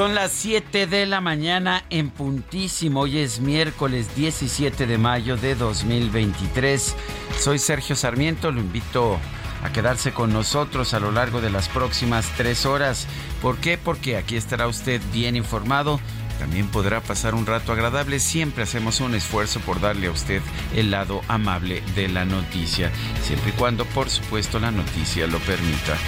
Son las 7 de la mañana en puntísimo. Hoy es miércoles 17 de mayo de 2023. Soy Sergio Sarmiento. Lo invito a quedarse con nosotros a lo largo de las próximas tres horas. ¿Por qué? Porque aquí estará usted bien informado. También podrá pasar un rato agradable. Siempre hacemos un esfuerzo por darle a usted el lado amable de la noticia, siempre y cuando, por supuesto, la noticia lo permita.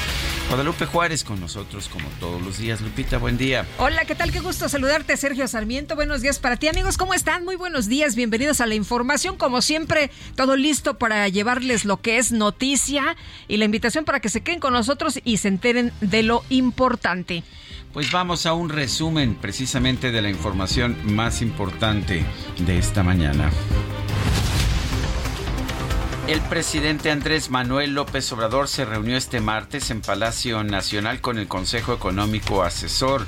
Guadalupe Juárez con nosotros como todos los días. Lupita, buen día. Hola, ¿qué tal? Qué gusto saludarte, Sergio Sarmiento. Buenos días para ti, amigos. ¿Cómo están? Muy buenos días. Bienvenidos a la información. Como siempre, todo listo para llevarles lo que es noticia y la invitación para que se queden con nosotros y se enteren de lo importante. Pues vamos a un resumen precisamente de la información más importante de esta mañana. El presidente Andrés Manuel López Obrador se reunió este martes en Palacio Nacional con el Consejo Económico Asesor.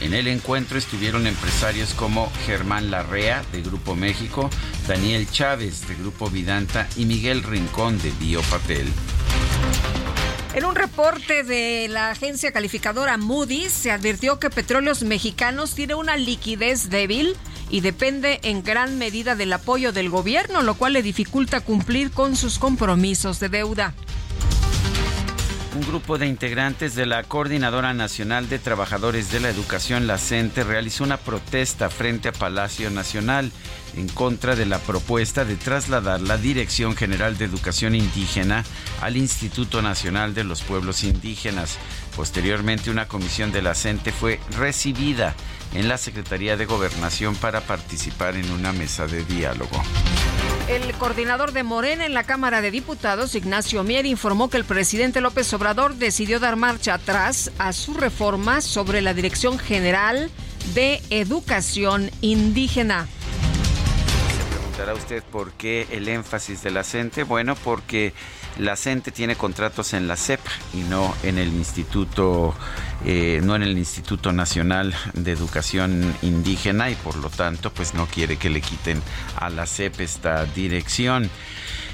En el encuentro estuvieron empresarios como Germán Larrea, de Grupo México, Daniel Chávez, de Grupo Vidanta, y Miguel Rincón, de Biopatel. En un reporte de la agencia calificadora Moody's se advirtió que Petróleos Mexicanos tiene una liquidez débil y depende en gran medida del apoyo del gobierno, lo cual le dificulta cumplir con sus compromisos de deuda. Un grupo de integrantes de la Coordinadora Nacional de Trabajadores de la Educación, la CENTE, realizó una protesta frente a Palacio Nacional en contra de la propuesta de trasladar la Dirección General de Educación Indígena al Instituto Nacional de los Pueblos Indígenas. Posteriormente, una comisión de la CENTE fue recibida en la Secretaría de Gobernación para participar en una mesa de diálogo. El coordinador de Morena en la Cámara de Diputados, Ignacio Mier, informó que el presidente López Obrador decidió dar marcha atrás a su reforma sobre la Dirección General de Educación Indígena. Preguntará usted por qué el énfasis de la CENTE. Bueno, porque la CENTE tiene contratos en la CEP y no en el Instituto, eh, no en el Instituto Nacional de Educación Indígena y por lo tanto, pues no quiere que le quiten a la CEP esta dirección.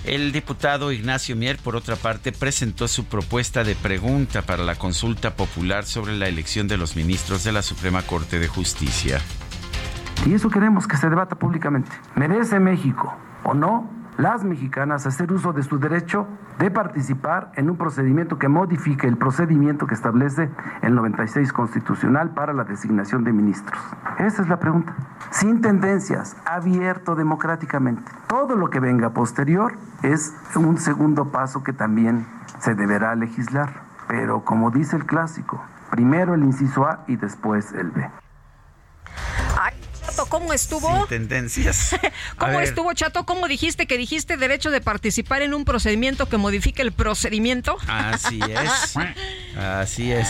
El diputado Ignacio Mier, por otra parte, presentó su propuesta de pregunta para la consulta popular sobre la elección de los ministros de la Suprema Corte de Justicia. Y eso queremos que se debata públicamente. ¿Merece México o no las mexicanas hacer uso de su derecho de participar en un procedimiento que modifique el procedimiento que establece el 96 constitucional para la designación de ministros? Esa es la pregunta. Sin tendencias, abierto democráticamente. Todo lo que venga posterior es un segundo paso que también se deberá legislar. Pero como dice el clásico, primero el inciso A y después el B. ¿cómo estuvo? Sin tendencias. ¿Cómo estuvo, Chato? ¿Cómo dijiste que dijiste derecho de participar en un procedimiento que modifique el procedimiento? Así es. Así es.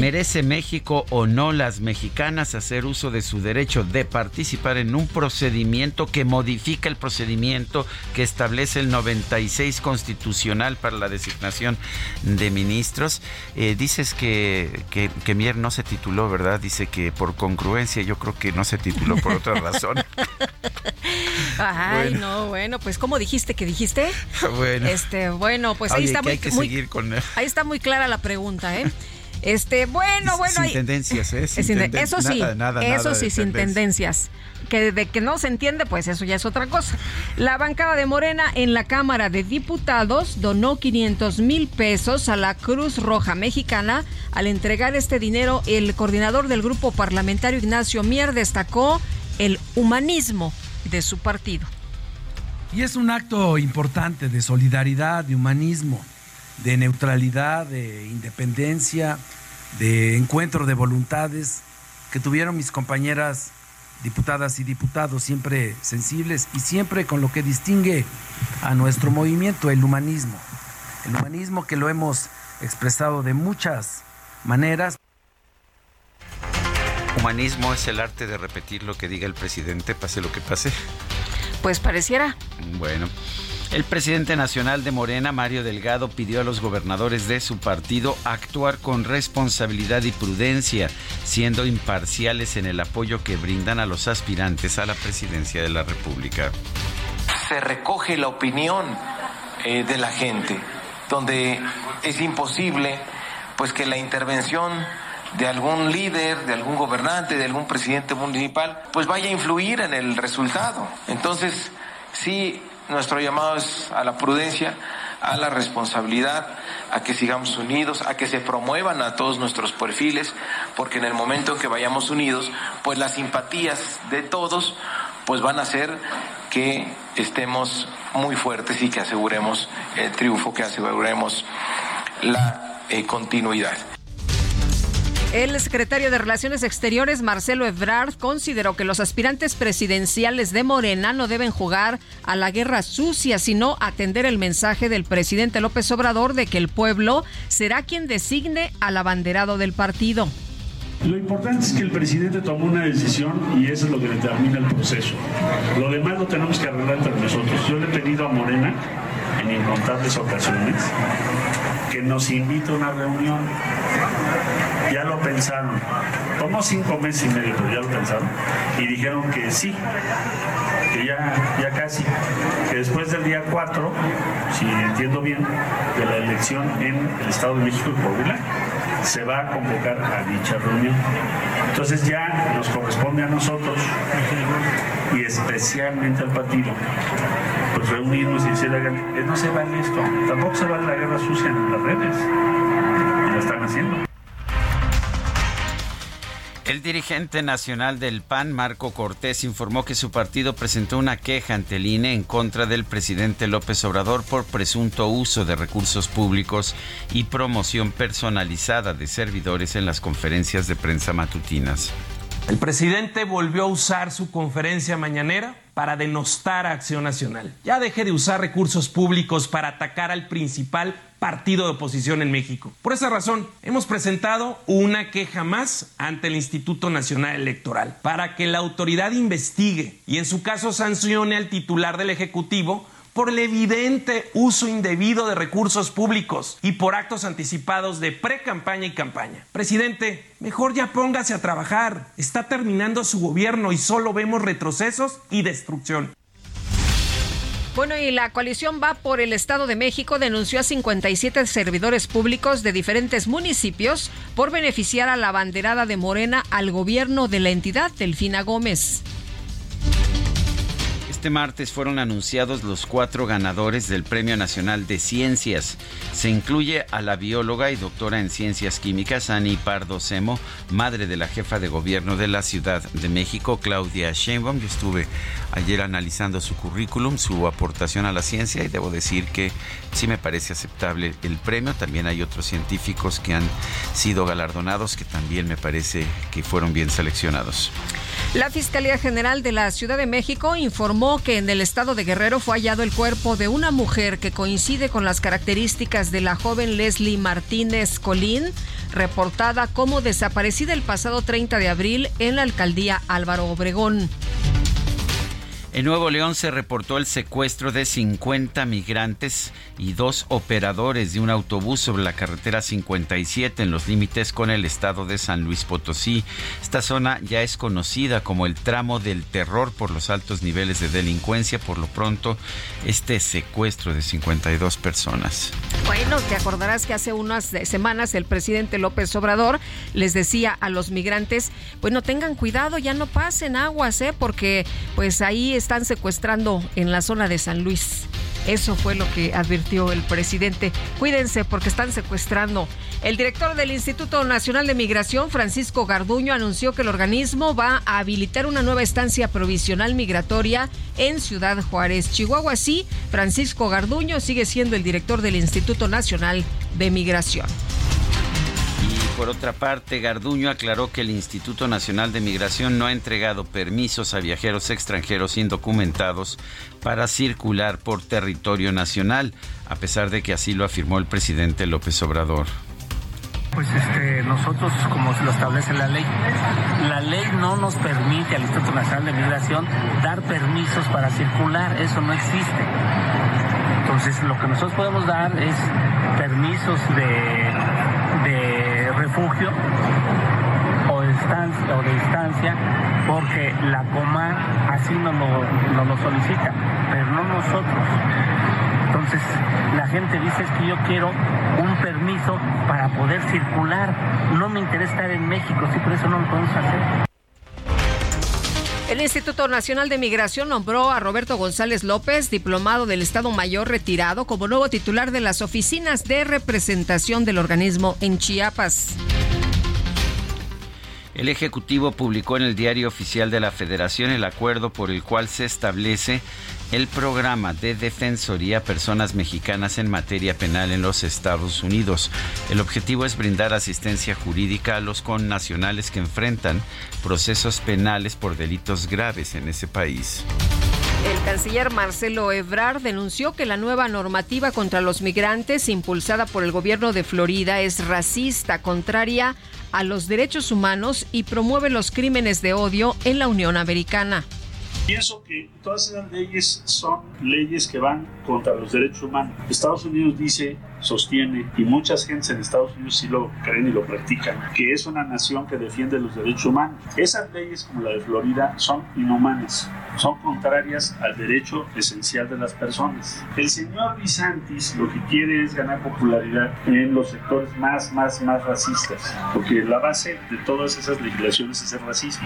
¿Merece México o no las mexicanas hacer uso de su derecho de participar en un procedimiento que modifica el procedimiento que establece el 96 constitucional para la designación de ministros? Eh, dices que, que, que Mier no se tituló, ¿verdad? Dice que por congruencia yo creo que no se tituló por otra razón. Ay, no, bueno, pues ¿cómo dijiste que dijiste? Bueno. Este, bueno, pues ahí Oye, está que muy, hay que muy- seguir con ahí está muy clara la pregunta, ¿eh? Este, bueno, bueno. Sin tendencias, ¿eh? eso sí, eso sí, sin tendencias. Que de que no se entiende, pues eso ya es otra cosa. La bancada de Morena en la Cámara de Diputados donó 500 mil pesos a la Cruz Roja Mexicana. Al entregar este dinero, el coordinador del grupo parlamentario Ignacio Mier destacó el humanismo de su partido. Y es un acto importante de solidaridad, de humanismo, de neutralidad, de independencia, de encuentro de voluntades que tuvieron mis compañeras diputadas y diputados, siempre sensibles y siempre con lo que distingue a nuestro movimiento, el humanismo. El humanismo que lo hemos expresado de muchas maneras. Humanismo es el arte de repetir lo que diga el presidente, pase lo que pase. Pues pareciera. Bueno. El presidente nacional de Morena, Mario Delgado, pidió a los gobernadores de su partido actuar con responsabilidad y prudencia, siendo imparciales en el apoyo que brindan a los aspirantes a la presidencia de la República. Se recoge la opinión eh, de la gente, donde es imposible pues que la intervención de algún líder, de algún gobernante, de algún presidente municipal, pues vaya a influir en el resultado. Entonces, sí, nuestro llamado es a la prudencia, a la responsabilidad, a que sigamos unidos, a que se promuevan a todos nuestros perfiles, porque en el momento en que vayamos unidos, pues las simpatías de todos pues van a hacer que estemos muy fuertes y que aseguremos el triunfo, que aseguremos la eh, continuidad. El secretario de Relaciones Exteriores, Marcelo Ebrard, consideró que los aspirantes presidenciales de Morena no deben jugar a la guerra sucia, sino atender el mensaje del presidente López Obrador de que el pueblo será quien designe al abanderado del partido. Lo importante es que el presidente tomó una decisión y eso es lo que determina el proceso. Lo demás lo tenemos que arreglar entre nosotros. Yo le he pedido a Morena en incontables ocasiones que nos invite a una reunión ya lo pensaron. Tomó cinco meses y medio, pero ya lo pensaron. Y dijeron que sí, que ya, ya casi, que después del día 4, si entiendo bien, de la elección en el Estado de México y Coahuila, se va a convocar a dicha reunión. Entonces ya nos corresponde a nosotros y especialmente al partido, pues reunirnos y decir, no se vale esto, tampoco se vale la guerra sucia en las redes. Y lo están haciendo. El dirigente nacional del PAN, Marco Cortés, informó que su partido presentó una queja ante el INE en contra del presidente López Obrador por presunto uso de recursos públicos y promoción personalizada de servidores en las conferencias de prensa matutinas. El presidente volvió a usar su conferencia mañanera para denostar a Acción Nacional. Ya deje de usar recursos públicos para atacar al principal partido de oposición en México. Por esa razón, hemos presentado una queja más ante el Instituto Nacional Electoral para que la autoridad investigue y en su caso sancione al titular del Ejecutivo por el evidente uso indebido de recursos públicos y por actos anticipados de pre-campaña y campaña. Presidente, mejor ya póngase a trabajar. Está terminando su gobierno y solo vemos retrocesos y destrucción. Bueno, y la coalición va por el Estado de México denunció a 57 servidores públicos de diferentes municipios por beneficiar a la banderada de Morena al gobierno de la entidad, Delfina Gómez. Este martes fueron anunciados los cuatro ganadores del Premio Nacional de Ciencias. Se incluye a la bióloga y doctora en Ciencias Químicas Ani Pardo Semo, madre de la jefa de gobierno de la Ciudad de México, Claudia Sheinbaum. Yo estuve ayer analizando su currículum, su aportación a la ciencia y debo decir que sí me parece aceptable el premio. También hay otros científicos que han sido galardonados que también me parece que fueron bien seleccionados. La Fiscalía General de la Ciudad de México informó que en el estado de Guerrero fue hallado el cuerpo de una mujer que coincide con las características de la joven Leslie Martínez Colín, reportada como desaparecida el pasado 30 de abril en la alcaldía Álvaro Obregón. En Nuevo León se reportó el secuestro de 50 migrantes y dos operadores de un autobús sobre la carretera 57 en los límites con el estado de San Luis Potosí. Esta zona ya es conocida como el tramo del terror por los altos niveles de delincuencia. Por lo pronto, este secuestro de 52 personas. Bueno, te acordarás que hace unas semanas el presidente López Obrador les decía a los migrantes, pues no tengan cuidado, ya no pasen aguas, ¿eh? porque pues ahí están secuestrando en la zona de San Luis. Eso fue lo que advirtió el presidente. Cuídense porque están secuestrando. El director del Instituto Nacional de Migración, Francisco Garduño, anunció que el organismo va a habilitar una nueva estancia provisional migratoria en Ciudad Juárez, Chihuahua. Sí, Francisco Garduño sigue siendo el director del Instituto Nacional de Migración. Por otra parte, Garduño aclaró que el Instituto Nacional de Migración no ha entregado permisos a viajeros extranjeros indocumentados para circular por territorio nacional, a pesar de que así lo afirmó el presidente López Obrador. Pues este, nosotros, como lo establece la ley, la ley no nos permite al Instituto Nacional de Migración dar permisos para circular, eso no existe. Entonces, lo que nosotros podemos dar es permisos de refugio o de estancia, porque la Comar así nos lo, lo solicita, pero no nosotros. Entonces la gente dice es que yo quiero un permiso para poder circular. No me interesa estar en México, sí, por eso no lo podemos hacer. El Instituto Nacional de Migración nombró a Roberto González López, diplomado del Estado Mayor retirado, como nuevo titular de las oficinas de representación del organismo en Chiapas. El Ejecutivo publicó en el Diario Oficial de la Federación el acuerdo por el cual se establece el programa de defensoría a personas mexicanas en materia penal en los Estados Unidos. El objetivo es brindar asistencia jurídica a los connacionales que enfrentan procesos penales por delitos graves en ese país. El canciller Marcelo Ebrard denunció que la nueva normativa contra los migrantes impulsada por el gobierno de Florida es racista, contraria a los derechos humanos y promueve los crímenes de odio en la Unión Americana. Pienso que todas esas leyes son leyes que van contra los derechos humanos. Estados Unidos dice, sostiene, y muchas gentes en Estados Unidos sí lo creen y lo practican, que es una nación que defiende los derechos humanos. Esas leyes, como la de Florida, son inhumanas, son contrarias al derecho esencial de las personas. El señor Bizantis lo que quiere es ganar popularidad en los sectores más, más, más racistas, porque la base de todas esas legislaciones es el racismo.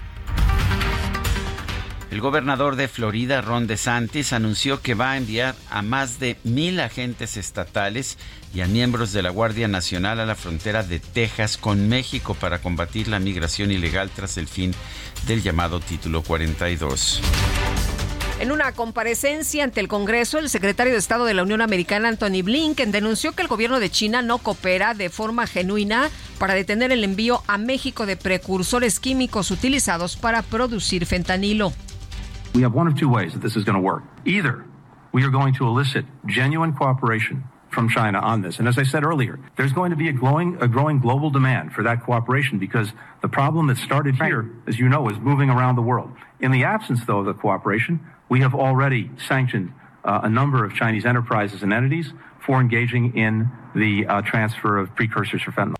El gobernador de Florida, Ron DeSantis, anunció que va a enviar a más de mil agentes estatales y a miembros de la Guardia Nacional a la frontera de Texas con México para combatir la migración ilegal tras el fin del llamado Título 42. En una comparecencia ante el Congreso, el secretario de Estado de la Unión Americana, Anthony Blinken, denunció que el gobierno de China no coopera de forma genuina para detener el envío a México de precursores químicos utilizados para producir fentanilo. We have one of two ways that this is going to work. Either we are going to elicit genuine cooperation from China on this. And as I said earlier, there's going to be a growing, a growing global demand for that cooperation because the problem that started here, as you know, is moving around the world. In the absence, though, of the cooperation, we have already sanctioned uh, a number of Chinese enterprises and entities for engaging in the uh, transfer of precursors for fentanyl.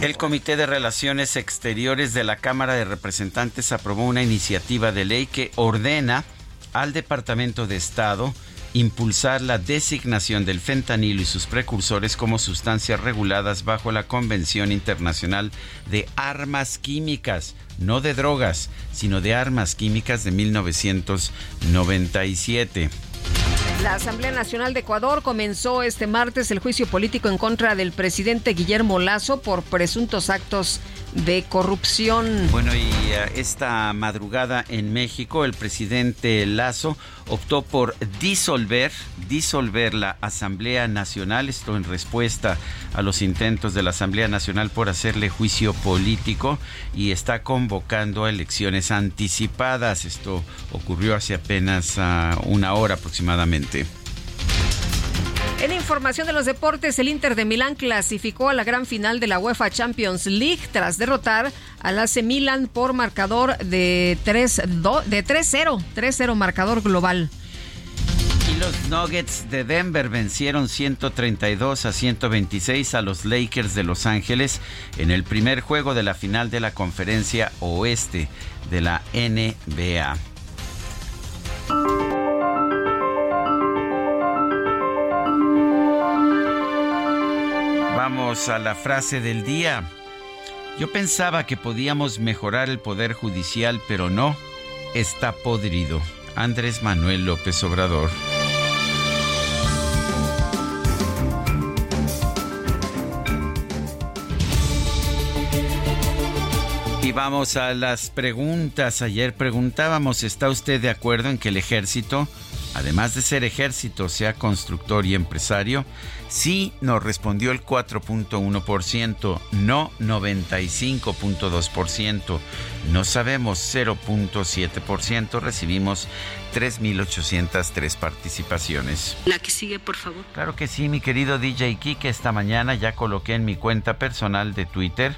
El Comité de Relaciones Exteriores de la Cámara de Representantes aprobó una iniciativa de ley que ordena al Departamento de Estado impulsar la designación del fentanilo y sus precursores como sustancias reguladas bajo la Convención Internacional de Armas Químicas, no de drogas, sino de armas químicas de 1997. La Asamblea Nacional de Ecuador comenzó este martes el juicio político en contra del presidente Guillermo Lazo por presuntos actos de corrupción. Bueno, y eh, esta madrugada en México el presidente Lazo optó por disolver, disolver la Asamblea Nacional, esto en respuesta a los intentos de la Asamblea Nacional por hacerle juicio político y está convocando a elecciones anticipadas. Esto ocurrió hace apenas uh, una hora aproximadamente. En información de los deportes, el Inter de Milán clasificó a la gran final de la UEFA Champions League tras derrotar al AC Milan por marcador de 3-0, de 3-0 marcador global. Y los Nuggets de Denver vencieron 132 a 126 a los Lakers de Los Ángeles en el primer juego de la final de la conferencia oeste de la NBA. A la frase del día. Yo pensaba que podíamos mejorar el poder judicial, pero no, está podrido. Andrés Manuel López Obrador. Y vamos a las preguntas. Ayer preguntábamos, ¿está usted de acuerdo en que el ejército, además de ser ejército, sea constructor y empresario? Sí, nos respondió el 4.1%, no 95.2%, no sabemos 0.7%, recibimos 3.803 participaciones. La que sigue, por favor. Claro que sí, mi querido DJ Kike, esta mañana ya coloqué en mi cuenta personal de Twitter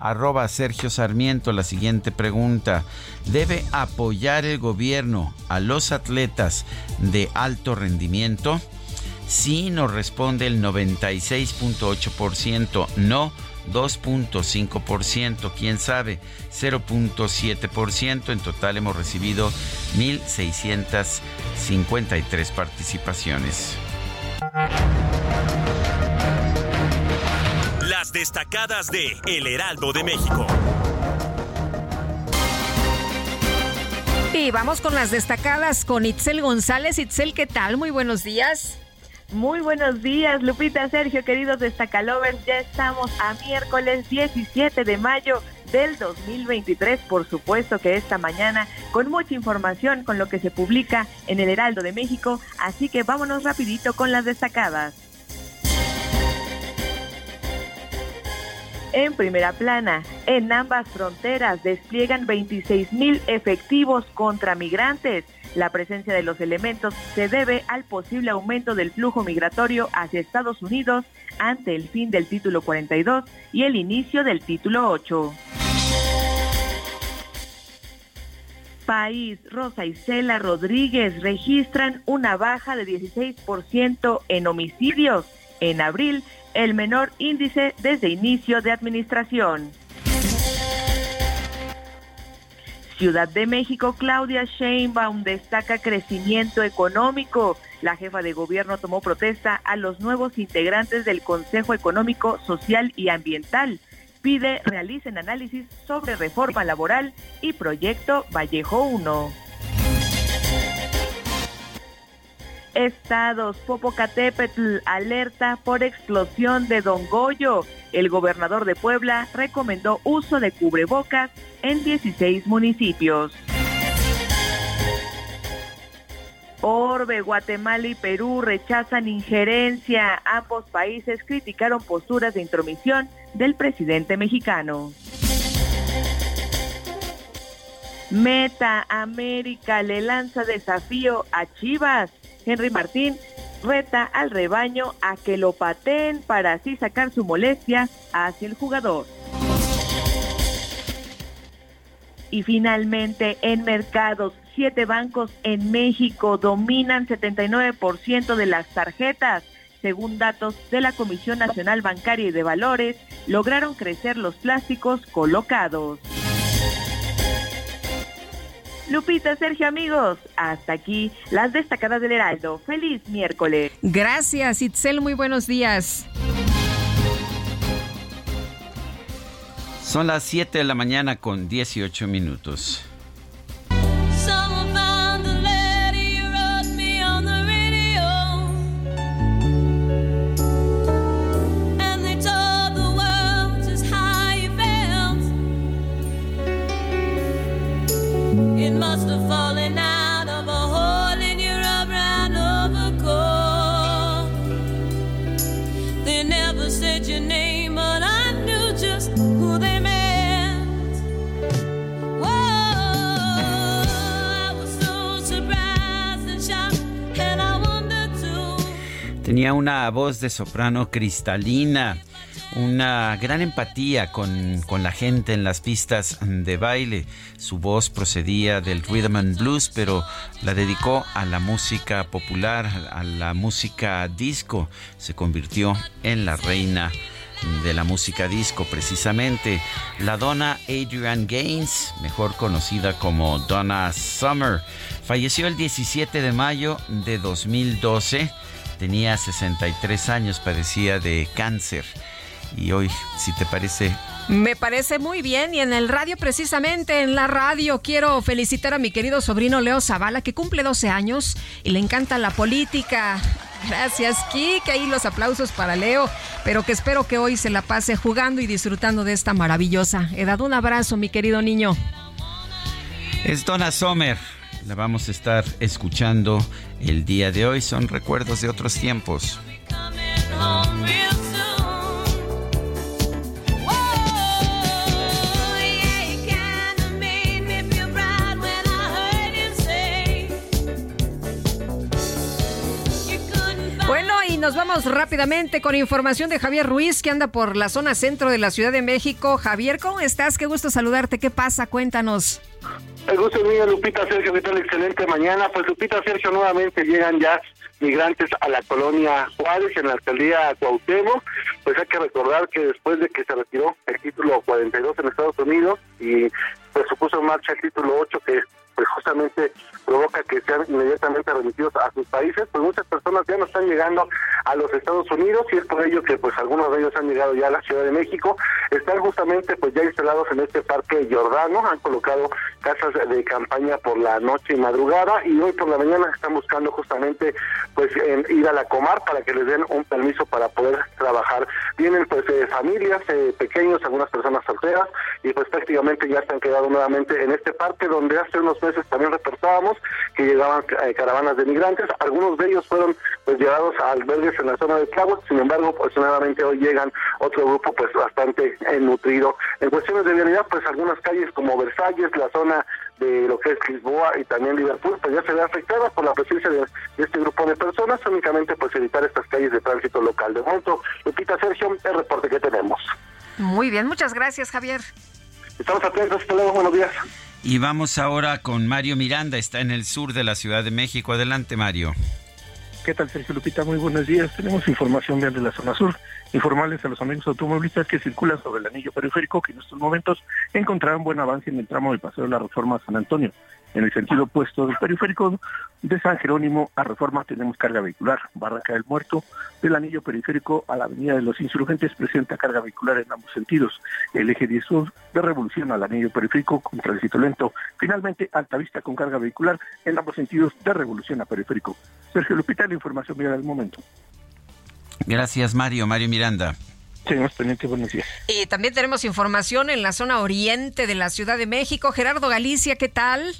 arroba Sergio Sarmiento la siguiente pregunta. ¿Debe apoyar el gobierno a los atletas de alto rendimiento? Sí nos responde el 96.8%, no 2.5%, quién sabe, 0.7%. En total hemos recibido 1.653 participaciones. Destacadas de El Heraldo de México. Y vamos con las destacadas con Itzel González. Itzel, ¿qué tal? Muy buenos días. Muy buenos días, Lupita, Sergio, queridos destacalovers. Ya estamos a miércoles 17 de mayo del 2023. Por supuesto que esta mañana con mucha información con lo que se publica en el Heraldo de México. Así que vámonos rapidito con las destacadas. En primera plana, en ambas fronteras despliegan 26 mil efectivos contra migrantes. La presencia de los elementos se debe al posible aumento del flujo migratorio hacia Estados Unidos ante el fin del título 42 y el inicio del título 8. País, Rosa Isela Rodríguez registran una baja de 16% en homicidios. En abril, el menor índice desde inicio de administración. Ciudad de México, Claudia Sheinbaum destaca crecimiento económico. La jefa de gobierno tomó protesta a los nuevos integrantes del Consejo Económico, Social y Ambiental. Pide realicen análisis sobre reforma laboral y proyecto Vallejo 1. Estados, Popocatépetl alerta por explosión de Don Goyo. El gobernador de Puebla recomendó uso de cubrebocas en 16 municipios. Orbe, Guatemala y Perú rechazan injerencia. Ambos países criticaron posturas de intromisión del presidente mexicano. Meta América le lanza desafío a Chivas. Henry Martín reta al rebaño a que lo pateen para así sacar su molestia hacia el jugador. Y finalmente, en mercados, siete bancos en México dominan 79% de las tarjetas. Según datos de la Comisión Nacional Bancaria y de Valores, lograron crecer los plásticos colocados. Lupita, Sergio, amigos, hasta aquí las destacadas del Heraldo. Feliz miércoles. Gracias, Itzel, muy buenos días. Son las 7 de la mañana con 18 minutos. Of said your name, but just Tenía una voz de soprano cristalina una gran empatía con, con, la gente en las pistas de baile. Su voz procedía del rhythm and blues, pero la dedicó a la música popular, a la música disco. Se convirtió en la reina de la música disco precisamente. La dona Adrian Gaines, mejor conocida como Donna Summer, falleció el 17 de mayo de 2012. Tenía 63 años, padecía de cáncer. Y hoy, si te parece, me parece muy bien y en el radio precisamente, en la radio, quiero felicitar a mi querido sobrino Leo Zavala que cumple 12 años y le encanta la política. Gracias, Kike. Ahí los aplausos para Leo, pero que espero que hoy se la pase jugando y disfrutando de esta maravillosa edad. Un abrazo, mi querido niño. Es Donna Sommer. La vamos a estar escuchando el día de hoy. Son recuerdos de otros tiempos. Nos vamos rápidamente con información de Javier Ruiz, que anda por la zona centro de la Ciudad de México. Javier, ¿cómo estás? Qué gusto saludarte. ¿Qué pasa? Cuéntanos. El gusto mío, Lupita Sergio. ¿Qué tal? Excelente mañana. Pues Lupita Sergio, nuevamente llegan ya migrantes a la colonia Juárez, en la alcaldía Cuauhtémoc. Pues hay que recordar que después de que se retiró el título 42 en Estados Unidos y pues supuso en marcha el título 8 que pues justamente provoca que sean inmediatamente remitidos a sus países, pues muchas personas ya no están llegando a los Estados Unidos y es por ello que pues algunos de ellos han llegado ya a la Ciudad de México, están justamente pues ya instalados en este parque Jordano, han colocado casas de campaña por la noche y madrugada y hoy por la mañana están buscando justamente pues ir a la Comar para que les den un permiso para poder trabajar. Vienen pues eh, familias eh, pequeños, algunas personas solteras y pues prácticamente ya se han quedado nuevamente en este parque donde hace unos meses también reportábamos que llegaban eh, caravanas de migrantes, algunos de ellos fueron pues llevados a albergues en la zona de Tláhuac, sin embargo, pues nuevamente hoy llegan otro grupo pues bastante eh, nutrido. En cuestiones de vialidad, pues algunas calles como Versalles, la zona de lo que es Lisboa y también Liverpool, pues ya se ve afectada por la presencia de, este grupo de personas, únicamente pues evitar estas calles de tránsito local. De momento, Lupita Sergio, el reporte que tenemos. Muy bien, muchas gracias, Javier. Estamos atentos, hasta luego, buenos días. Y vamos ahora con Mario Miranda, está en el sur de la Ciudad de México. Adelante, Mario. ¿Qué tal, Sergio Lupita? Muy buenos días. Tenemos información de la zona sur. Informarles a los amigos automovilistas que circulan sobre el anillo periférico que en estos momentos encontrarán buen avance en el tramo del Paseo de la Reforma San Antonio. En el sentido opuesto del periférico de San Jerónimo a Reforma tenemos carga vehicular. Barranca del Muerto del anillo periférico a la Avenida de los Insurgentes presenta carga vehicular en ambos sentidos. El eje 10 sur de Revolución al anillo periférico con tránsito lento. Finalmente, Altavista con carga vehicular en ambos sentidos de Revolución a periférico. Sergio Lupita, la información vial del momento. Gracias, Mario. Mario Miranda. Tenemos pendiente, buenos días. Y también tenemos información en la zona oriente de la Ciudad de México. Gerardo Galicia, ¿qué tal?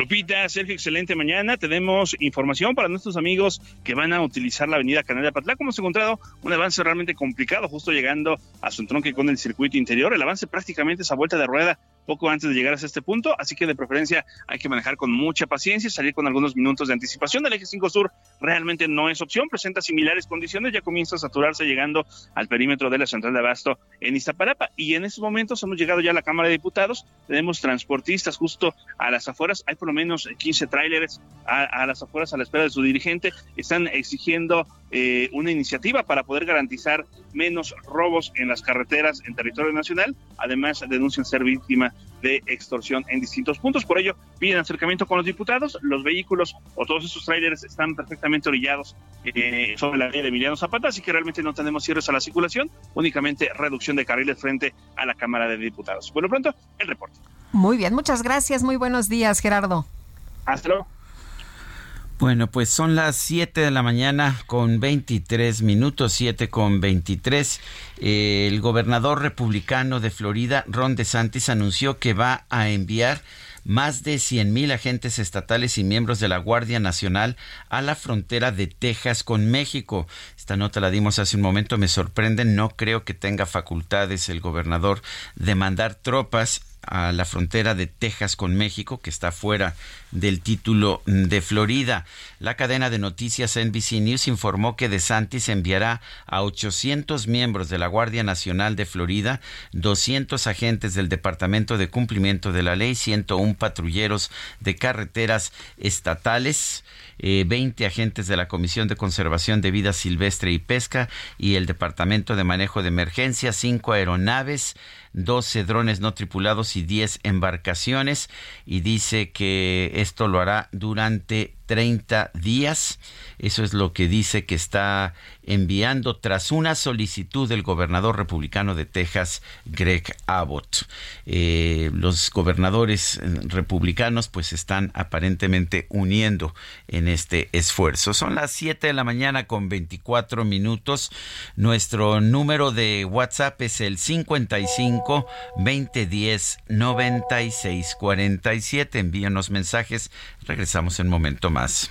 Lupita, Sergio, excelente mañana. Tenemos información para nuestros amigos que van a utilizar la avenida Canal de Patlán. Hemos encontrado un avance realmente complicado, justo llegando a su entronque con el circuito interior. El avance prácticamente es a vuelta de rueda poco antes de llegar a este punto, así que de preferencia hay que manejar con mucha paciencia, salir con algunos minutos de anticipación. El eje 5 sur realmente no es opción, presenta similares condiciones, ya comienza a saturarse llegando al perímetro de la central de abasto en Iztapalapa y en estos momentos hemos llegado ya a la Cámara de Diputados, tenemos transportistas justo a las afueras, hay por lo menos 15 tráileres a, las afueras a la espera de su dirigente, están exigiendo eh, una iniciativa para poder garantizar menos robos en las carreteras en territorio nacional, además denuncian ser víctima de extorsión en distintos puntos. Por ello, piden acercamiento con los diputados. Los vehículos o todos esos trailers están perfectamente orillados eh, sobre la ley de Emiliano Zapata, así que realmente no tenemos cierres a la circulación, únicamente reducción de carriles frente a la Cámara de Diputados. Por lo pronto, el reporte. Muy bien, muchas gracias. Muy buenos días, Gerardo. Hasta luego. Bueno, pues son las 7 de la mañana con 23 minutos, 7 con 23. el gobernador republicano de Florida, Ron DeSantis, anunció que va a enviar más de 100 mil agentes estatales y miembros de la Guardia Nacional a la frontera de Texas con México. Esta nota la dimos hace un momento, me sorprende, no creo que tenga facultades el gobernador de mandar tropas a la frontera de Texas con México, que está fuera del título de Florida. La cadena de noticias NBC News informó que DeSantis enviará a 800 miembros de la Guardia Nacional de Florida, 200 agentes del Departamento de Cumplimiento de la Ley, 101 patrulleros de carreteras estatales, 20 eh, agentes de la Comisión de Conservación de Vida Silvestre y Pesca y el Departamento de Manejo de Emergencia, 5 aeronaves, 12 drones no tripulados y 10 embarcaciones y dice que esto lo hará durante 30 días. Eso es lo que dice que está enviando tras una solicitud del gobernador republicano de Texas, Greg Abbott. Eh, los gobernadores eh, republicanos pues están aparentemente uniendo en este esfuerzo. Son las 7 de la mañana con 24 minutos. Nuestro número de WhatsApp es el 55 2010 96 47. Envíenos mensajes. Regresamos en un momento más.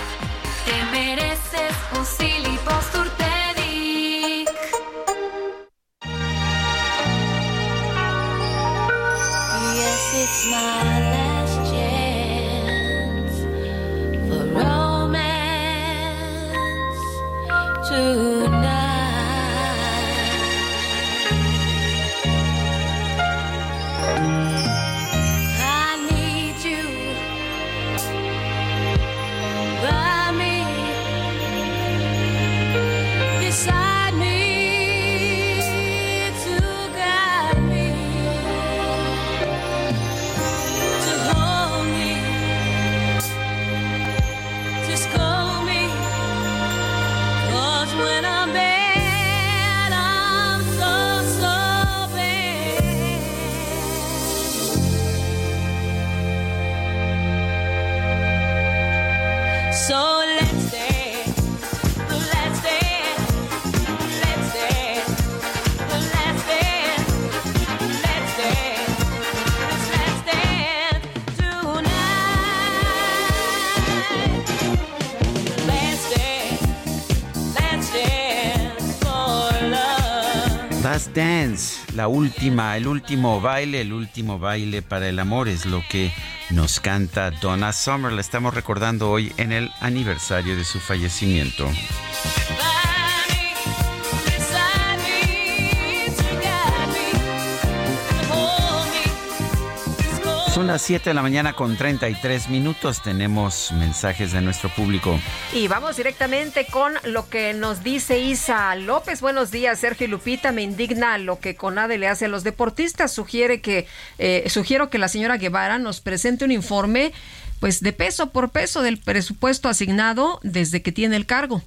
Last Dance, la última, el último baile, el último baile para el amor es lo que nos canta Donna Summer. La estamos recordando hoy en el aniversario de su fallecimiento. Son las 7 de la mañana con 33 minutos. Tenemos mensajes de nuestro público. Y vamos directamente con lo que nos dice Isa López. Buenos días, Sergio Lupita. Me indigna lo que CONADE le hace a los deportistas. Sugiere que, eh, sugiero que la señora Guevara nos presente un informe, pues de peso por peso del presupuesto asignado desde que tiene el cargo.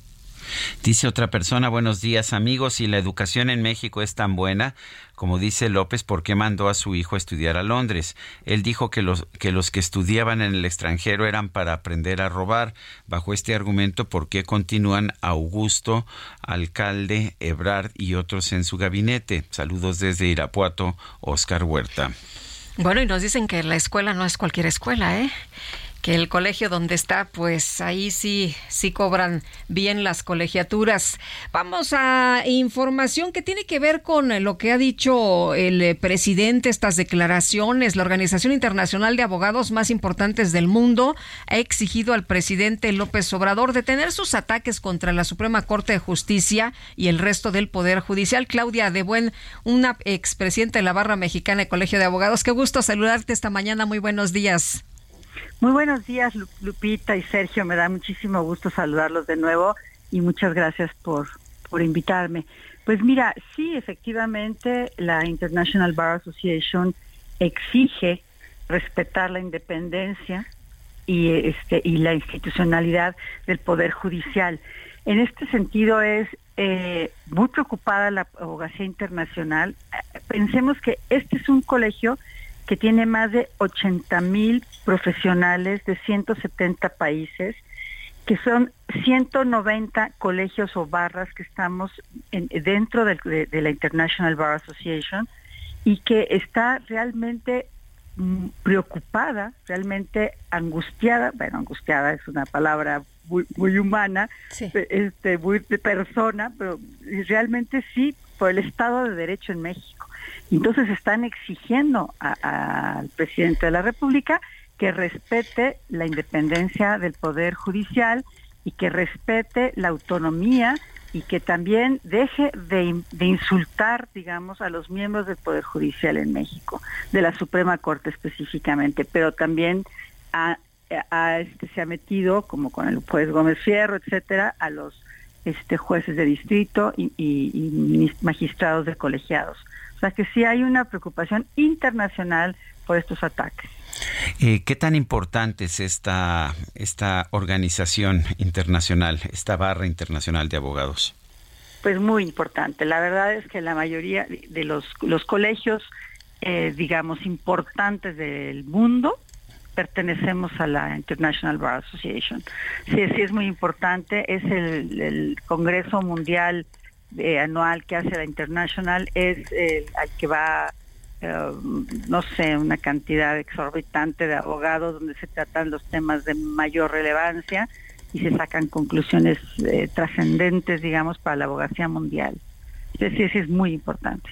Dice otra persona, buenos días amigos, si la educación en México es tan buena, como dice López, ¿por qué mandó a su hijo a estudiar a Londres? Él dijo que los, que los que estudiaban en el extranjero eran para aprender a robar. Bajo este argumento, ¿por qué continúan Augusto, alcalde, Ebrard y otros en su gabinete? Saludos desde Irapuato, Oscar Huerta. Bueno, y nos dicen que la escuela no es cualquier escuela, ¿eh? Que el colegio donde está, pues ahí sí, sí cobran bien las colegiaturas. Vamos a información que tiene que ver con lo que ha dicho el presidente, estas declaraciones. La Organización Internacional de Abogados más importantes del mundo ha exigido al presidente López Obrador detener sus ataques contra la Suprema Corte de Justicia y el resto del Poder Judicial. Claudia De Buen, una expresidenta de la Barra Mexicana de Colegio de Abogados. Qué gusto saludarte esta mañana. Muy buenos días. Muy buenos días, Lupita y Sergio. Me da muchísimo gusto saludarlos de nuevo y muchas gracias por, por invitarme. Pues mira, sí, efectivamente, la International Bar Association exige respetar la independencia y, este, y la institucionalidad del Poder Judicial. En este sentido es eh, muy preocupada la abogacía internacional. Pensemos que este es un colegio que tiene más de 80 mil profesionales de 170 países, que son 190 colegios o barras que estamos dentro de, la International Bar Association y que está realmente mm, preocupada, realmente angustiada, bueno, angustiada es una palabra muy, humana, este, muy de persona, pero realmente sí por el Estado de Derecho en México. Entonces están exigiendo al presidente de la República que respete la independencia del Poder Judicial y que respete la autonomía y que también deje de, insultar, digamos, a los miembros del Poder Judicial en México, de la Suprema Corte específicamente, pero también este, se ha metido, como con el juez Gómez Fierro, etcétera, a los este, jueces de distrito y magistrados de colegiados. Sea que sí hay una preocupación internacional por estos ataques. Eh, ¿Qué tan importante es esta, esta organización internacional, esta barra internacional de abogados? Pues muy importante. La verdad es que la mayoría de los, los colegios, eh, digamos, importantes del mundo, pertenecemos a la International Bar Association. Sí, sí es muy importante. Es el, el Congreso Mundial eh, anual que hace la International es el al que va, eh, no sé, una cantidad exorbitante de abogados donde se tratan los temas de mayor relevancia y se sacan conclusiones eh, trascendentes, digamos, para la abogacía mundial. Sí, sí, es muy importante.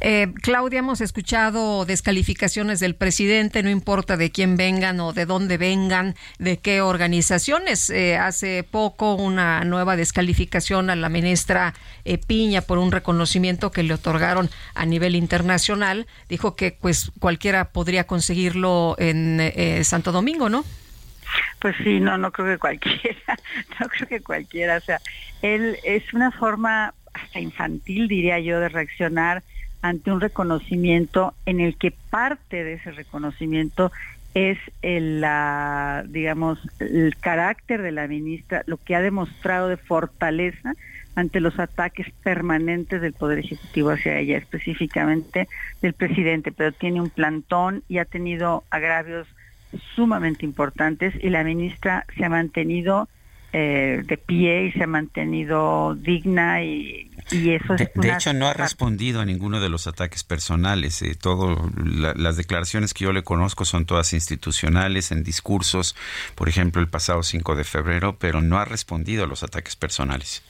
Eh, Claudia, hemos escuchado descalificaciones del presidente, no importa de quién vengan o de dónde vengan, de qué organizaciones. Eh, hace poco una nueva descalificación a la ministra eh, Piña por un reconocimiento que le otorgaron a nivel internacional. Dijo que pues cualquiera podría conseguirlo en Santo Domingo, ¿no? Pues sí, no, no creo que cualquiera, no creo que cualquiera, o sea, él es una forma hasta infantil, diría yo, de reaccionar ante un reconocimiento en el que parte de ese reconocimiento es el, la, digamos, el carácter de la ministra, lo que ha demostrado de fortaleza ante los ataques permanentes del Poder Ejecutivo hacia ella, específicamente del presidente, pero tiene un plantón y ha tenido agravios sumamente importantes y la ministra se ha mantenido eh, de pie y se ha mantenido digna y, eso es de, hecho no ha respondido a ninguno de los ataques personales. Eh, todo las declaraciones que yo le conozco son todas institucionales en discursos por ejemplo el pasado 5 de febrero pero no ha respondido a los ataques personales.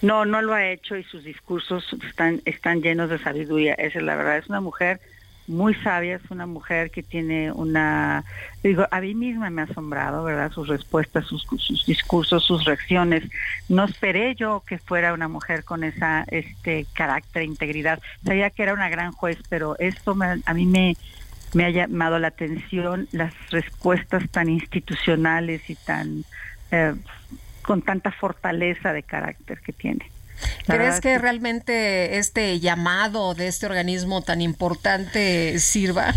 No no lo ha hecho y sus discursos están están llenos de sabiduría. Esa es la verdad. Es una mujer muy sabia, es una mujer que tiene una, digo, a mí misma me ha asombrado, ¿verdad? Sus respuestas, sus, discursos, sus reacciones. No esperé yo que fuera una mujer con esa, este, carácter, integridad. Sabía que era una gran juez, pero esto a mí me, me ha llamado la atención las respuestas tan institucionales y tan, eh, con tanta fortaleza de carácter que tiene. ¿Crees que realmente este llamado de este organismo tan importante sirva?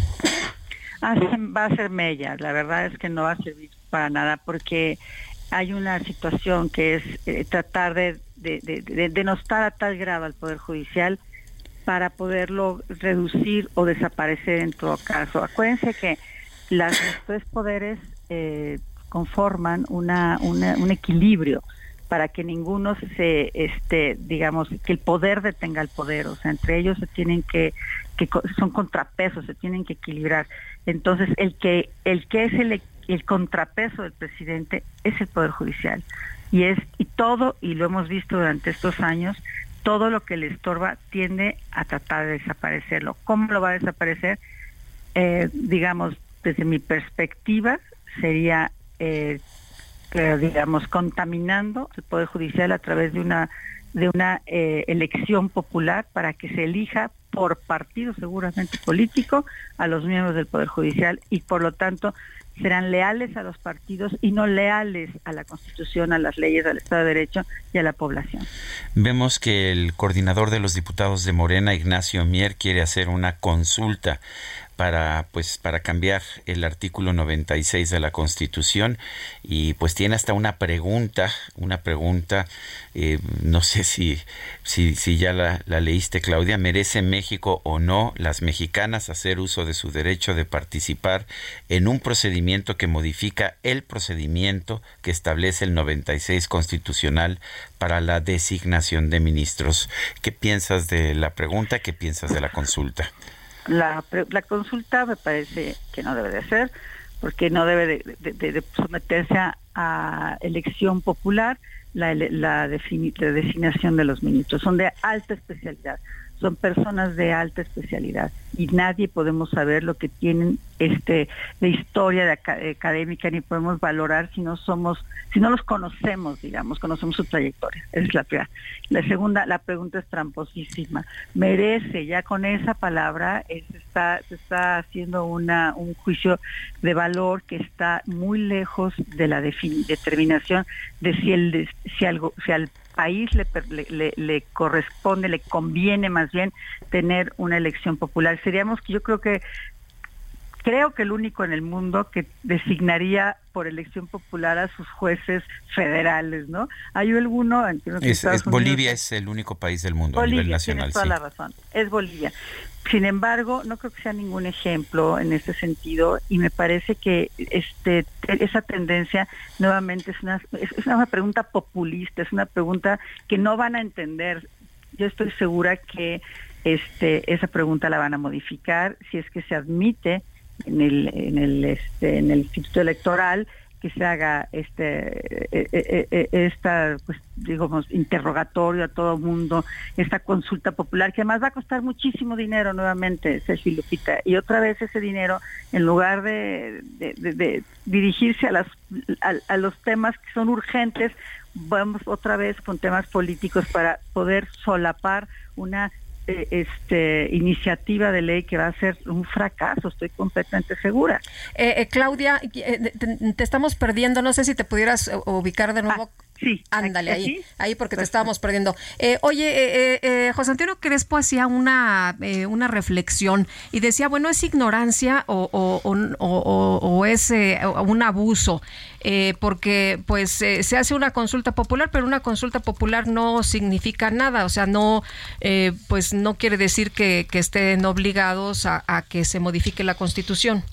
va a ser mella, la verdad es que no va a servir para nada porque hay una situación que es eh, tratar de, de, denostar a tal grado al Poder Judicial para poderlo reducir o desaparecer en todo caso. Acuérdense que las, los tres poderes eh, conforman una, un equilibrio para que ninguno se, este, digamos, que el poder detenga el poder, o sea, entre ellos se tienen que, que son contrapesos, se tienen que equilibrar. Entonces, el que, el que es el, el contrapeso del presidente es el poder judicial y es y todo y lo hemos visto durante estos años todo lo que le estorba tiende a tratar de desaparecerlo. ¿Cómo lo va a desaparecer? Eh, digamos, desde mi perspectiva, sería, eh, eh, digamos, contaminando el Poder Judicial a través de una, de una elección popular para que se elija por partido seguramente político a los miembros del Poder Judicial y por lo tanto serán leales a los partidos y no leales a la Constitución, a las leyes, al Estado de Derecho y a la población. Vemos que el coordinador de los diputados de Morena, Ignacio Mier, quiere hacer una consulta para pues para cambiar el artículo 96 de la Constitución. Y pues tiene hasta una pregunta una pregunta eh, no sé si si, si ya la, la, leíste Claudia merece México o no las mexicanas hacer uso de su derecho de participar en un procedimiento que modifica el procedimiento que establece el 96 constitucional para la designación de ministros qué piensas de la pregunta qué piensas de la consulta la, la consulta me parece que no debe de ser, porque no debe de, someterse a, elección popular la, la, designación de los ministros. Son de alta especialidad son personas de alta especialidad y nadie podemos saber lo que tienen este de historia de académica ni podemos valorar si no somos si no los conocemos digamos conocemos su trayectoria. Es la primera la segunda la pregunta es tramposísima. Merece ya con esa palabra se está está haciendo una un juicio de valor que está muy lejos de la determinación de si el si algo si país le, le, le, corresponde, le conviene más bien tener una elección popular. Seríamos, yo creo que creo que el único en el mundo que designaría por elección popular a sus jueces federales, ¿no? Hay alguno... En es, Bolivia es el único país del mundo a nivel nacional. toda la razón, es Bolivia. Sin embargo, no creo que sea ningún ejemplo en ese sentido y me parece que este esa tendencia nuevamente es una es una pregunta populista, es una pregunta que no van a entender. Yo estoy segura que este esa pregunta la van a modificar si es que se admite en el en el este en el instituto electoral que se haga este e, e, e, esta pues digamos interrogatorio a todo mundo esta consulta popular que además va a costar muchísimo dinero nuevamente Sergio Lupita. Y otra vez ese dinero en lugar de, dirigirse a las a los temas que son urgentes vamos otra vez con temas políticos para poder solapar una eh, este iniciativa de ley que va a ser un fracaso, estoy completamente segura. Eh, eh, Claudia, te, estamos perdiendo, no sé si te pudieras ubicar de nuevo. Ah, sí, ándale ahí, ahí porque te estábamos perdiendo. oye, José Antonio Crespo hacía una, una reflexión y decía, bueno, es ignorancia o, o, o, o es un abuso. Eh, porque pues eh, se hace una consulta popular, pero una consulta popular no significa nada, o sea, no, eh, pues no quiere decir que, estén obligados a, que se modifique la Constitución.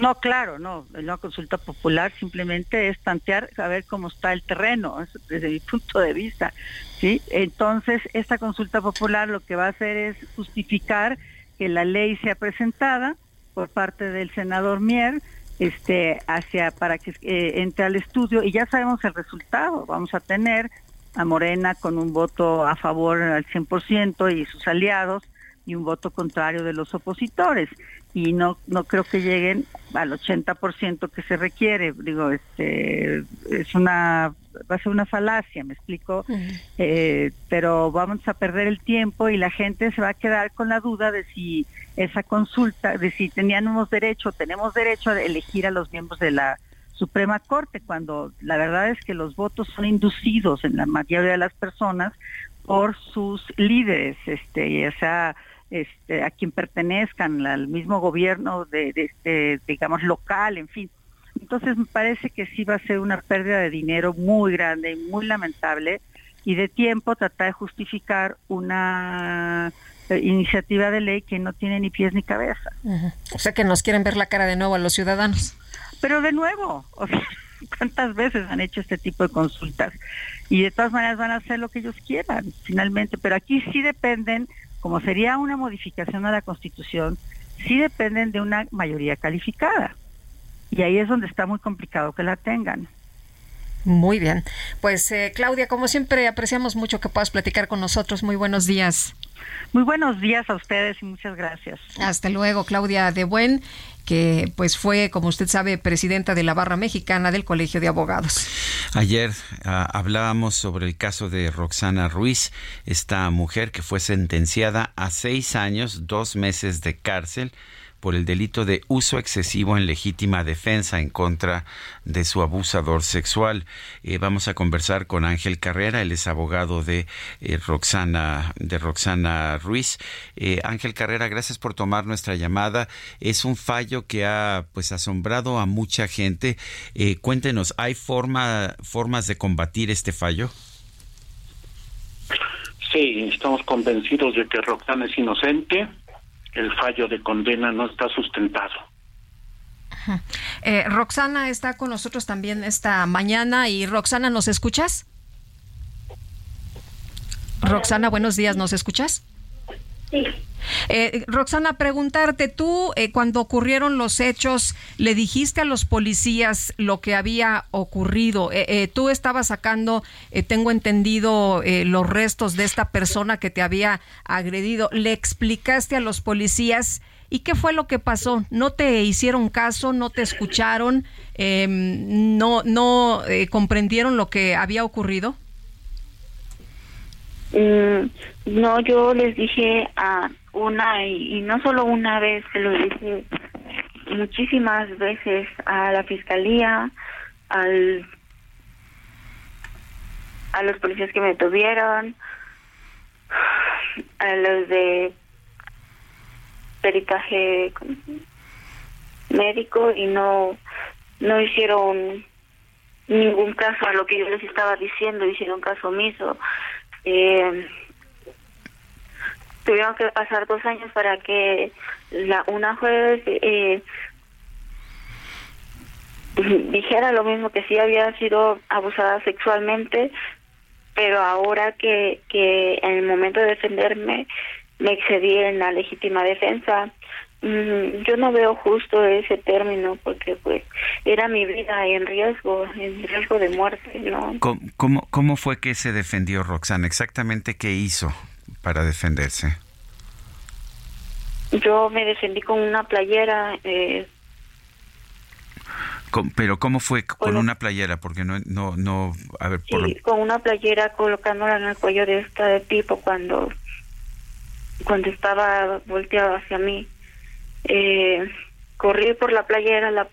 No, claro, no. La consulta popular simplemente es tantear, saber cómo está el terreno, desde mi punto de vista. ¿sí? Entonces, esta consulta popular lo que va a hacer es justificar que la ley sea presentada por parte del senador Mier, este hacia para que eh, entre al estudio y ya sabemos el resultado. Vamos a tener a Morena con un voto a favor al 100% y sus aliados y un voto contrario de los opositores. Y no no creo que lleguen al 80% que se requiere. Digo este es una va a ser una falacia me explico. Eh, pero vamos a perder el tiempo y la gente se va a quedar con la duda de si esa consulta de si teníamos derecho tenemos derecho a elegir a los miembros de la Suprema Corte cuando la verdad es que los votos son inducidos en la mayoría de las personas por sus líderes este ya sea este, a quien pertenezcan al mismo gobierno de, este, digamos local, en fin. Entonces me parece que sí va a ser una pérdida de dinero muy grande y muy lamentable y de tiempo tratar de justificar una eh, iniciativa de ley que no tiene ni pies ni cabeza. O sea que nos quieren ver la cara de nuevo a los ciudadanos. Pero de nuevo, o sea, ¿Cuántas veces han hecho este tipo de consultas? Y de todas maneras van a hacer lo que ellos quieran, finalmente. Pero aquí sí dependen, como sería una modificación a la Constitución, sí dependen de una mayoría calificada. Y ahí es donde está muy complicado que la tengan. Muy bien. Pues eh, Claudia, como siempre, apreciamos mucho que puedas platicar con nosotros. Muy buenos días. Muy buenos días a ustedes y muchas gracias. Hasta luego, Claudia de Buen, que pues fue, como usted sabe, presidenta de la barra mexicana del Colegio de Abogados. Ayer ah, hablábamos sobre el caso de Roxana Ruiz, esta mujer que fue sentenciada a seis años, dos meses de cárcel por el delito de uso excesivo en legítima defensa en contra de su abusador sexual. Eh, vamos a conversar con Ángel Carrera, él es abogado de eh, Roxana de Roxana Ruiz. Eh, Ángel Carrera, gracias por tomar nuestra llamada. Es un fallo que ha pues asombrado a mucha gente. cuéntenos, ¿hay forma formas de combatir este fallo? Sí, estamos convencidos de que Roxana es inocente el fallo de condena no está sustentado. Eh, Roxana está con nosotros también esta mañana y Roxana, ¿nos escuchas? Roxana, buenos días, ¿nos escuchas? Sí. Eh, Roxana, preguntarte, tú eh, cuando ocurrieron los hechos, ¿le dijiste a los policías lo que había ocurrido? Eh, tú estabas sacando, tengo entendido, los restos de esta persona que te había agredido. ¿Le explicaste a los policías y qué fue lo que pasó? ¿No te hicieron caso? ¿No te escucharon? Em, ¿No, no comprendieron lo que había ocurrido? Mm, no, yo les dije a una y, no solo una vez, se lo dije muchísimas veces a la fiscalía, al a los policías que me tuvieron, a los de peritaje médico y no no hicieron ningún caso a lo que yo les estaba diciendo, hicieron caso omiso. Eh, tuvieron que pasar dos años para que la una juez eh, dijera lo mismo que sí había sido abusada sexualmente pero ahora que que en el momento de defenderme me excedí en la legítima defensa yo no veo justo ese término porque pues era mi vida en riesgo en riesgo de muerte no cómo cómo fue que se defendió Roxana exactamente qué hizo para defenderse? Yo me defendí con una playera. Eh, pero ¿cómo fue con, una playera? Porque no, no, no, a ver, por con una playera colocándola en el cuello de esta de tipo cuando, cuando estaba volteado hacia mí. Eh, corrí por la playera, la,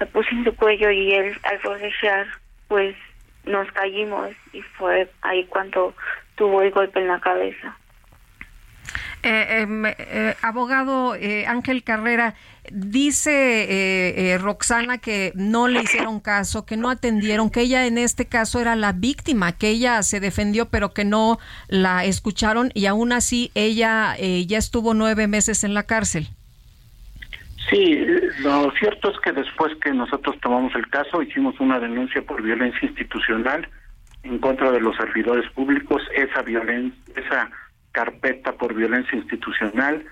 la puse en su cuello y él al forcejear, pues nos caímos y fue ahí cuando tuvo el golpe en la cabeza. Eh, em, eh, abogado eh, Ángel Carrera, dice Roxana que no le hicieron caso, que no atendieron, que ella en este caso era la víctima, que ella se defendió pero que no la escucharon y aún así ella ya estuvo nueve meses en la cárcel. Sí, lo cierto es que después que nosotros tomamos el caso hicimos una denuncia por violencia institucional en contra de los servidores públicos, esa violencia, esa carpeta por violencia institucional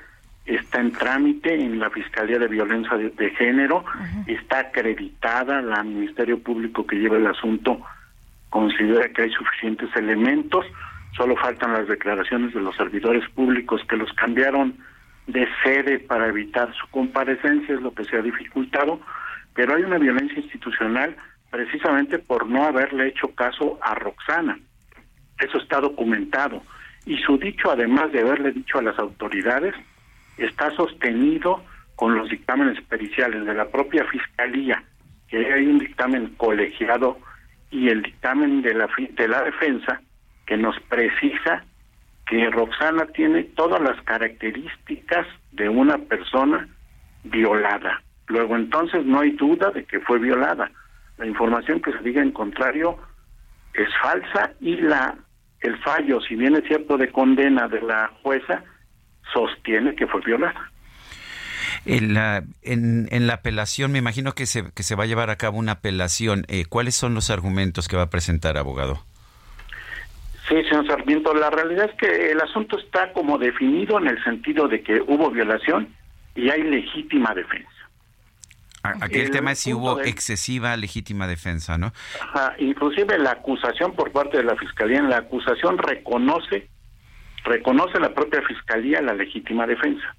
está en trámite en la Fiscalía de Violencia de, Género, está acreditada, la Ministerio Público que lleva el asunto considera que hay suficientes elementos, solo faltan las declaraciones de los servidores públicos que los cambiaron de sede para evitar su comparecencia, es lo que se ha dificultado, pero hay una violencia institucional precisamente por no haberle hecho caso a Roxana. Eso está documentado. Y su dicho, además de haberle dicho a las autoridades, está sostenido con los dictámenes periciales de la propia Fiscalía, que hay un dictamen colegiado y el dictamen de la, de la defensa que nos precisa que Roxana tiene todas las características de una persona violada. Luego entonces no hay duda de que fue violada. La información que se diga en contrario es falsa y la el fallo, si bien es cierto de condena de la jueza, sostiene que fue violada. En la, en, la apelación, me imagino que se, que se va a llevar a cabo una apelación. Eh, ¿Cuáles son los argumentos que va a presentar, abogado? Sí, señor Sarmiento, la realidad es que el asunto está como definido en el sentido de que hubo violación y hay legítima defensa. Aquí el, tema es si hubo excesiva legítima defensa, ¿no? Ajá, inclusive la acusación por parte de la Fiscalía, la acusación reconoce reconoce la propia Fiscalía la legítima defensa.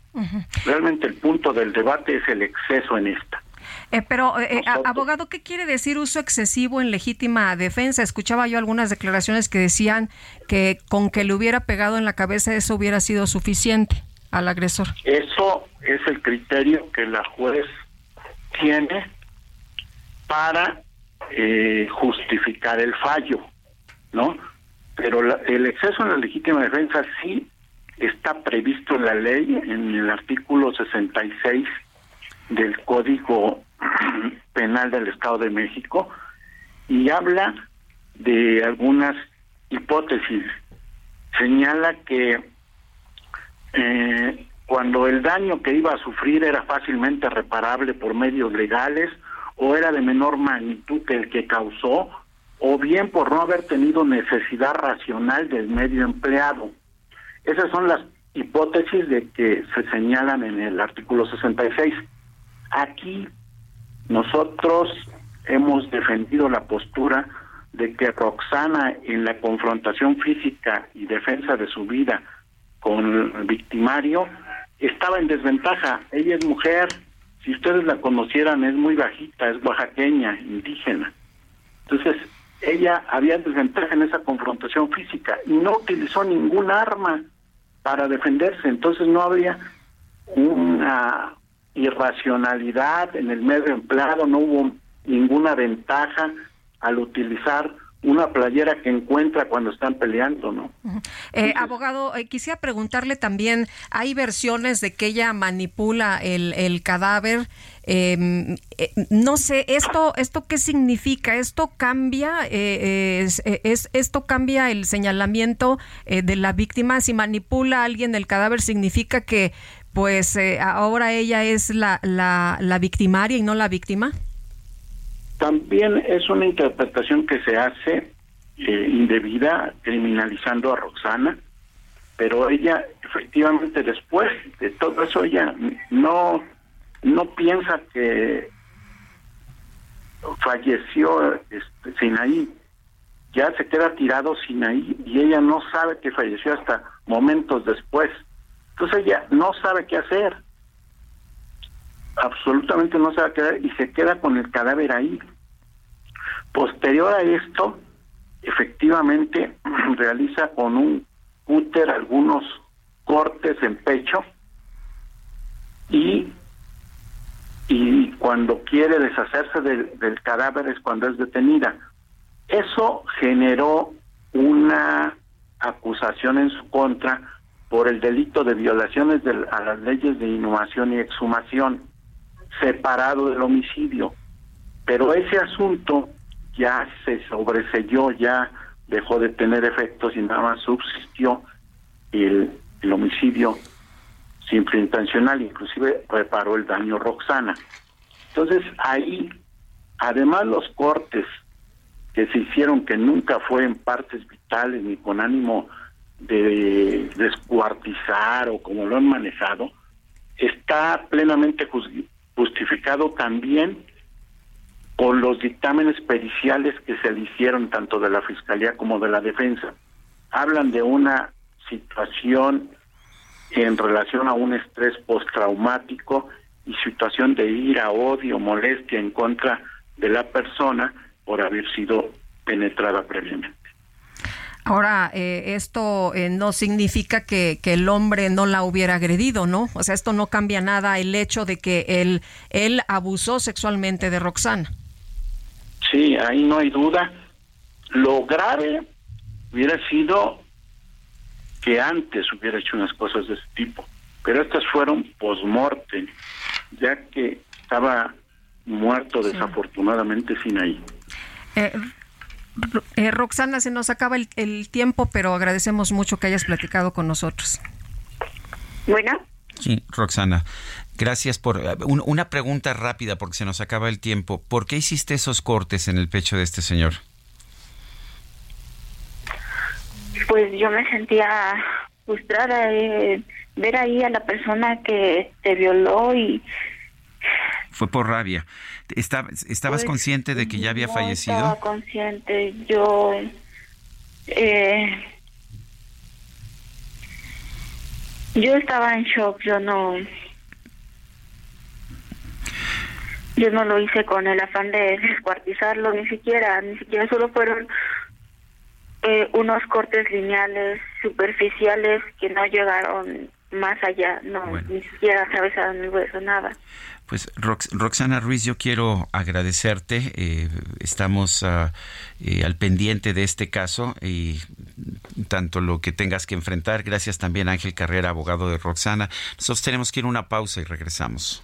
Realmente el punto del debate es el exceso en esta. Eh, pero, eh, abogado, ¿qué quiere decir uso excesivo en legítima defensa? Escuchaba yo algunas declaraciones que decían que con que le hubiera pegado en la cabeza eso hubiera sido suficiente al agresor. Eso es el criterio que la juez tiene para eh, justificar el fallo, ¿no? Pero el exceso en la legítima defensa sí está previsto en la ley, en el artículo 66 del Código Penal del Estado de México, y habla de algunas hipótesis. Señala que eh, cuando el daño que iba a sufrir era fácilmente reparable por medios legales o era de menor magnitud que el que causó, o bien por no haber tenido necesidad racional del medio empleado. Esas son las hipótesis de que se señalan en el artículo 66. Aquí nosotros hemos defendido la postura de que Roxana en la confrontación física y defensa de su vida con el victimario estaba en desventaja. Ella es mujer, si ustedes la conocieran es muy bajita, es oaxaqueña, indígena. Entonces, ella había desventaja en esa confrontación física y no utilizó ningún arma para defenderse, entonces no había una irracionalidad en el medio empleado, no hubo ninguna ventaja al utilizar una playera que encuentra cuando están peleando, ¿no? Eh, abogado, eh, quisiera preguntarle también, hay versiones de que ella manipula el, el cadáver. Em, eh, no sé, esto, esto qué significa. Esto cambia, es, es, esto cambia el señalamiento de la víctima. Si manipula a alguien el cadáver, significa que, pues, ahora ella es la, la, la victimaria y no la víctima. También es una interpretación que se hace eh, indebida, criminalizando a Roxana, pero ella efectivamente después de todo eso ella no no piensa que falleció este, Sinaí, ya se queda tirado Sinaí y ella no sabe que falleció hasta momentos después. Entonces ella no sabe qué hacer, absolutamente no sabe qué hacer y se queda con el cadáver ahí. Posterior a esto, efectivamente realiza con un cúter algunos cortes en pecho y y cuando quiere deshacerse del, del cadáver es cuando es detenida. Eso generó una acusación en su contra por el delito de violaciones de, a las leyes de inhumación y exhumación, separado del homicidio. Pero ese asunto ya se sobreselló, ya dejó de tener efectos y nada más subsistió el, el homicidio simple intencional, inclusive reparó el daño Roxana. Entonces ahí, además los cortes que se hicieron, que nunca fue en partes vitales ni con ánimo de descuartizar o como lo han manejado, está plenamente justificado también con los dictámenes periciales que se le hicieron tanto de la Fiscalía como de la Defensa. Hablan de una situación en relación a un estrés postraumático y situación de ira, odio, molestia en contra de la persona por haber sido penetrada previamente. Ahora, eh, esto eh, no significa que, que, el hombre no la hubiera agredido, ¿no? O sea, esto no cambia nada el hecho de que él, él abusó sexualmente de Roxana. Sí, ahí no hay duda. Lo grave hubiera sido que antes hubiera hecho unas cosas de ese tipo, pero estas fueron post-morte, ya que estaba muerto desafortunadamente sin ahí. Eh, eh, Roxana, se nos acaba el, el, tiempo, pero agradecemos mucho que hayas platicado con nosotros. Bueno. Sí, Roxana. Gracias por eh, una pregunta rápida porque se nos acaba el tiempo. ¿Por qué hiciste esos cortes en el pecho de este señor? Pues yo me sentía frustrada de ver ahí a la persona que te violó y fue por rabia. ¿Estabas pues, consciente de que ya había no fallecido? Estaba consciente. Yo eh, yo estaba en shock. Yo no yo no lo hice con el afán de descuartizarlo, ni siquiera, ni siquiera solo fueron eh, unos cortes lineales superficiales que no llegaron más allá, no, ni siquiera atravesaron el hueso, nada. Pues Roxana Ruiz, yo quiero agradecerte. Eh, estamos ah, eh, al pendiente de este caso y tanto lo que tengas que enfrentar. Gracias también Ángel Carrera, abogado de Roxana. Nosotros tenemos que ir a una pausa y regresamos.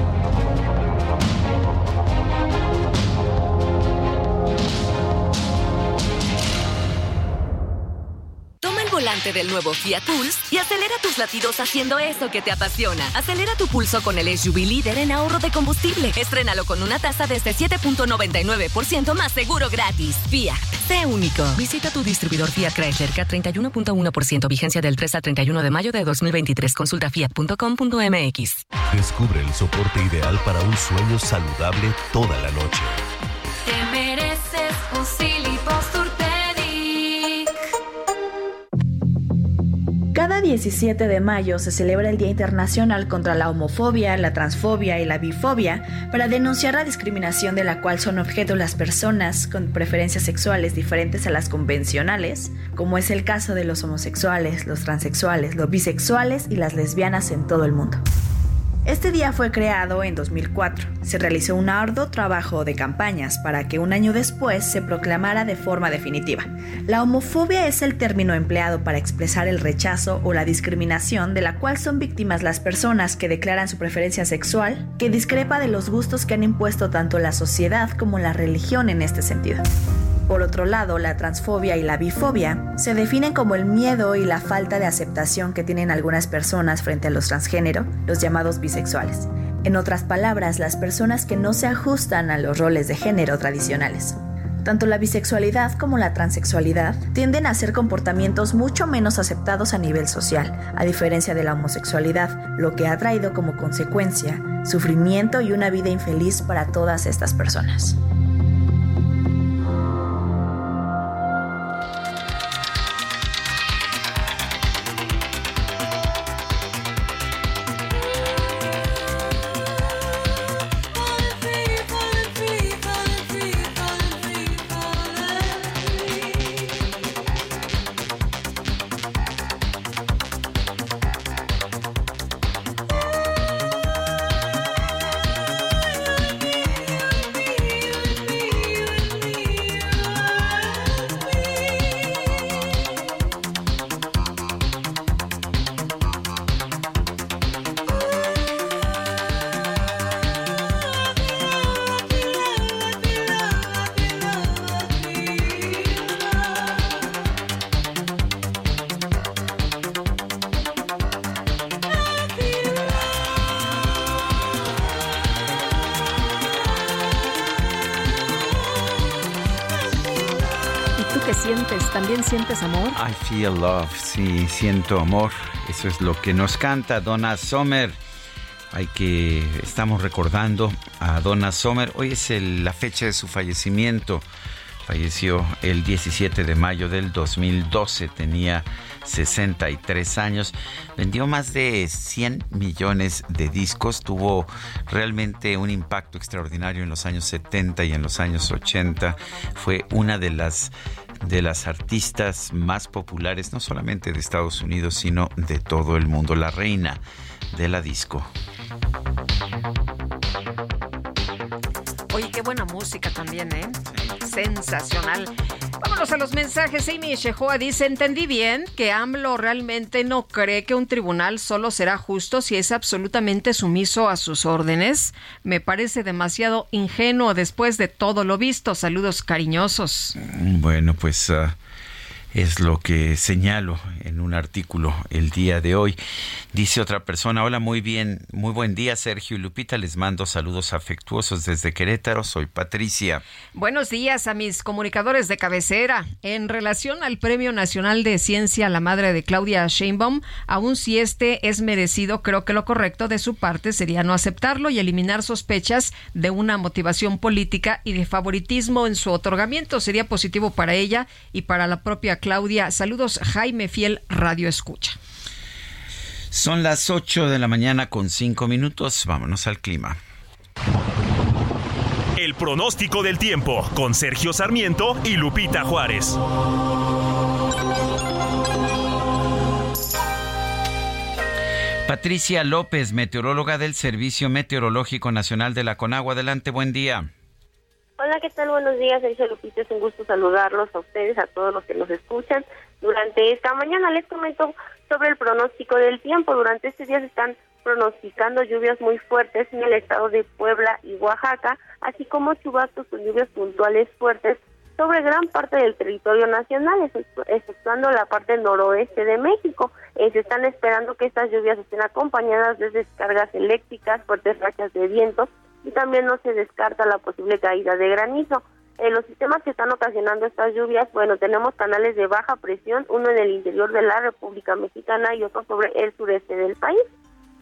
Volante del nuevo Fiat Pulse y acelera tus latidos haciendo eso que te apasiona. Acelera tu pulso con el SUV líder en ahorro de combustible. Estrénalo con una tasa desde 7.99% más seguro gratis. Fiat, sé único. Visita tu distribuidor Fiat Chrysler K31.1% vigencia del 3 al 31 de mayo de 2023. Consulta fiat.com.mx. Descubre el soporte ideal para un sueño saludable toda la noche. Te mereces un Cada 17 de mayo se celebra el Día Internacional contra la Homofobia, la Transfobia y la Bifobia para denunciar la discriminación de la cual son objeto las personas con preferencias sexuales diferentes a las convencionales, como es el caso de los homosexuales, los transexuales, los bisexuales y las lesbianas en todo el mundo. Este día fue creado en 2004. Se realizó un arduo trabajo de campañas para que un año después se proclamara de forma definitiva. La homofobia es el término empleado para expresar el rechazo o la discriminación de la cual son víctimas las personas que declaran su preferencia sexual, que discrepa de los gustos que han impuesto tanto la sociedad como la religión en este sentido. Por otro lado, la transfobia y la bifobia se definen como el miedo y la falta de aceptación que tienen algunas personas frente a los transgénero, los llamados bisexuales. En otras palabras, las personas que no se ajustan a los roles de género tradicionales. Tanto la bisexualidad como la transexualidad tienden a ser comportamientos mucho menos aceptados a nivel social, a diferencia de la homosexualidad, lo que ha traído como consecuencia sufrimiento y una vida infeliz para todas estas personas. Amor? I feel love, sí, siento amor. Eso es lo que nos canta Donna Sommer. Hay que, estamos recordando a Donna Sommer. Hoy es la fecha de su fallecimiento. Falleció el 17 de mayo del 2012, tenía 63 años. Vendió más de 100 millones de discos, tuvo realmente un impacto extraordinario en los años 70 y en los años 80. Fue una de las de las artistas más populares, no solamente de Estados Unidos, sino de todo el mundo, la reina de la disco. Oye, qué buena música también, ¿eh? Sensacional. A los mensajes. Amy Shehoa dice, entendí bien que AMLO realmente no cree que un tribunal solo será justo si es absolutamente sumiso a sus órdenes. Me parece demasiado ingenuo después de todo lo visto. Saludos cariñosos. Bueno, pues... ah, es lo que señalo en un artículo el día de hoy. Dice otra persona, hola, muy bien, muy buen día Sergio y Lupita, les mando saludos afectuosos desde Querétaro, soy Patricia. Buenos días a mis comunicadores de cabecera. En relación al Premio Nacional de Ciencia la madre de Claudia Sheinbaum, aun si este es merecido, creo que lo correcto de su parte sería no aceptarlo y eliminar sospechas de una motivación política y de favoritismo en su otorgamiento. Sería positivo para ella y para la propia Claudia. Saludos, Jaime Fiel, Radio Escucha. Son las 8 de la mañana con 5 minutos, vámonos al clima. El pronóstico del tiempo con Sergio Sarmiento y Lupita Juárez. Patricia López, meteoróloga del Servicio Meteorológico Nacional de la Conagua. Adelante, buen día. Hola, ¿qué tal? Buenos días, Sergio Lupita. Es un gusto saludarlos a ustedes, a todos los que nos escuchan. Durante esta mañana les comento sobre el pronóstico del tiempo. Durante este día se están pronosticando lluvias muy fuertes en el estado de Puebla y Oaxaca, así como chubascos con lluvias puntuales fuertes sobre gran parte del territorio nacional, exceptu- exceptuando la parte noroeste de México. Eh, se están esperando que estas lluvias estén acompañadas de descargas eléctricas, fuertes rachas de vientos y también no se descarta la posible caída de granizo. Eh, los sistemas que están ocasionando estas lluvias, bueno, tenemos canales de baja presión, uno en el interior de la República Mexicana y otro sobre el sureste del país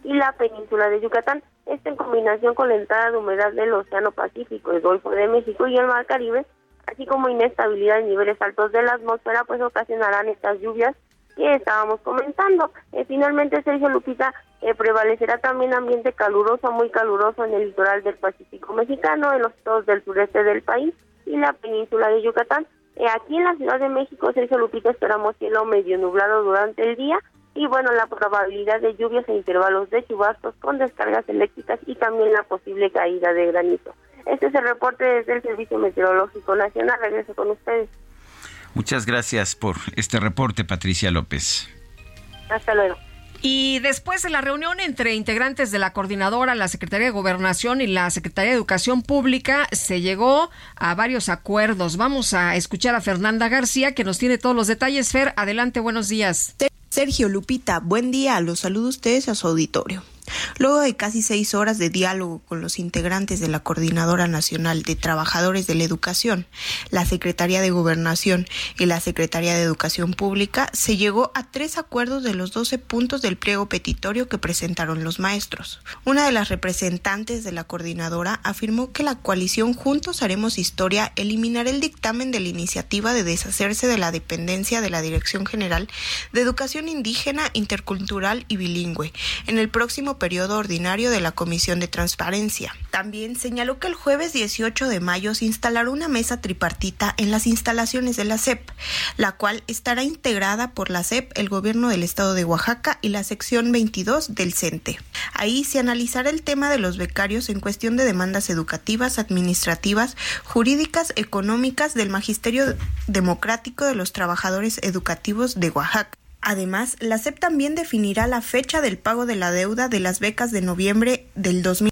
y la península de Yucatán. Esto en combinación con la entrada de humedad del Océano Pacífico, el Golfo de México y el Mar Caribe, así como inestabilidad en niveles altos de la atmósfera, pues ocasionarán estas lluvias que estábamos comentando. Eh, finalmente, Sergio Lupita, eh, prevalecerá también ambiente caluroso, muy caluroso en el litoral del Pacífico mexicano, en los estados del sureste del país y la península de Yucatán. Eh, aquí en la Ciudad de México, Sergio Lupita, esperamos cielo medio nublado durante el día y bueno, la probabilidad de lluvias e intervalos de chubascos con descargas eléctricas y también la posible caída de granizo. Este es el reporte desde el Servicio Meteorológico Nacional. Regreso con ustedes. Muchas gracias por este reporte, Patricia López. Hasta luego. Y después de la reunión entre integrantes de la coordinadora, la Secretaría de Gobernación y la Secretaría de Educación Pública, se llegó a varios acuerdos. Vamos a escuchar a Fernanda García, que nos tiene todos los detalles. Fer, adelante, buenos días. Sergio Lupita, buen día. Los saludo a ustedes a su auditorio. Luego de casi seis horas de diálogo con los integrantes de la Coordinadora Nacional de Trabajadores de la Educación, la Secretaría de Gobernación y la Secretaría de Educación Pública, se llegó a tres acuerdos de los 12 puntos del pliego petitorio que presentaron los maestros. Una de las representantes de la coordinadora afirmó que la coalición Juntos Haremos Historia eliminará el dictamen de la iniciativa de deshacerse de la dependencia de la Dirección General de Educación Indígena, Intercultural y Bilingüe en el próximo periodo ordinario de la Comisión de Transparencia. También señaló que el jueves 18 de mayo se instalará una mesa tripartita en las instalaciones de la SEP, la cual estará integrada por la SEP, el Gobierno del Estado de Oaxaca y la sección 22 del CENTE. Ahí se analizará el tema de los becarios en cuestión de demandas educativas, administrativas, jurídicas, económicas del Magisterio Democrático de los Trabajadores Educativos de Oaxaca. Además, la SEP también definirá la fecha del pago de la deuda de las becas de noviembre del 2000.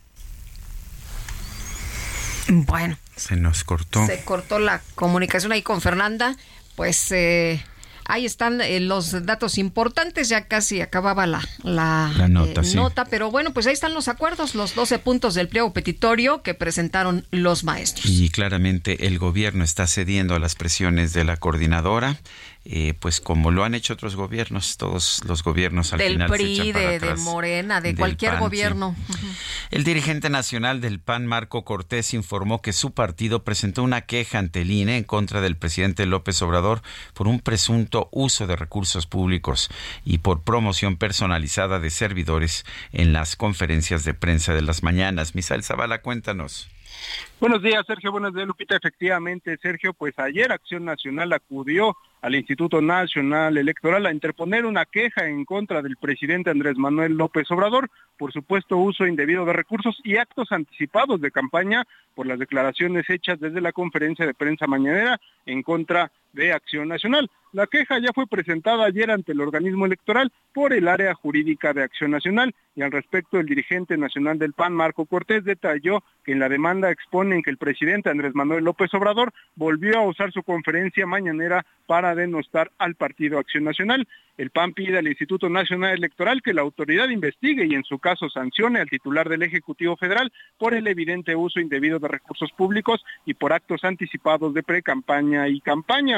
Bueno. Se nos cortó. Se cortó la comunicación ahí con Fernanda. Pues eh, ahí están eh, los datos importantes. Ya casi acababa la, la, La nota, eh, sí. nota, pero bueno, pues ahí están los acuerdos, los 12 puntos del pliego petitorio que presentaron los maestros. Y claramente el gobierno está cediendo a las presiones de la coordinadora. Eh, pues como lo han hecho otros gobiernos, todos los gobiernos al del final PRI, se echan para de, atrás. de Morena, de cualquier PAN, sí. gobierno. El dirigente nacional del PAN, Marco Cortés, informó que su partido presentó una queja ante el INE en contra del presidente López Obrador por un presunto uso de recursos públicos y por promoción personalizada de servidores en las conferencias de prensa de las mañanas. Misael Zavala, cuéntanos. Buenos días, Sergio. Buenos días, Lupita. Efectivamente, Sergio, pues ayer Acción Nacional acudió al Instituto Nacional Electoral a interponer una queja en contra del presidente Andrés Manuel López Obrador por supuesto uso indebido de recursos y actos anticipados de campaña por las declaraciones hechas desde la conferencia de prensa mañanera en contra de Acción Nacional. La queja ya fue presentada ayer ante el organismo electoral por el área jurídica de Acción Nacional y al respecto el dirigente nacional del PAN, Marco Cortés, detalló que en la demanda exponen que el presidente Andrés Manuel López Obrador volvió a usar su conferencia mañanera para denostar al Partido Acción Nacional. El PAN pide al Instituto Nacional Electoral que la autoridad investigue y en su caso sancione al titular del Ejecutivo Federal por el evidente uso indebido de recursos públicos y por actos anticipados de pre-campaña y campaña.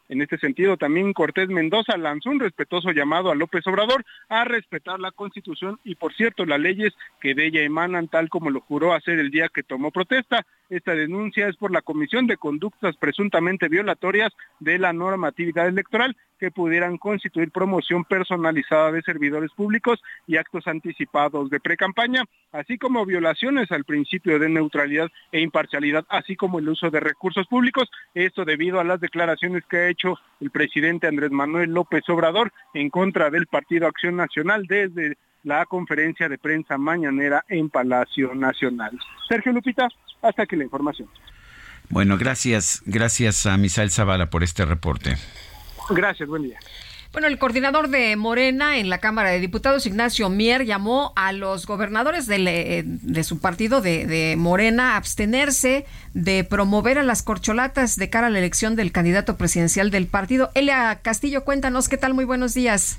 En este sentido, también Cortés Mendoza lanzó un respetuoso llamado a López Obrador a respetar la Constitución y, por cierto, las leyes que de ella emanan, tal como lo juró hacer el día que tomó protesta. Esta denuncia es por la Comisión de Conductas presuntamente violatorias de la normatividad electoral que pudieran constituir promoción personalizada de servidores públicos y actos anticipados de precampaña, así como violaciones al principio de neutralidad e imparcialidad, así como el uso de recursos públicos. Esto debido a las declaraciones que ha hecho el presidente Andrés Manuel López Obrador en contra del Partido Acción Nacional desde la conferencia de prensa mañanera en Palacio Nacional. Sergio Lupita, hasta aquí la información. Bueno, gracias, gracias a Misael Zavala por este reporte. Gracias, buen día. Bueno, el coordinador de Morena en la Cámara de Diputados, Ignacio Mier, llamó a los gobernadores de, le- de su partido de, de Morena a abstenerse de promover a las corcholatas de cara a la elección del candidato presidencial del partido. Elia Castillo, cuéntanos qué tal, muy buenos días.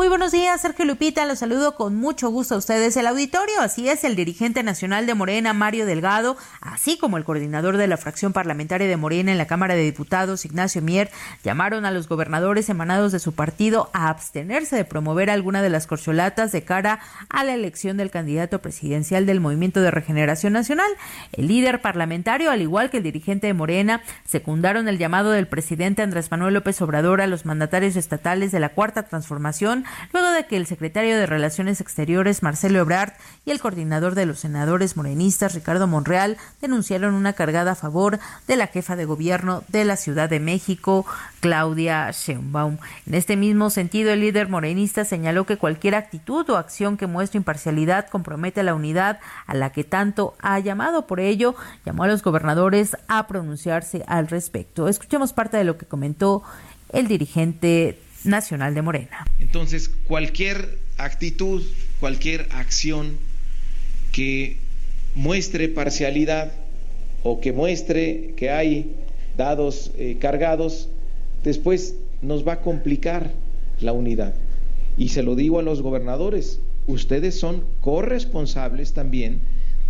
Muy buenos días, Sergio Lupita. Los saludo con mucho gusto a ustedes. El auditorio, así es, el dirigente nacional de Morena, Mario Delgado, así como el coordinador de la fracción parlamentaria de Morena en la Cámara de Diputados, Ignacio Mier, llamaron a los gobernadores emanados de su partido a abstenerse de promover alguna de las corcholatas de cara a la elección del candidato presidencial del Movimiento de Regeneración Nacional. El líder parlamentario, al igual que el dirigente de Morena, secundaron el llamado del presidente Andrés Manuel López Obrador a los mandatarios estatales de la Cuarta Transformación luego de que el secretario de Relaciones Exteriores, Marcelo Ebrard, y el coordinador de los senadores morenistas, Ricardo Monreal, denunciaron una cargada a favor de la jefa de gobierno de la Ciudad de México, Claudia Sheinbaum. En este mismo sentido, el líder morenista señaló que cualquier actitud o acción que muestre imparcialidad compromete la unidad a la que tanto ha llamado. Por ello, llamó a los gobernadores a pronunciarse al respecto. Escuchemos parte de lo que comentó el dirigente nacional de Morena. Entonces, cualquier actitud, cualquier acción que muestre parcialidad o que muestre que hay dados eh, cargados, después nos va a complicar la unidad. Y se lo digo a los gobernadores, ustedes son corresponsables también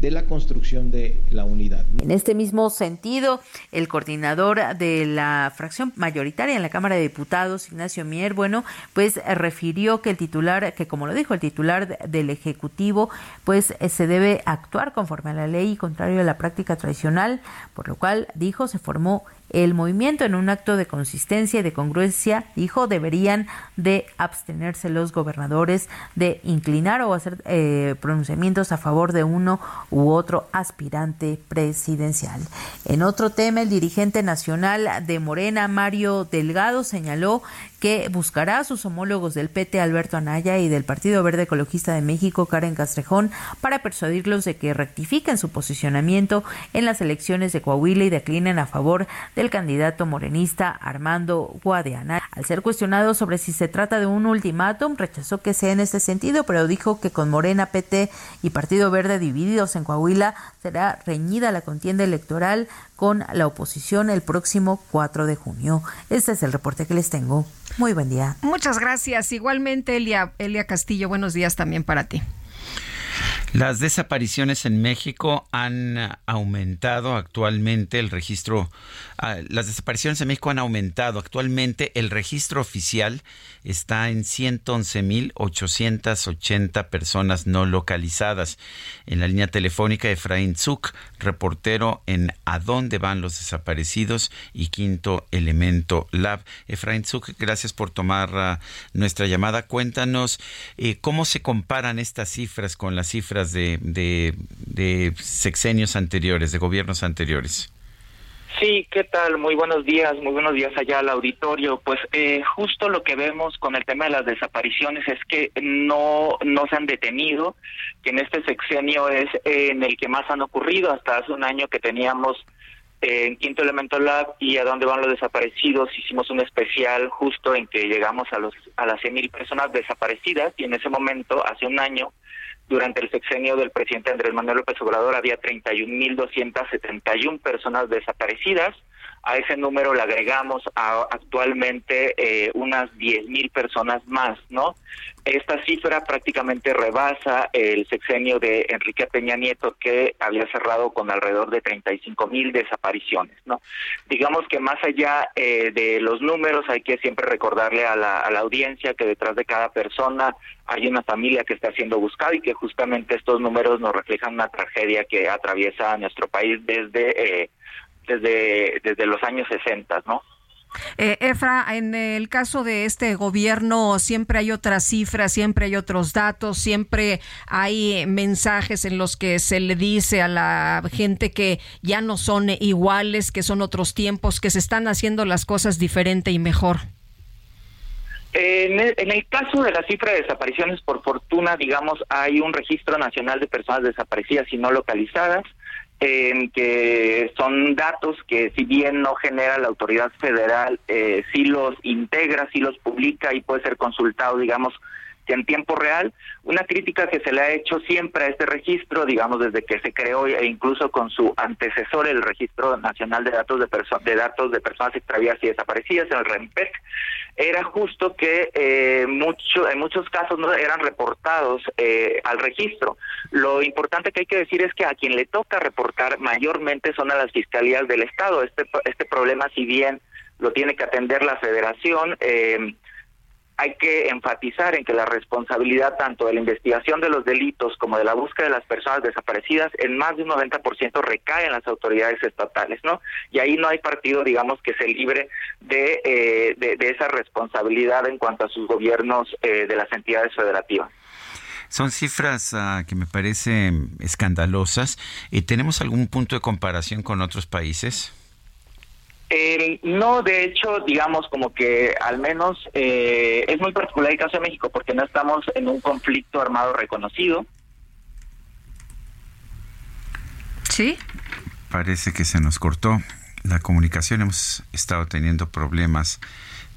de la construcción de la unidad. En este mismo sentido, el coordinador de la fracción mayoritaria en la Cámara de Diputados, Ignacio Mier, bueno, pues eh, refirió que el titular, que como lo dijo el titular de- del Ejecutivo, pues eh, se debe actuar conforme a la ley y contrario a la práctica tradicional, por lo cual dijo se formó el movimiento en un acto de consistencia y de congruencia, dijo, deberían de abstenerse los gobernadores de inclinar o hacer eh, pronunciamientos a favor de uno u otro aspirante presidencial. En otro tema, el dirigente nacional de Morena, Mario Delgado, señaló que buscará a sus homólogos del PT, Alberto Anaya, y del Partido Verde Ecologista de México, Karen Castrejón, para persuadirlos de que rectifiquen su posicionamiento en las elecciones de Coahuila y declinen a favor del candidato morenista Armando Guadiana. Al ser cuestionado sobre si se trata de un ultimátum, rechazó que sea en este sentido, pero dijo que con Morena, PT y Partido Verde divididos en Coahuila será reñida la contienda electoral con la oposición el próximo 4 de junio. Este es el reporte que les tengo. Muy buen día. Muchas gracias. Igualmente, Elia, Elia Castillo, buenos días también para ti. Las desapariciones en México han aumentado actualmente el registro. Ah, las desapariciones en México han aumentado. Actualmente el registro oficial está en 111.880 personas no localizadas. En la línea telefónica, Efraín Zuk, reportero en A dónde van los desaparecidos y Quinto Elemento Lab. Efraín Zuk, gracias por tomar ah, nuestra llamada. Cuéntanos eh, cómo se comparan estas cifras con las cifras de, sexenios anteriores, de gobiernos anteriores. Sí, ¿qué tal? Muy buenos días, muy buenos días allá al auditorio. Pues eh, justo lo que vemos con el tema de las desapariciones es que no, no se han detenido, que en este sexenio es en el que más han ocurrido. Hasta hace un año que teníamos eh, en Quinto Elemento Lab y a dónde van los desaparecidos, hicimos un especial justo en que llegamos a, los, a las 100.000 personas desaparecidas y en ese momento, hace un año, durante el sexenio del presidente Andrés Manuel López Obrador había 31.271 personas desaparecidas. A ese número le agregamos a, actualmente eh, unas 10.000 personas más, ¿no? Esta cifra prácticamente rebasa el sexenio de Enrique Peña Nieto, que había cerrado con alrededor de 35.000 desapariciones, ¿no? Digamos que más allá eh, de los números, hay que siempre recordarle a la, audiencia que detrás de cada persona hay una familia que está siendo buscada y que justamente estos números nos reflejan una tragedia que atraviesa nuestro país desde eh, desde desde los años 60, ¿no? Eh, Efra, en el caso de este gobierno siempre hay otras cifras, siempre hay otros datos, siempre hay mensajes en los que se le dice a la gente que ya no son iguales, que son otros tiempos, que se están haciendo las cosas diferente y mejor. En el, caso de la cifra de desapariciones, por fortuna, digamos, hay un registro nacional de personas desaparecidas y no localizadas, en que son datos que si bien no genera la autoridad federal, eh, sí los integra, sí los publica y puede ser consultado, digamos, en tiempo real. Una crítica que se le ha hecho siempre a este registro, digamos desde que se creó e incluso con su antecesor, el Registro Nacional de Datos de, de Datos de Personas Extraviadas y Desaparecidas, el REMPEC, era justo que eh, mucho, en muchos casos no eran reportados eh, al registro. Lo importante que hay que decir es que a quien le toca reportar mayormente son a las fiscalías del Estado. Este, este problema, si bien lo tiene que atender la Federación, eh, hay que enfatizar en que la responsabilidad tanto de la investigación de los delitos como de la búsqueda de las personas desaparecidas en más de un 90% recae en las autoridades estatales, ¿no? Y ahí no hay partido, digamos, que se libre de, eh, de, esa responsabilidad en cuanto a sus gobiernos eh, de las entidades federativas. Son cifras ah, que me parecen escandalosas. ¿Y ¿Tenemos algún punto de comparación con otros países? Eh, no, de hecho, digamos como que al menos eh, es muy particular el caso de México porque no estamos en un conflicto armado reconocido. Sí. Parece que se nos cortó la comunicación. Hemos estado teniendo problemas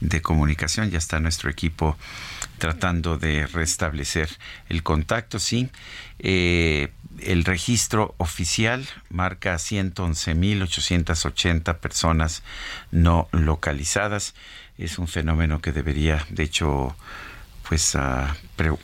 de comunicación. Ya está nuestro equipo tratando de restablecer el contacto. Sí. Eh, el registro oficial marca 111.880 personas no localizadas. Es un fenómeno que debería, de hecho, pues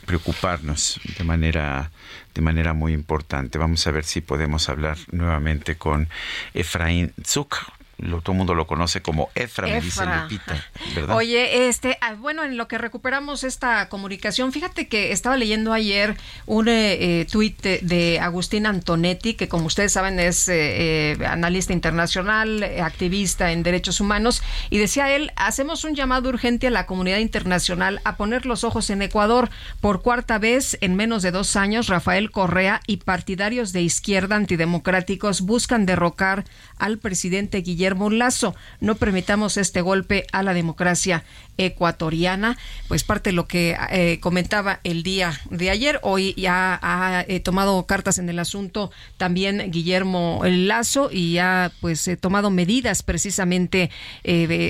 preocuparnos de manera de manera muy importante. Vamos a ver si podemos hablar nuevamente con Efraín Zuk, lo, todo el mundo lo conoce como Efra, me dice Lupita, ¿verdad? Oye, este, ah, bueno, en lo que recuperamos esta comunicación, fíjate que estaba leyendo ayer un eh, eh tuit de, Agustín Antonetti, que como ustedes saben es eh, eh, analista internacional, activista en derechos humanos, y decía él, hacemos un llamado urgente a la comunidad internacional a poner los ojos en Ecuador. Por cuarta vez en menos de dos años, Rafael Correa y partidarios de izquierda antidemocráticos buscan derrocar al presidente Guillermo Lazo. No permitamos este golpe a la democracia ecuatoriana. Pues parte de lo que eh, comentaba el día de ayer. Hoy ya ha eh, tomado cartas en el asunto también Guillermo Lazo y ha pues eh, tomado medidas precisamente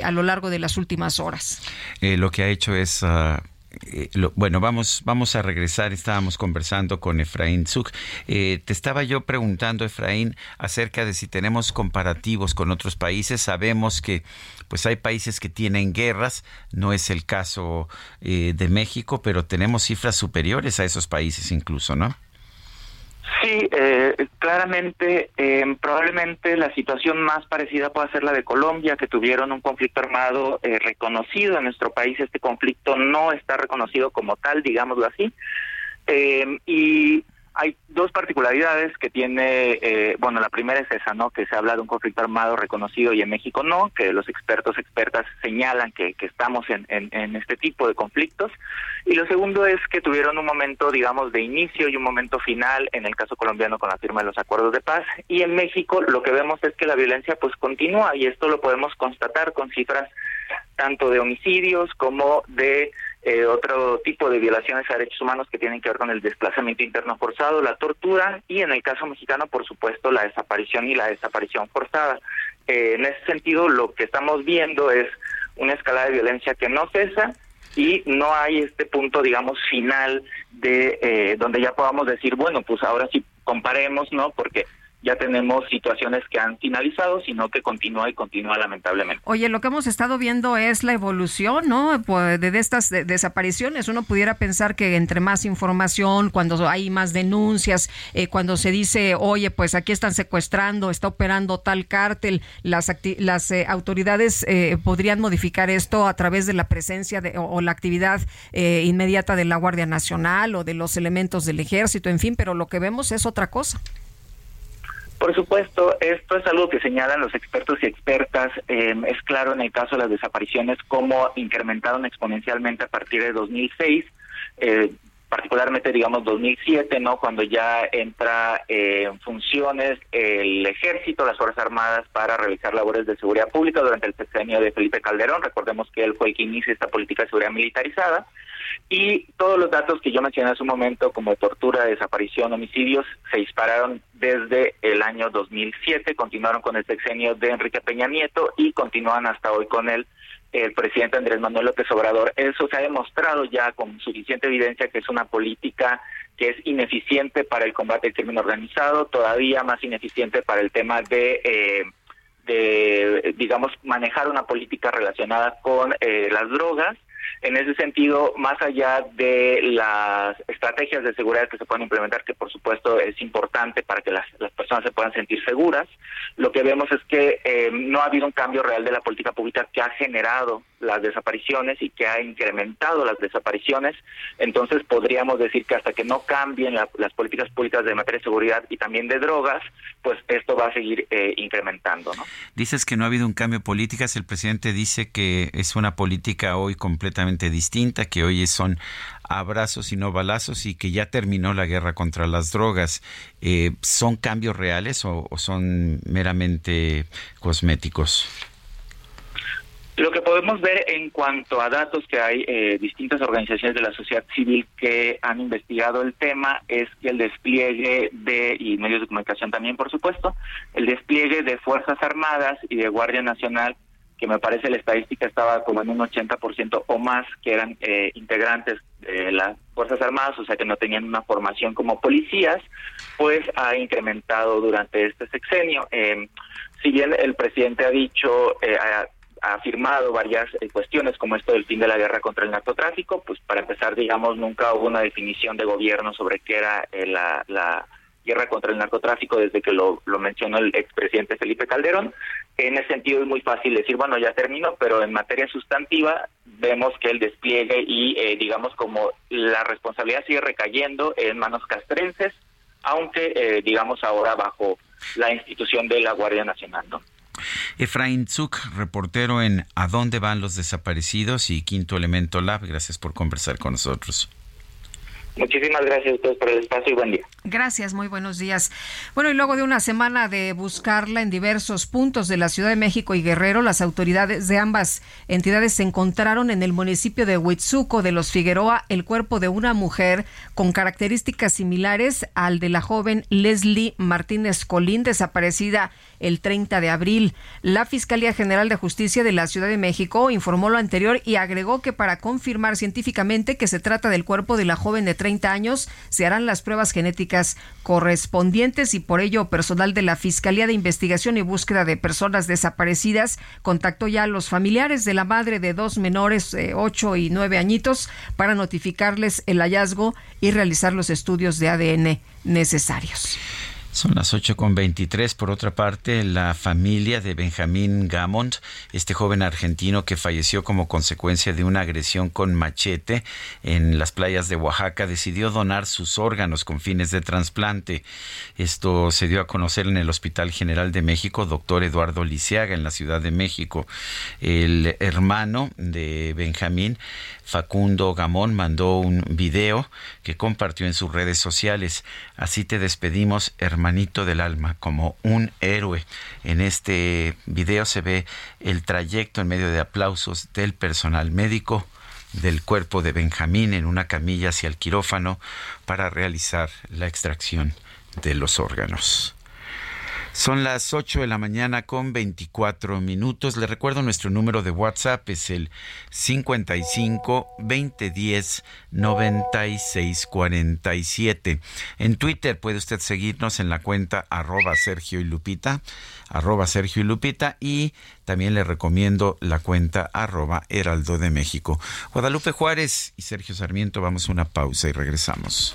a lo largo de las últimas horas. lo que ha hecho es ah, eh, bueno, vamos, vamos a regresar. Estábamos conversando con Efraín Zug. Eh, te estaba yo preguntando, Efraín, acerca de si tenemos comparativos con otros países. Sabemos que pues hay países que tienen guerras, no es el caso eh, de México, pero tenemos cifras superiores a esos países incluso, ¿no? Sí, eh, claramente, eh, probablemente la situación más parecida pueda ser la de Colombia, que tuvieron un conflicto armado eh, reconocido en nuestro país. Este conflicto no está reconocido como tal, digámoslo así. Eh, y hay dos particularidades que tiene, eh, bueno, la primera es esa, ¿no? Que se habla de un conflicto armado reconocido y en México no, que los expertos, expertas señalan que, que estamos en, en, en este tipo de conflictos. Y lo segundo es que tuvieron un momento, digamos, de inicio y un momento final, en el caso colombiano con la firma de los acuerdos de paz. Y en México lo que vemos es que la violencia pues continúa y esto lo podemos constatar con cifras tanto de homicidios como de eh, otro tipo de violaciones a derechos humanos que tienen que ver con el desplazamiento interno forzado, la tortura y en el caso mexicano, por supuesto, la desaparición y la desaparición forzada. Eh, en ese sentido, lo que estamos viendo es una escalada de violencia que no cesa y no hay este punto, digamos, final de eh, donde ya podamos decir, bueno, pues ahora sí comparemos, ¿no? Porque ya tenemos situaciones que han finalizado, sino que continúa y continúa lamentablemente. Oye, lo que hemos estado viendo es la evolución, ¿no? Pues, de, estas de- desapariciones. Uno pudiera pensar que entre más información, cuando hay más denuncias, eh, cuando se dice, oye, pues aquí están secuestrando, está operando tal cártel, las, las eh, autoridades eh, podrían modificar esto a través de la presencia de, o, o la actividad eh, inmediata de la Guardia Nacional o de los elementos del ejército, en fin, pero lo que vemos es otra cosa. Por supuesto, esto es algo que señalan los expertos y expertas. Eh, es claro en el caso de las desapariciones cómo incrementaron exponencialmente a partir de 2006, eh, particularmente digamos 2007, ¿no? Cuando ya entra eh, en funciones el ejército, las fuerzas armadas para realizar labores de seguridad pública durante el sexenio de Felipe Calderón. Recordemos que él fue el que inicia esta política de seguridad militarizada. Y todos los datos que yo mencioné hace un momento, como tortura, desaparición, homicidios, se dispararon desde el año 2007, continuaron con el sexenio de Enrique Peña Nieto y continúan hasta hoy con el, presidente Andrés Manuel López Obrador. Eso se ha demostrado ya con suficiente evidencia que es una política que es ineficiente para el combate al crimen organizado, todavía más ineficiente para el tema de... Eh, de, digamos, manejar una política relacionada con eh, las drogas. En ese sentido, más allá de las estrategias de seguridad que se pueden implementar, que por supuesto es importante para que las, personas se puedan sentir seguras, lo que vemos es que eh, no ha habido un cambio real de la política pública que ha generado las desapariciones y que ha incrementado las desapariciones. Entonces podríamos decir que hasta que no cambien la- las políticas públicas de materia de seguridad y también de drogas, pues esto va a seguir eh, incrementando, ¿no? Dices que no ha habido un cambio de políticas. El presidente dice que es una política hoy completamente distinta, que hoy son abrazos y no balazos y que ya terminó la guerra contra las drogas. Eh, ¿Son cambios reales o, son meramente cosméticos? Lo que podemos ver en cuanto a datos que hay eh, distintas organizaciones de la sociedad civil que han investigado el tema es que el despliegue de, y medios de comunicación también por supuesto, el despliegue de Fuerzas Armadas y de Guardia Nacional, que me parece la estadística estaba como en un 80% o más que eran eh, integrantes de las Fuerzas Armadas, o sea que no tenían una formación como policías, pues ha incrementado durante este sexenio. Eh, si bien el presidente ha dicho, eh, ha, ha afirmado varias eh, cuestiones como esto del fin de la guerra contra el narcotráfico, pues para empezar, digamos, nunca hubo una definición de gobierno sobre qué era eh, la, la guerra contra el narcotráfico desde que lo, mencionó el expresidente Felipe Calderón. En ese sentido es muy fácil decir, bueno, ya terminó, pero en materia sustantiva vemos que el despliegue y, eh, digamos, como la responsabilidad sigue recayendo en manos castrenses, aunque, eh, digamos, ahora bajo la institución de la Guardia Nacional, ¿no? Efraín Zuk, reportero en A dónde van los desaparecidos y Quinto Elemento Lab. Gracias por conversar con nosotros. Muchísimas gracias a ustedes por el espacio y buen día. Gracias, muy buenos días. Bueno, y luego de una semana de buscarla en diversos puntos de la Ciudad de México y Guerrero, las autoridades de ambas entidades se encontraron en el municipio de Huitzuco de los Figueroa el cuerpo de una mujer con características similares al de la joven Leslie Martínez Colín, desaparecida el 30 de abril. La Fiscalía General de Justicia de la Ciudad de México informó lo anterior y agregó que para confirmar científicamente que se trata del cuerpo de la joven de 30 30 años, se harán las pruebas genéticas correspondientes y por ello personal de la Fiscalía de Investigación y Búsqueda de Personas Desaparecidas contactó ya a los familiares de la madre de dos menores, eh, 8 y 9 añitos, para notificarles el hallazgo y realizar los estudios de ADN necesarios. Son las 8 con 23. Por otra parte, la familia de Benjamín Gamond, este joven argentino que falleció como consecuencia de una agresión con machete en las playas de Oaxaca, decidió donar sus órganos con fines de trasplante. Esto se dio a conocer en el Hospital General de México, doctor Eduardo Lisiaga, en la Ciudad de México. El hermano de Benjamín Facundo Gamón mandó un video que compartió en sus redes sociales. Así te despedimos, hermanito del alma, como un héroe. En este video se ve el trayecto en medio de aplausos del personal médico del cuerpo de Benjamín en una camilla hacia el quirófano para realizar la extracción de los órganos. Son las 8 de la mañana con 24 minutos. Le recuerdo nuestro número de WhatsApp es el 55 2010 9647. En Twitter puede usted seguirnos en la cuenta arroba Sergio y Lupita, arroba Sergio y Lupita y también le recomiendo la cuenta arroba Heraldo de México. Guadalupe Juárez y Sergio Sarmiento, vamos a una pausa y regresamos.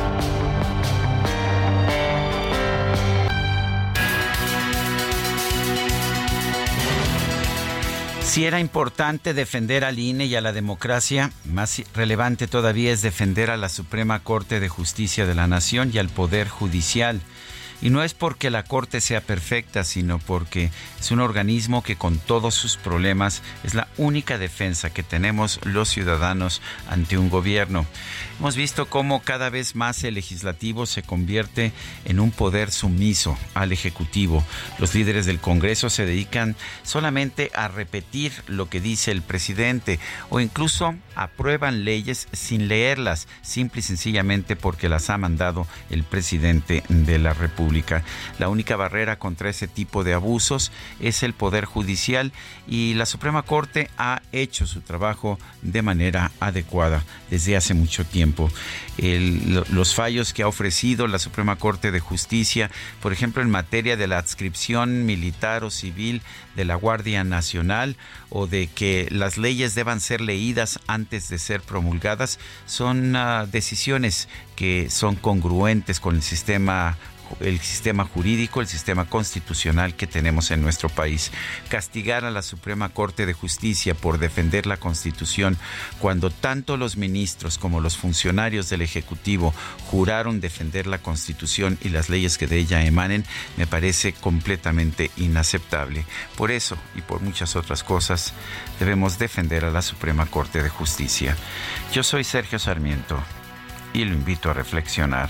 Si era importante defender al INE y a la democracia, más relevante todavía es defender a la Suprema Corte de Justicia de la Nación y al Poder Judicial. Y no es porque la Corte sea perfecta, sino porque es un organismo que con todos sus problemas es la única defensa que tenemos los ciudadanos ante un gobierno. Hemos visto cómo cada vez más el legislativo se convierte en un poder sumiso al Ejecutivo. Los líderes del Congreso se dedican solamente a repetir lo que dice el presidente o incluso aprueban leyes sin leerlas, simple y sencillamente porque las ha mandado el presidente de la República. La única barrera contra ese tipo de abusos es el Poder Judicial y la Suprema Corte ha hecho su trabajo de manera adecuada desde hace mucho tiempo. Los fallos que ha ofrecido la Suprema Corte de Justicia, por ejemplo, en materia de la adscripción militar o civil de la Guardia Nacional o de que las leyes deban ser leídas antes de ser promulgadas, son uh, decisiones que son congruentes con el sistema el sistema jurídico, el sistema constitucional que tenemos en nuestro país. Castigar a la Suprema Corte de Justicia por defender la Constitución cuando tanto los ministros como los funcionarios del Ejecutivo juraron defender la Constitución y las leyes que de ella emanen, me parece completamente inaceptable. Por eso y por muchas otras cosas, debemos defender a la Suprema Corte de Justicia. Yo soy Sergio Sarmiento y lo invito a reflexionar.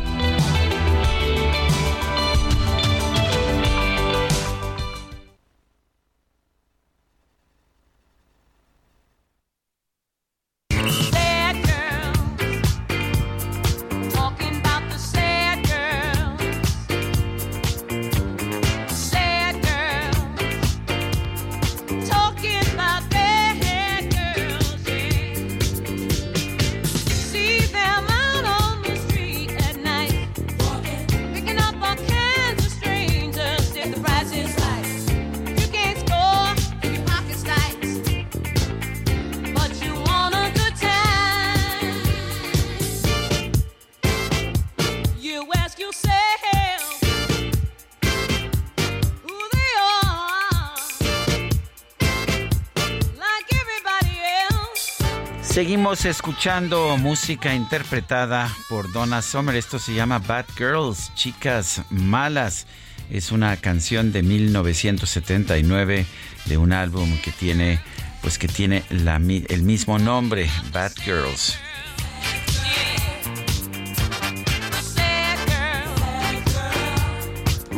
Seguimos escuchando música interpretada por Donna Summer. Esto se llama Bad Girls, Chicas Malas. Es una canción de 1979 de un álbum que tiene, pues que tiene el mismo nombre, Bad Girls.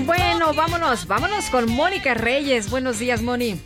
Bueno, vámonos, vámonos con Mónica Reyes. Buenos días, Moni.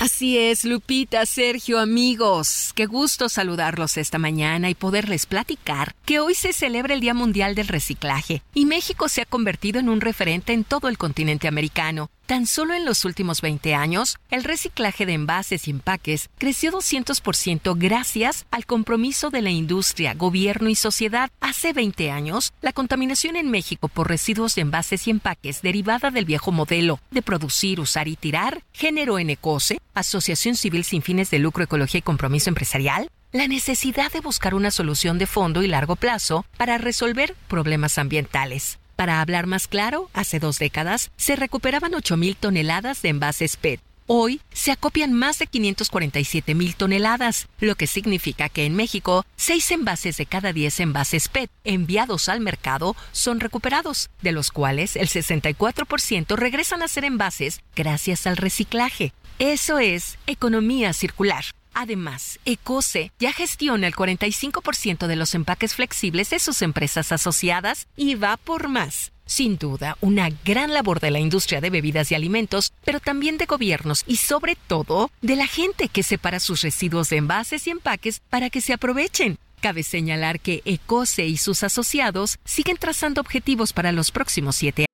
Así es, Lupita, Sergio, amigos. Qué gusto saludarlos esta mañana y poderles platicar que hoy se celebra el Día Mundial del Reciclaje y México se ha convertido en un referente en todo el continente americano. Tan solo en los últimos 20 años, el reciclaje de envases y empaques creció 200% gracias al compromiso de la industria, gobierno y sociedad. Hace 20 años, la contaminación en México por residuos de envases y empaques derivada del viejo modelo de producir, usar y tirar generó en ECOSE, Asociación Civil sin fines de lucro, ecología y compromiso empresarial, la necesidad de buscar una solución de fondo y largo plazo para resolver problemas ambientales. Para hablar más claro, hace dos décadas se recuperaban 8.000 toneladas de envases PET. Hoy se acopian más de 547 mil toneladas, lo que significa que en México, 6 envases de cada 10 envases PET enviados al mercado son recuperados, de los cuales el 64% regresan a ser envases gracias al reciclaje. Eso es economía circular. Además, Ecose ya gestiona el 45% de los empaques flexibles de sus empresas asociadas y va por más. Sin duda, una gran labor de la industria de bebidas y alimentos, pero también de gobiernos y sobre todo de la gente que separa sus residuos de envases y empaques para que se aprovechen. Cabe señalar que Ecose y sus asociados siguen trazando objetivos para los próximos siete años.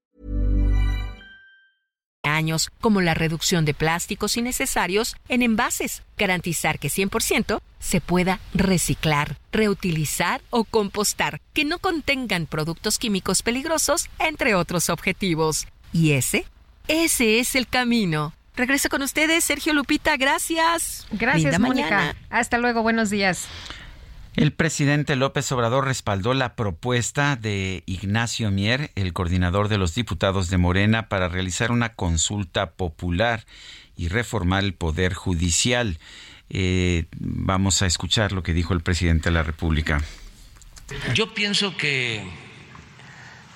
Años, como la reducción de plásticos innecesarios en envases, garantizar que 100% se pueda reciclar, reutilizar o compostar, que no contengan productos químicos peligrosos, entre otros objetivos. Y ese, ese es el camino. Regreso con ustedes, Sergio Lupita, gracias. Gracias, Mónica. Hasta luego, buenos días. El presidente López Obrador respaldó la propuesta de Ignacio Mier, el coordinador de los diputados de Morena, para realizar una consulta popular y reformar el Poder Judicial. Eh, vamos a escuchar lo que dijo el presidente de la República. Yo pienso que,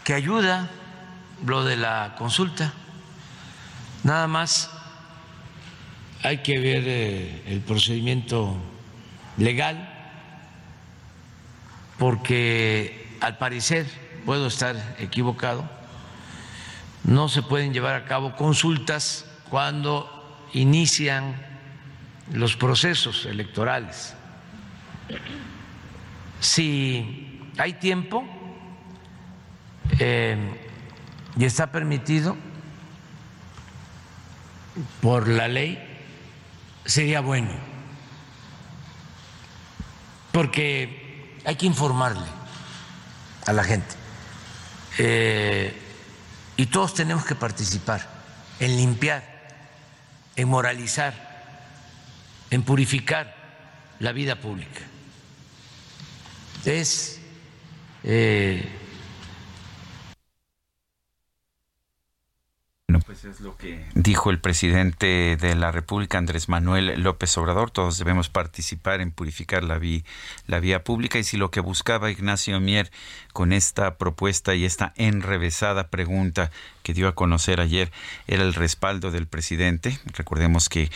que ayuda lo de la consulta. Nada más hay que ver eh, el procedimiento legal porque al parecer, puedo estar equivocado, no se pueden llevar a cabo consultas cuando inician los procesos electorales. Si hay tiempo eh, y está permitido por la ley, sería bueno, porque hay que informarle a la gente. Eh, y todos tenemos que participar en limpiar, en moralizar en purificar la vida pública. Es eh, Bueno, pues es lo que dijo el presidente de la República, Andrés Manuel López Obrador. Todos debemos participar en purificar la, la vía pública. Y si lo que buscaba Ignacio Mier con esta propuesta y esta enrevesada pregunta que dio a conocer ayer era el respaldo del presidente, recordemos que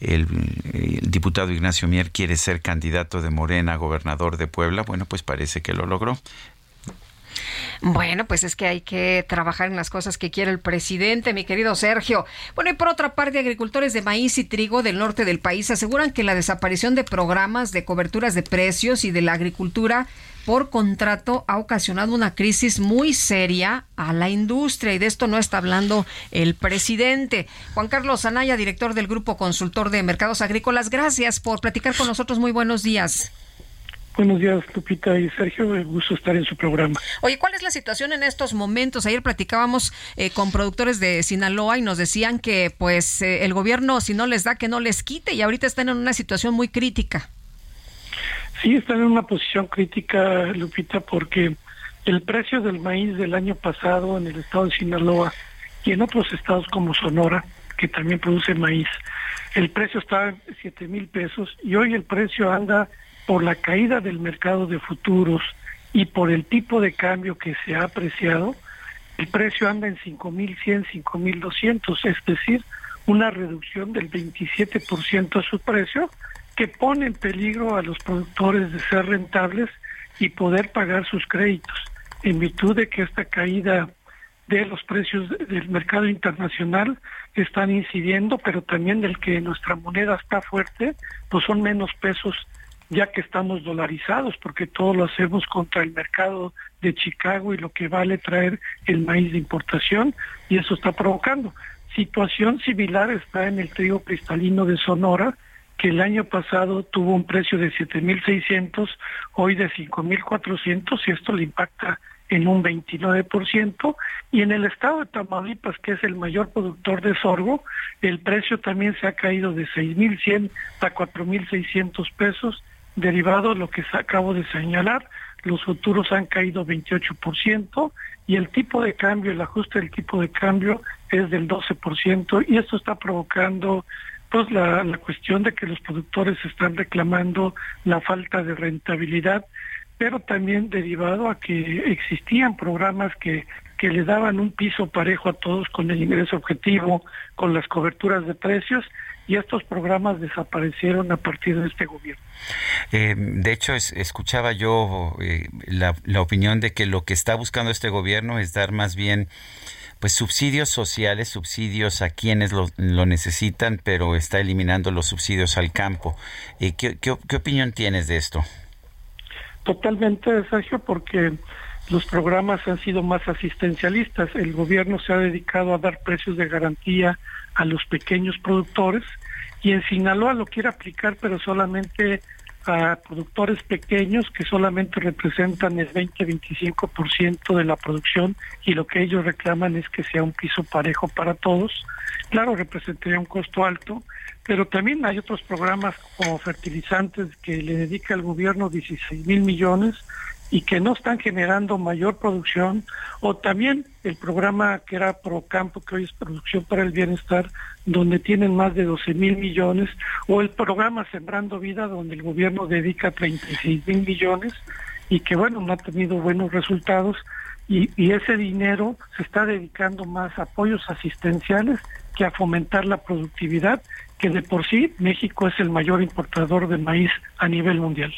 el, el diputado Ignacio Mier quiere ser candidato de Morena a gobernador de Puebla. Bueno, pues parece que lo logró. Bueno, pues es que hay que trabajar en las cosas que quiere el presidente, mi querido Sergio. Bueno, y por otra parte, agricultores de maíz y trigo del norte del país aseguran que la desaparición de programas de coberturas de precios y de la agricultura por contrato ha ocasionado una crisis muy seria a la industria y de esto no está hablando el presidente. Juan Carlos Anaya, director del Grupo Consultor de Mercados Agrícolas, gracias por platicar con nosotros. Muy buenos días. Buenos días, Lupita y Sergio. Gusto estar en su programa. Oye, ¿cuál es la situación en estos momentos? Ayer platicábamos eh, con productores de Sinaloa y nos decían que, pues, eh, el gobierno, si no les da, que no les quite y ahorita están en una situación muy crítica. Sí, están en una posición crítica, Lupita, porque el precio del maíz del año pasado en el estado de Sinaloa y en otros estados como Sonora, que también produce maíz, el precio estaba en 7 mil pesos y hoy el precio anda por la caída del mercado de futuros y por el tipo de cambio que se ha apreciado, el precio anda en 5.100, 5.200, es decir, una reducción del 27% de su precio que pone en peligro a los productores de ser rentables y poder pagar sus créditos, en virtud de que esta caída de los precios del mercado internacional están incidiendo, pero también del que nuestra moneda está fuerte, pues son menos pesos ya que estamos dolarizados, porque todo lo hacemos contra el mercado de Chicago y lo que vale traer el maíz de importación, y eso está provocando. Situación similar está en el trigo cristalino de Sonora, que el año pasado tuvo un precio de 7.600, hoy de 5.400, y esto le impacta en un 29%, y en el estado de Tamaulipas, que es el mayor productor de sorgo, el precio también se ha caído de 6.100 a 4.600 pesos, derivado de lo que acabo de señalar, los futuros han caído 28% y el tipo de cambio, el ajuste del tipo de cambio es del 12% y esto está provocando pues la, la cuestión de que los productores están reclamando la falta de rentabilidad, pero también derivado a que existían programas que que le daban un piso parejo a todos con el ingreso objetivo, con las coberturas de precios, y estos programas desaparecieron a partir de este gobierno. Eh, de hecho, escuchaba yo eh, la, opinión de que lo que está buscando este gobierno es dar más bien pues subsidios sociales, subsidios a quienes lo, necesitan, pero está eliminando los subsidios al campo. Eh, ¿qué, qué opinión tienes de esto? Totalmente, Sergio, porque los programas han sido más asistencialistas. El gobierno se ha dedicado a dar precios de garantía a los pequeños productores y en Sinaloa lo quiere aplicar, pero solamente a productores pequeños que solamente representan el 20-25% de la producción y lo que ellos reclaman es que sea un piso parejo para todos. Claro, representaría un costo alto, pero también hay otros programas como fertilizantes que le dedica el gobierno 16 mil millones y que no están generando mayor producción, o también el programa que era Procampo, que hoy es Producción para el Bienestar, donde tienen más de 12 mil millones, o el programa Sembrando Vida, donde el gobierno dedica 36 mil millones y que, bueno, no ha tenido buenos resultados, y, y ese dinero se está dedicando más a apoyos asistenciales que a fomentar la productividad que de por sí México es el mayor importador de maíz a nivel mundial.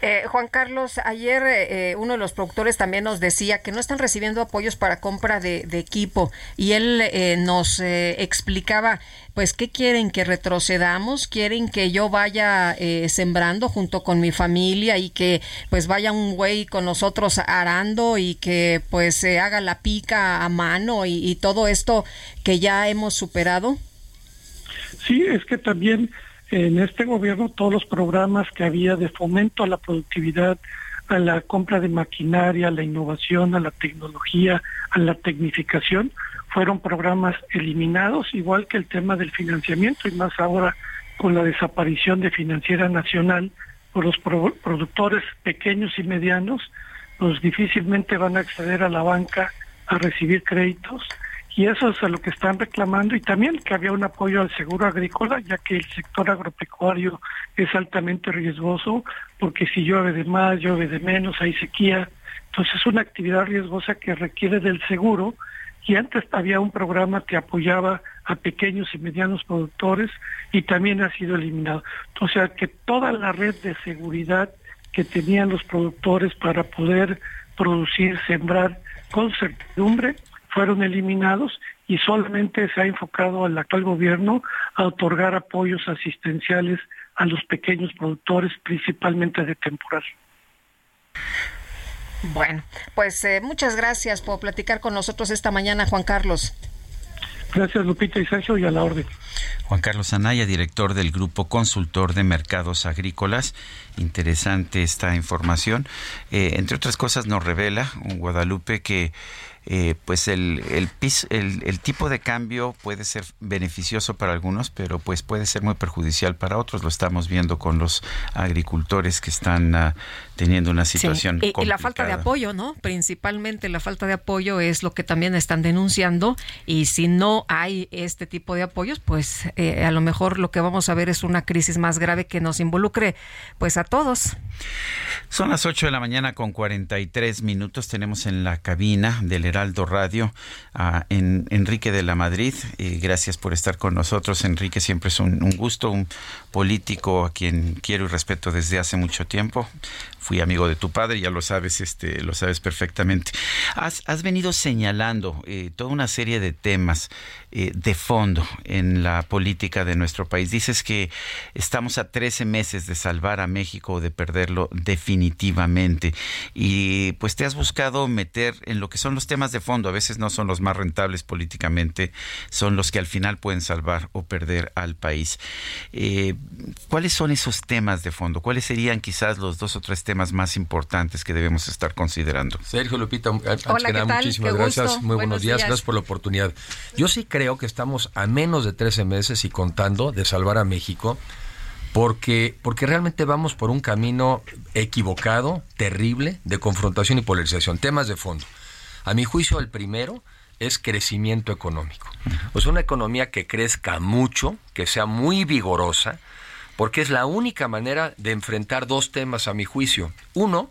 Eh, Juan Carlos, ayer eh, uno de los productores también nos decía que no están recibiendo apoyos para compra de, equipo y él eh, nos explicaba, pues, ¿qué quieren? ¿Que retrocedamos? ¿Quieren que yo vaya sembrando junto con mi familia y que pues vaya un güey con nosotros arando y que pues se haga la pica a mano y todo esto que ya hemos superado? Sí, es que también en este gobierno todos los programas que había de fomento a la productividad, a la compra de maquinaria, a la innovación, a la tecnología, a la tecnificación, fueron programas eliminados, igual que el tema del financiamiento y más ahora con la desaparición de Financiera Nacional, por los productores pequeños y medianos, pues difícilmente van a acceder a la banca a recibir créditos y eso es a lo que están reclamando. Y también que había un apoyo al seguro agrícola ya que el sector agropecuario es altamente riesgoso porque si llueve de más, llueve de menos, hay sequía, entonces es una actividad riesgosa que requiere del seguro. Y antes había un programa que apoyaba a pequeños y medianos productores y también ha sido eliminado. O sea que toda la red de seguridad que tenían los productores para poder producir, sembrar con certidumbre, fueron eliminados y solamente se ha enfocado al actual gobierno a otorgar apoyos asistenciales a los pequeños productores, principalmente de temporal. Bueno, pues eh, muchas gracias por platicar con nosotros esta mañana, Juan Carlos. Gracias, Lupita y Sergio, y a la orden. Juan Carlos Anaya, director del Grupo Consultor de Mercados Agrícolas. Interesante esta información. Eh, entre otras cosas, nos revela un Guadalupe que eh, pues el, el, el, tipo de cambio puede ser beneficioso para algunos, pero pues puede ser muy perjudicial para otros. Lo estamos viendo con los agricultores que están ah, teniendo una situación y, la falta de apoyo, ¿no? Principalmente la falta de apoyo es lo que también están denunciando y si no hay este tipo de apoyos, pues eh, a lo mejor lo que vamos a ver es una crisis más grave que nos involucre pues a todos. Son las 8 de la mañana con 43 minutos. Tenemos en la cabina del Heraldo Radio a Enrique de la Madrid. y gracias por estar con nosotros. Enrique, siempre es un, un gusto, un político a quien quiero y respeto desde hace mucho tiempo fui amigo de tu padre, ya lo sabes, este, lo sabes perfectamente. Has, has venido señalando eh, toda una serie de temas eh, de fondo en la política de nuestro país. Dices que estamos a 13 meses de salvar a México o de perderlo definitivamente. Y pues te has buscado meter en lo que son los temas de fondo. A veces no son los más rentables políticamente, son los que al final pueden salvar o perder al país. Eh, ¿Cuáles son esos temas de fondo? ¿Cuáles serían quizás los dos o tres temas? más importantes que debemos estar considerando. Sergio Lupita, antes que nada, muchísimas gracias. Muy buenos, días. gracias por la oportunidad. Yo sí creo que estamos a menos de 13 meses y contando de salvar a México porque, porque realmente vamos por un camino equivocado, terrible, de confrontación y polarización. Temas de fondo. A mi juicio, el primero es crecimiento económico. Pues una economía que crezca mucho, que sea muy vigorosa, porque es la única manera de enfrentar dos temas a mi juicio. Uno,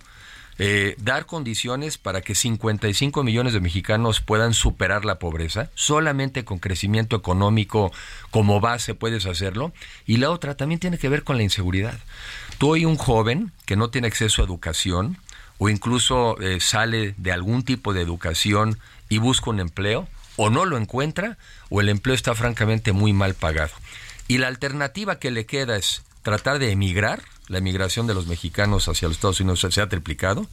eh, dar condiciones para que 55 millones de mexicanos puedan superar la pobreza. Solamente con crecimiento económico como base puedes hacerlo. Y la otra también tiene que ver con la inseguridad. Tú hoy un joven que no tiene acceso a educación o incluso eh, sale de algún tipo de educación y busca un empleo, o no lo encuentra o el empleo está francamente muy mal pagado. Y la alternativa que le queda es tratar de emigrar, la emigración de los mexicanos hacia los Estados Unidos se ha triplicado,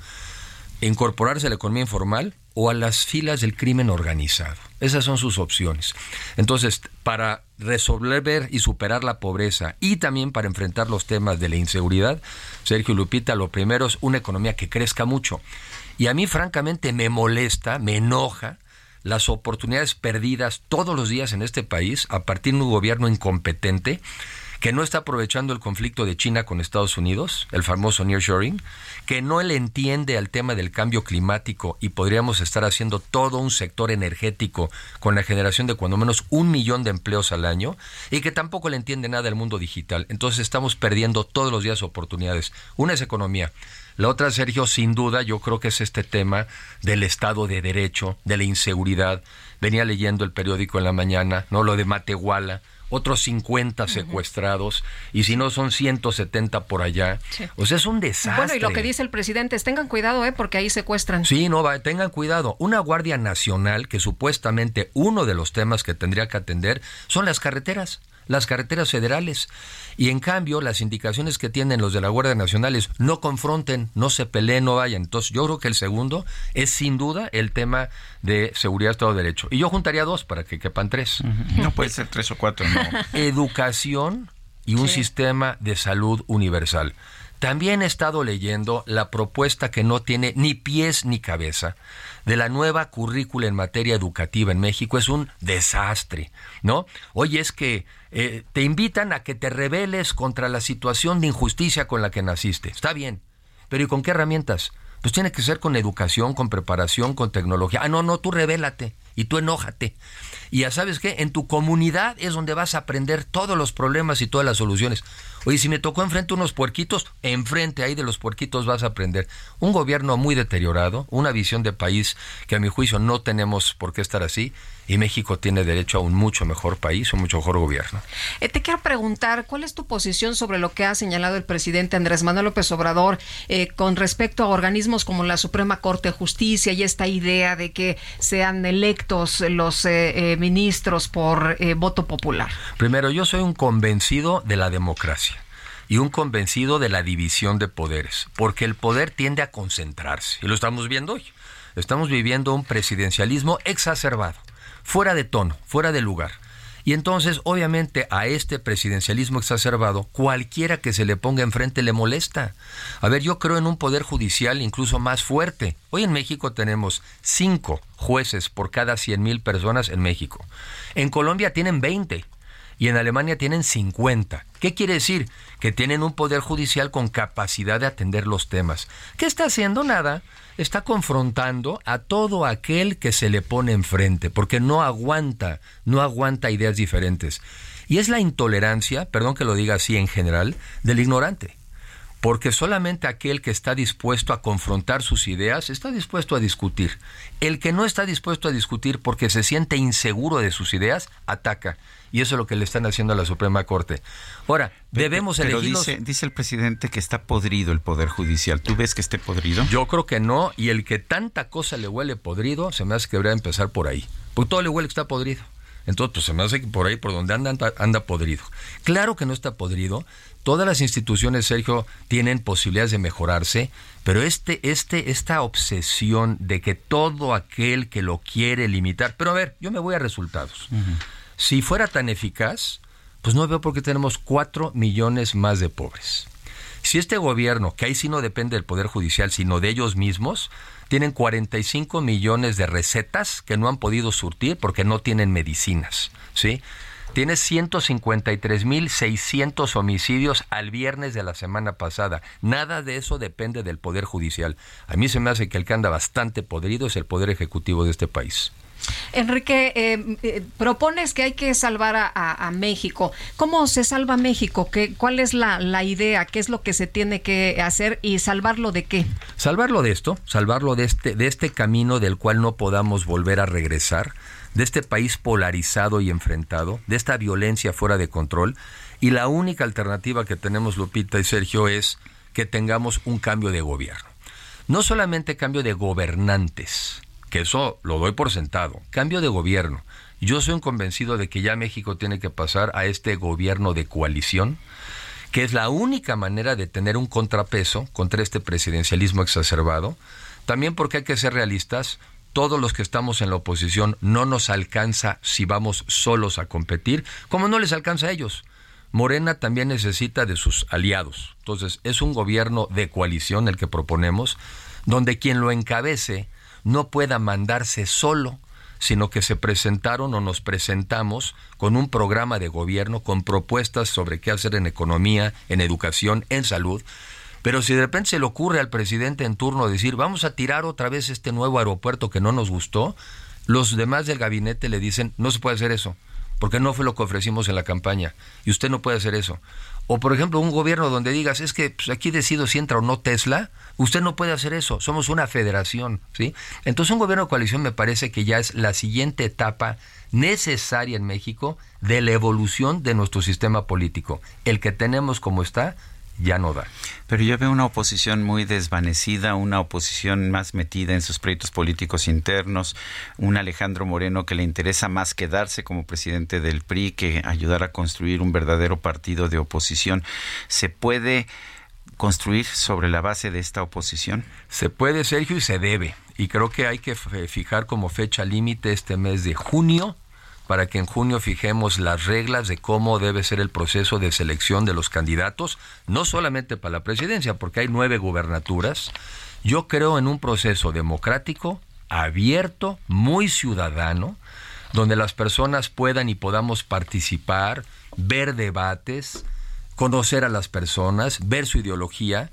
incorporarse a la economía informal o a las filas del crimen organizado. Esas son sus opciones. Entonces, para resolver y superar la pobreza y también para enfrentar los temas de la inseguridad, Sergio Lupita, lo primero es una economía que crezca mucho. Y a mí francamente me molesta, me enoja las oportunidades perdidas todos los días en este país a partir de un gobierno incompetente que no está aprovechando el conflicto de China con Estados Unidos, el famoso nearshoring, que no le entiende al tema del cambio climático y podríamos estar haciendo todo un sector energético con la generación de cuando menos un millón de empleos al año y que tampoco le entiende nada al mundo digital. Entonces estamos perdiendo todos los días oportunidades. Una es economía. La otra, Sergio, sin duda, yo creo que es este tema del Estado de Derecho, de la inseguridad. Venía leyendo el periódico en la mañana, ¿no? Lo de Matehuala, otros 50 secuestrados, y si no son 170 por allá. O sea, es un desastre. Bueno, y lo que dice el presidente es tengan cuidado, ¿eh? porque ahí secuestran. Sí, no, va, tengan cuidado. Una Guardia Nacional, que supuestamente uno de los temas que tendría que atender son las carreteras las carreteras federales. Y en cambio, las indicaciones que tienen los de la Guardia Nacional es no confronten, no se peleen, no vayan. Entonces, yo creo que el segundo es sin duda el tema de seguridad, Estado de Derecho. Y yo juntaría dos para que quepan tres. No puede ser tres o cuatro, no. Educación y un sistema de salud universal. También he estado leyendo la propuesta que no tiene ni pies ni cabeza de la nueva currícula en materia educativa en México. Es un desastre, ¿no? Oye, es que eh, te invitan a que te rebeles contra la situación de injusticia con la que naciste. Está bien, pero ¿y con qué herramientas? Pues tiene que ser con educación, con preparación, con tecnología. Ah, no, no, tú revélate y tú enójate. Y ya sabes que en tu comunidad es donde vas a aprender todos los problemas y todas las soluciones. Oye, si me tocó enfrente unos puerquitos, enfrente ahí de los puerquitos vas a aprender. Un gobierno muy deteriorado, una visión de país que a mi juicio no tenemos por qué estar así y México tiene derecho a un mucho mejor país, un mucho mejor gobierno. Eh, te quiero preguntar, ¿cuál es tu posición sobre lo que ha señalado el presidente Andrés Manuel López Obrador eh, con respecto a organismos como la Suprema Corte de Justicia y esta idea de que sean electos los eh, ministros por voto popular? Primero, yo soy un convencido de la democracia y un convencido de la división de poderes, porque el poder tiende a concentrarse, y lo estamos viendo hoy. Estamos viviendo un presidencialismo exacerbado fuera de tono, fuera de lugar. Y entonces, obviamente, a este presidencialismo exacerbado, cualquiera que se le ponga enfrente le molesta. A ver, yo creo en un poder judicial incluso más fuerte. Hoy en México tenemos cinco jueces por cada cien mil personas en México. En Colombia tienen 20 y en Alemania tienen 50. ¿Qué quiere decir? Que tienen un poder judicial con capacidad de atender los temas. ¿Qué está haciendo? Nada está confrontando a todo aquel que se le pone enfrente, porque no aguanta, no aguanta ideas diferentes. Y es la intolerancia, perdón que lo diga así en general, del ignorante. Porque solamente aquel que está dispuesto a confrontar sus ideas está dispuesto a discutir. El que no está dispuesto a discutir porque se siente inseguro de sus ideas, ataca. Y eso es lo que le están haciendo a la Suprema Corte. Ahora, debemos pero, dice, dice el presidente que está podrido el Poder Judicial. ¿Tú ves que esté podrido? Yo creo que no. Y el que tanta cosa le huele podrido, se me hace que debería empezar por ahí. Porque todo le huele que está podrido. Entonces, pues se me hace que por ahí, por donde anda, anda, podrido. Claro que no está podrido. Todas las instituciones, Sergio, tienen posibilidades de mejorarse, pero este, este, esta obsesión de que todo aquel que lo quiere limitar. Pero a ver, yo me voy a resultados. Si fuera tan eficaz, pues no veo por qué tenemos cuatro millones más de pobres. Si este gobierno, que ahí sí no depende del Poder Judicial, sino de ellos mismos, tienen 45 millones de recetas que no han podido surtir porque no tienen medicinas, ¿sí? Tiene 153.600 homicidios al viernes de la semana pasada. Nada de eso depende del Poder Judicial. A mí se me hace que el que anda bastante podrido es el Poder Ejecutivo de este país. Enrique, eh, eh, propones que hay que salvar a, México. ¿Cómo se salva México? ¿Qué, ¿Cuál es la, la, idea? ¿Qué es lo que se tiene que hacer y salvarlo de qué? Salvarlo de esto, salvarlo de este, de este camino del cual no podamos volver a regresar, de este país polarizado y enfrentado, de esta violencia fuera de control. Y la única alternativa que tenemos, Lupita y Sergio, es que tengamos un cambio de gobierno. No solamente cambio de gobernantes, que eso lo doy por sentado. Cambio de gobierno. Yo soy un convencido de que ya México tiene que pasar a este gobierno de coalición, que es la única manera de tener un contrapeso contra este presidencialismo exacerbado. También porque hay que ser realistas, todos los que estamos en la oposición no nos alcanza si vamos solos a competir, como no les alcanza a ellos. Morena también necesita de sus aliados. Entonces, es un gobierno de coalición el que proponemos, donde quien lo encabece no pueda mandarse solo, sino que se presentaron o nos presentamos con un programa de gobierno, con propuestas sobre qué hacer en economía, en educación, en salud. Pero si de repente se le ocurre al presidente en turno decir, vamos a tirar otra vez este nuevo aeropuerto que no nos gustó, los demás del gabinete le dicen, no se puede hacer eso, porque no fue lo que ofrecimos en la campaña, y usted no puede hacer eso. O por ejemplo, un gobierno donde digas, es que pues, aquí decido si entra o no Tesla, usted no puede hacer eso, somos una federación, ¿sí? Entonces un gobierno de coalición me parece que ya es la siguiente etapa necesaria en México de la evolución de nuestro sistema político. El que tenemos como está ya no da. Pero yo veo una oposición muy desvanecida, una oposición más metida en sus proyectos políticos internos, un Alejandro Moreno que le interesa más quedarse como presidente del PRI que ayudar a construir un verdadero partido de oposición. ¿Se puede construir sobre la base de esta oposición? Se puede, Sergio, y se debe. Y creo que hay que fijar como fecha límite este mes de junio para que en junio fijemos las reglas de cómo debe ser el proceso de selección de los candidatos, no solamente para la presidencia, porque hay nueve gubernaturas. Yo creo en un proceso democrático, abierto, muy ciudadano, donde las personas puedan y podamos participar, ver debates, conocer a las personas, ver su ideología,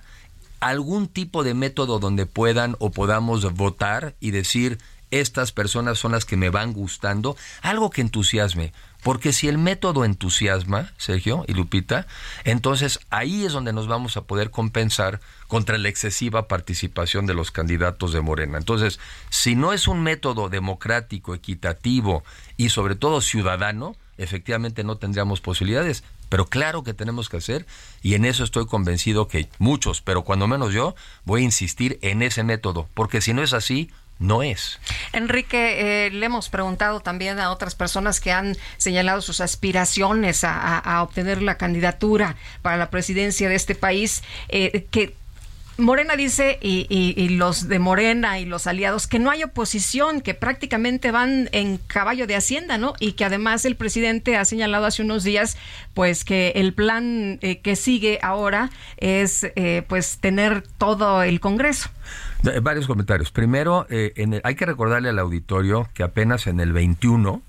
algún tipo de método donde puedan o podamos votar y decir estas personas son las que me van gustando, algo que entusiasme, porque si el método entusiasma, Sergio y Lupita, entonces ahí es donde nos vamos a poder compensar contra la excesiva participación de los candidatos de Morena. Entonces, si no es un método democrático, equitativo y sobre todo ciudadano, efectivamente no tendríamos posibilidades. Pero claro que tenemos que hacer y en eso estoy convencido que muchos, pero cuando menos yo, voy a insistir en ese método, porque si no es así, no es. Enrique, eh, le hemos preguntado también a otras personas que han señalado sus aspiraciones a, obtener la candidatura para la presidencia de este país, eh, que Morena dice, y, los de Morena y los aliados, que no hay oposición, que prácticamente van en caballo de Hacienda, ¿no? Y que además el presidente ha señalado hace unos días, pues que el plan eh, que sigue ahora es, pues, tener todo el Congreso. Varios comentarios. Primero, eh, hay que recordarle al auditorio que apenas en el 21,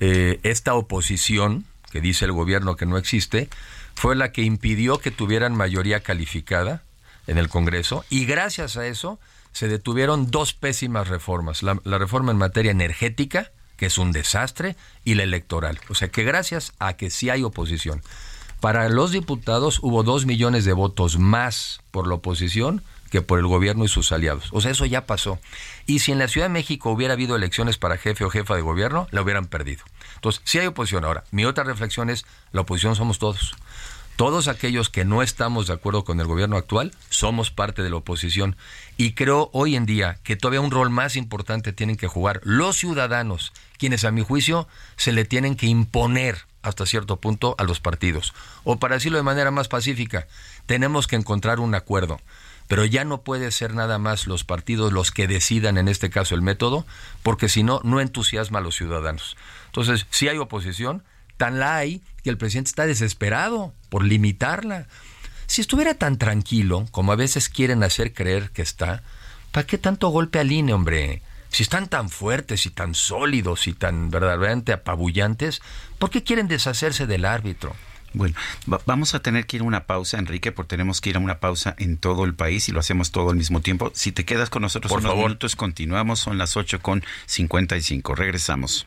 eh, esta oposición, que dice el gobierno que no existe, fue la que impidió que tuvieran mayoría calificada en el Congreso y gracias a eso se detuvieron dos pésimas reformas. La, la reforma en materia energética, que es un desastre, y la electoral. O sea que gracias a que sí hay oposición. Para los diputados hubo dos millones de votos más por la oposición que por el gobierno y sus aliados. O sea, eso ya pasó. Y si en la Ciudad de México hubiera habido elecciones para jefe o jefa de gobierno, la hubieran perdido. Entonces, si hay oposición. Ahora, mi otra reflexión es, la oposición somos todos. Todos aquellos que no estamos de acuerdo con el gobierno actual somos parte de la oposición. Y creo hoy en día que todavía un rol más importante tienen que jugar los ciudadanos, quienes a mi juicio se le tienen que imponer hasta cierto punto a los partidos. O para decirlo de manera más pacífica, tenemos que encontrar un acuerdo pero ya no puede ser nada más los partidos los que decidan en este caso el método, porque si no, no entusiasma a los ciudadanos. Entonces, si hay oposición, tan la hay que el presidente está desesperado por limitarla. Si estuviera tan tranquilo como a veces quieren hacer creer que está, ¿para qué tanto golpe al INE, hombre? Si están tan fuertes y tan sólidos y tan verdaderamente apabullantes, ¿por qué quieren deshacerse del árbitro? Bueno, vamos a tener que ir a una pausa, Enrique, porque tenemos que ir a una pausa en todo el país y lo hacemos todo al mismo tiempo. Si te quedas con nosotros Por unos favor. minutos, continuamos. Son las 8 con 55. Regresamos.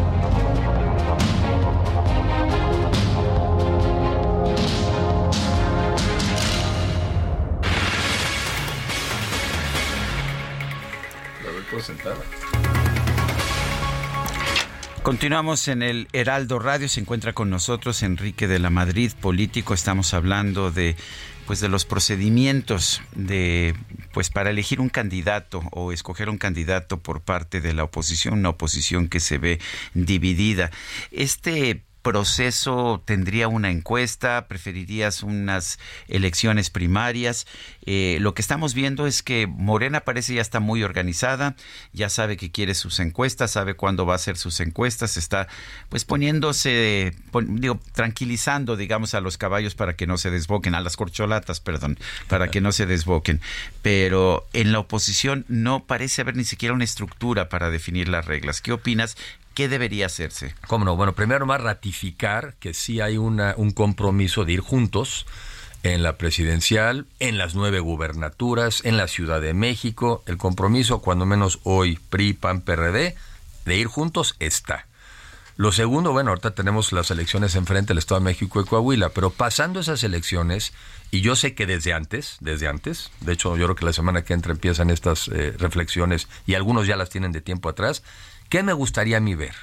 Continuamos en el Heraldo Radio. Se encuentra con nosotros Enrique de la Madrid, político. Estamos hablando de pues de los procedimientos de pues para elegir un candidato o escoger un candidato por parte de la oposición, una oposición que se ve dividida. Este proceso tendría una encuesta? ¿Preferirías unas elecciones primarias? Eh, lo que estamos viendo es que Morena parece ya está muy organizada, ya sabe que quiere sus encuestas, sabe cuándo va a hacer sus encuestas, está pues poniéndose, digo, tranquilizando, digamos, a los caballos para que no se desboquen, a las corcholatas, perdón, para que no se desboquen. Pero en la oposición no parece haber ni siquiera una estructura para definir las reglas. ¿Qué opinas? ¿Qué debería hacerse? ¿Cómo no? Bueno, primero más ratificar que sí hay una, un compromiso de ir juntos en la presidencial, en las nueve gubernaturas, en la Ciudad de México. El compromiso, cuando menos hoy, PRI, PAN, PRD, de ir juntos está. Lo segundo, bueno, ahorita tenemos las elecciones enfrente del Estado de México y Coahuila, pero pasando esas elecciones, y yo sé que desde antes, desde antes, de hecho yo creo que la semana que entra empiezan estas eh, reflexiones y algunos ya las tienen de tiempo atrás, ¿qué me gustaría a mí ver?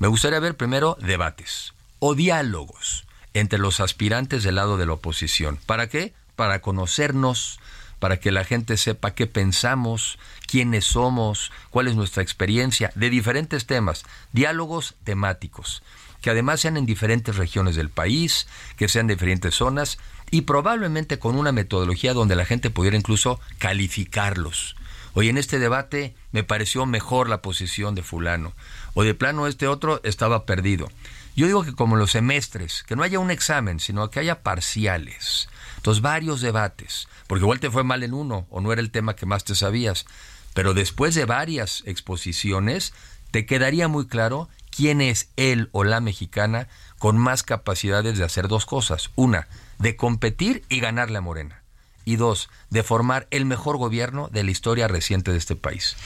Me gustaría ver primero debates o diálogos entre los aspirantes del lado de la oposición. ¿Para qué? Para conocernos, para que la gente sepa qué pensamos, quiénes somos, cuál es nuestra experiencia, de diferentes temas, diálogos temáticos, que además sean en diferentes regiones del país, que sean de diferentes zonas y probablemente con una metodología donde la gente pudiera incluso calificarlos. Hoy en este debate me pareció mejor la posición de fulano, o de plano este otro estaba perdido. Yo digo que como los semestres, que no haya un examen, sino que haya parciales. Entonces, varios debates, porque igual te fue mal en uno o no era el tema que más te sabías, pero después de varias exposiciones, te quedaría muy claro quién es él o la mexicana con más capacidades de hacer dos cosas. Una, de competir y ganarle a Morena. Y dos, de formar el mejor gobierno de la historia reciente de este país.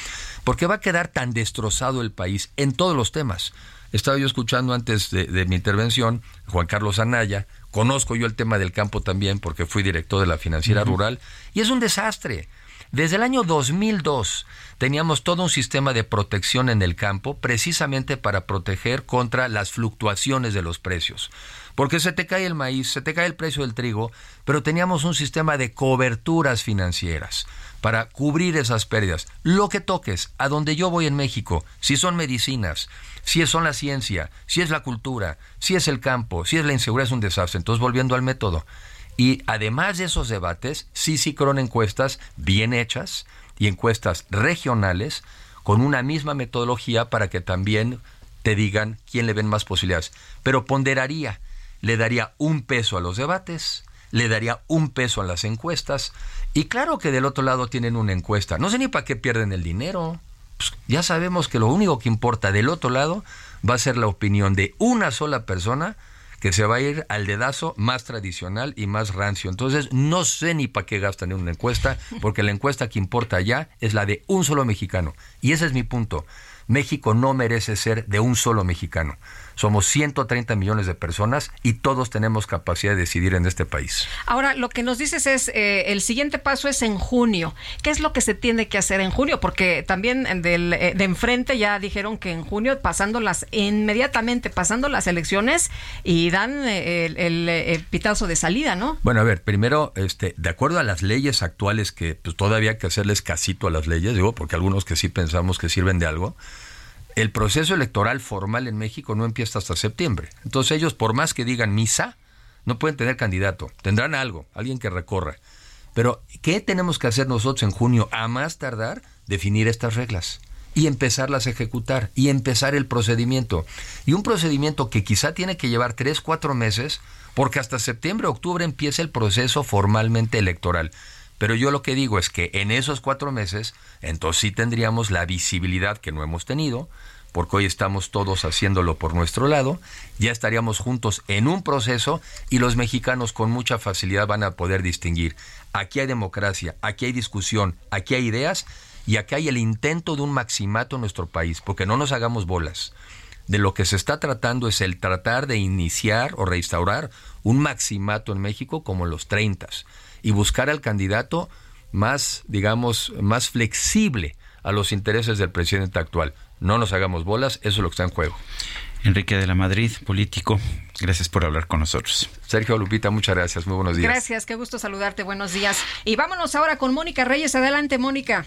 Porque va a quedar tan destrozado el país en todos los temas. Estaba yo escuchando antes de, mi intervención Juan Carlos Anaya, conozco yo el tema del campo también porque fui director de la financiera rural, y es un desastre. Desde el año 2002 teníamos todo un sistema de protección en el campo precisamente para proteger contra las fluctuaciones de los precios. Porque se te cae el maíz, se te cae el precio del trigo, pero teníamos un sistema de coberturas financieras para cubrir esas pérdidas. Lo que toques, a donde yo voy en México, si son medicinas, si son la ciencia, si es la cultura, si es el campo, si es la inseguridad, es un desastre. Entonces, volviendo al método. Y además de esos debates, sí, sí, con encuestas bien hechas y encuestas regionales con una misma metodología para que también te digan quién le ven más posibilidades. Pero ponderaría, le daría un peso a los debates, le daría un peso a las encuestas. Y claro que del otro lado tienen una encuesta. No sé ni para qué pierden el dinero. Pues ya sabemos que lo único que importa del otro lado va a ser la opinión de una sola persona que se va a ir al dedazo más tradicional y más rancio. Entonces, no sé ni para qué gastan en una encuesta, porque la encuesta que importa ya es la de un solo mexicano. Y ese es mi punto. México no merece ser de un solo mexicano. Somos 130 millones de personas y todos tenemos capacidad de decidir en este país. Ahora, lo que nos dices es, eh, el siguiente paso es en junio. ¿Qué es lo que se tiene que hacer en junio? Porque también del, eh, de enfrente ya dijeron que en junio, pasando las, inmediatamente pasando las elecciones y dan eh, el, pitazo de salida, ¿no? Bueno, a ver, primero, este, de acuerdo a las leyes actuales, que pues, todavía hay que hacerles casito a las leyes, digo, porque algunos que sí pensamos que sirven de algo, el proceso electoral formal en México no empieza hasta septiembre. Entonces ellos, por más que digan misa, no pueden tener candidato. Tendrán algo, alguien que recorra. Pero, ¿qué tenemos que hacer nosotros en junio? A más tardar, definir estas reglas y empezarlas a ejecutar y empezar el procedimiento. Y un procedimiento que quizá tiene que llevar tres, cuatro meses, porque hasta septiembre, octubre empieza el proceso formalmente electoral. Pero yo lo que digo es que en esos cuatro meses, entonces sí tendríamos la visibilidad que no hemos tenido, porque hoy estamos todos haciéndolo por nuestro lado, ya estaríamos juntos en un proceso y los mexicanos con mucha facilidad van a poder distinguir. Aquí hay democracia, aquí hay discusión, aquí hay ideas y aquí hay el intento de un maximato en nuestro país, porque no nos hagamos bolas. De lo que se está tratando es el tratar de iniciar o restaurar un maximato en México como los 30 y buscar al candidato más, digamos, más flexible a los intereses del presidente actual. No nos hagamos bolas, eso es lo que está en juego. Enrique de la Madrid, político, gracias por hablar con nosotros. Sergio Lupita, muchas gracias, muy buenos días. Gracias, qué gusto saludarte, buenos días. Y vámonos ahora con Mónica Reyes, adelante Mónica.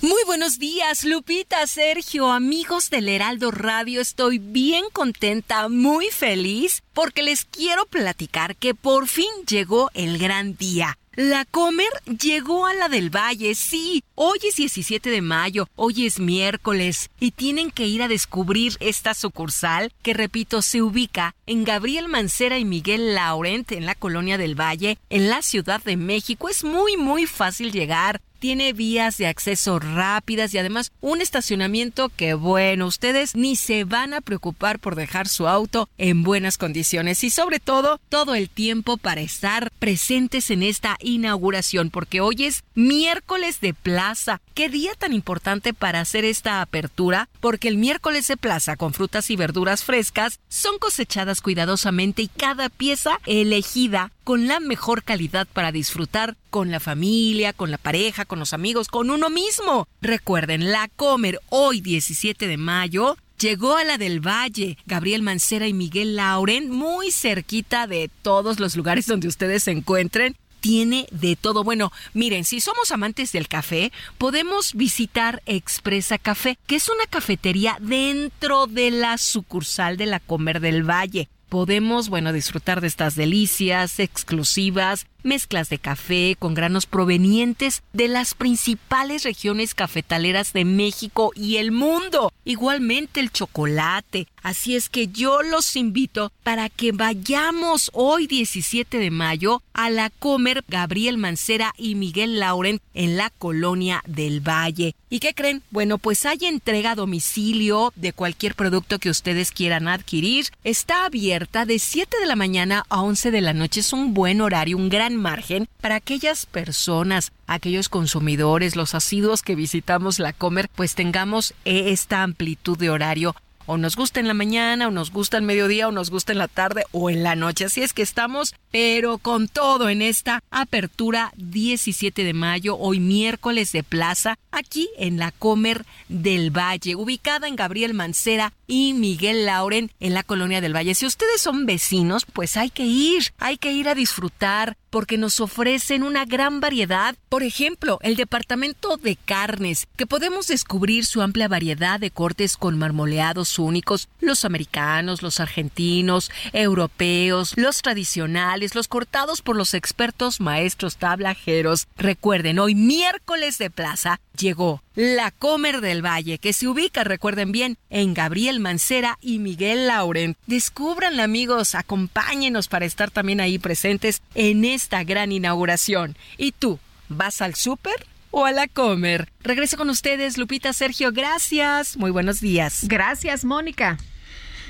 Muy buenos días, Lupita, Sergio, amigos del Heraldo Radio. Estoy bien contenta, muy feliz, porque les quiero platicar que por fin llegó el gran día. La Comer llegó a la del Valle, sí. Hoy es 17 de mayo, hoy es miércoles, y tienen que ir a descubrir esta sucursal que, repito, se ubica en Gabriel Mancera y Miguel Laurent en la colonia del Valle, en la Ciudad de México. Es muy, muy fácil llegar tiene vías de acceso rápidas y además un estacionamiento que bueno, ustedes ni se van a preocupar por dejar su auto en buenas condiciones y sobre todo todo el tiempo para estar presentes en esta inauguración porque hoy es miércoles de plaza. Qué día tan importante para hacer esta apertura porque el miércoles de plaza con frutas y verduras frescas son cosechadas cuidadosamente y cada pieza elegida con la mejor calidad para disfrutar con la familia, con la pareja, con los amigos, con uno mismo. Recuerden, la Comer hoy 17 de mayo llegó a la del Valle, Gabriel Mancera y Miguel Lauren, muy cerquita de todos los lugares donde ustedes se encuentren. Tiene de todo. Bueno, miren, si somos amantes del café, podemos visitar Expresa Café, que es una cafetería dentro de la sucursal de la Comer del Valle podemos, bueno, disfrutar de estas delicias exclusivas mezclas de café con granos provenientes de las principales regiones cafetaleras de México y el mundo. Igualmente el chocolate. Así es que yo los invito para que vayamos hoy 17 de mayo a la Comer Gabriel Mancera y Miguel Lauren en la colonia del Valle. ¿Y qué creen? Bueno, pues hay entrega a domicilio de cualquier producto que ustedes quieran adquirir. Está abierta de 7 de la mañana a 11 de la noche. Es un buen horario, un gran margen para aquellas personas, aquellos consumidores, los asiduos que visitamos la Comer, pues tengamos esta amplitud de horario o nos gusta en la mañana, o nos gusta el mediodía, o nos gusta en la tarde o en la noche. Así es que estamos, pero con todo en esta apertura 17 de mayo, hoy miércoles de plaza, aquí en la Comer del Valle, ubicada en Gabriel Mancera y Miguel Lauren en la Colonia del Valle. Si ustedes son vecinos, pues hay que ir, hay que ir a disfrutar porque nos ofrecen una gran variedad. Por ejemplo, el departamento de carnes, que podemos descubrir su amplia variedad de cortes con marmoleados únicos, los americanos, los argentinos, europeos, los tradicionales, los cortados por los expertos maestros tablajeros. Recuerden, hoy miércoles de plaza llegó la Comer del Valle, que se ubica, recuerden bien, en Gabriel Mancera y Miguel Lauren. Descúbranla, amigos, acompáñenos para estar también ahí presentes en esta gran inauguración. ¿Y tú, vas al súper? O a la comer. Regreso con ustedes, Lupita, Sergio, gracias. Muy buenos días. Gracias, Mónica.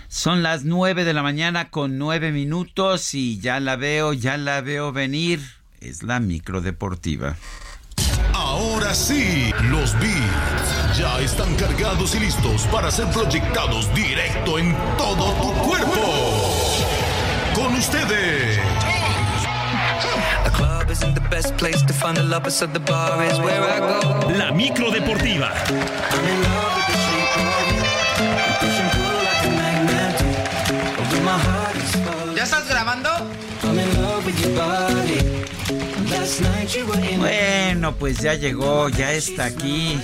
Son las nueve de la mañana con nueve minutos y ya la veo, ya la veo venir. Es la micro deportiva. Ahora sí, los Beats ya están cargados y listos para ser proyectados directo en todo tu cuerpo. Con ustedes. La micro deportiva. ¿Ya estás grabando? Bueno, pues ya llegó, ya está aquí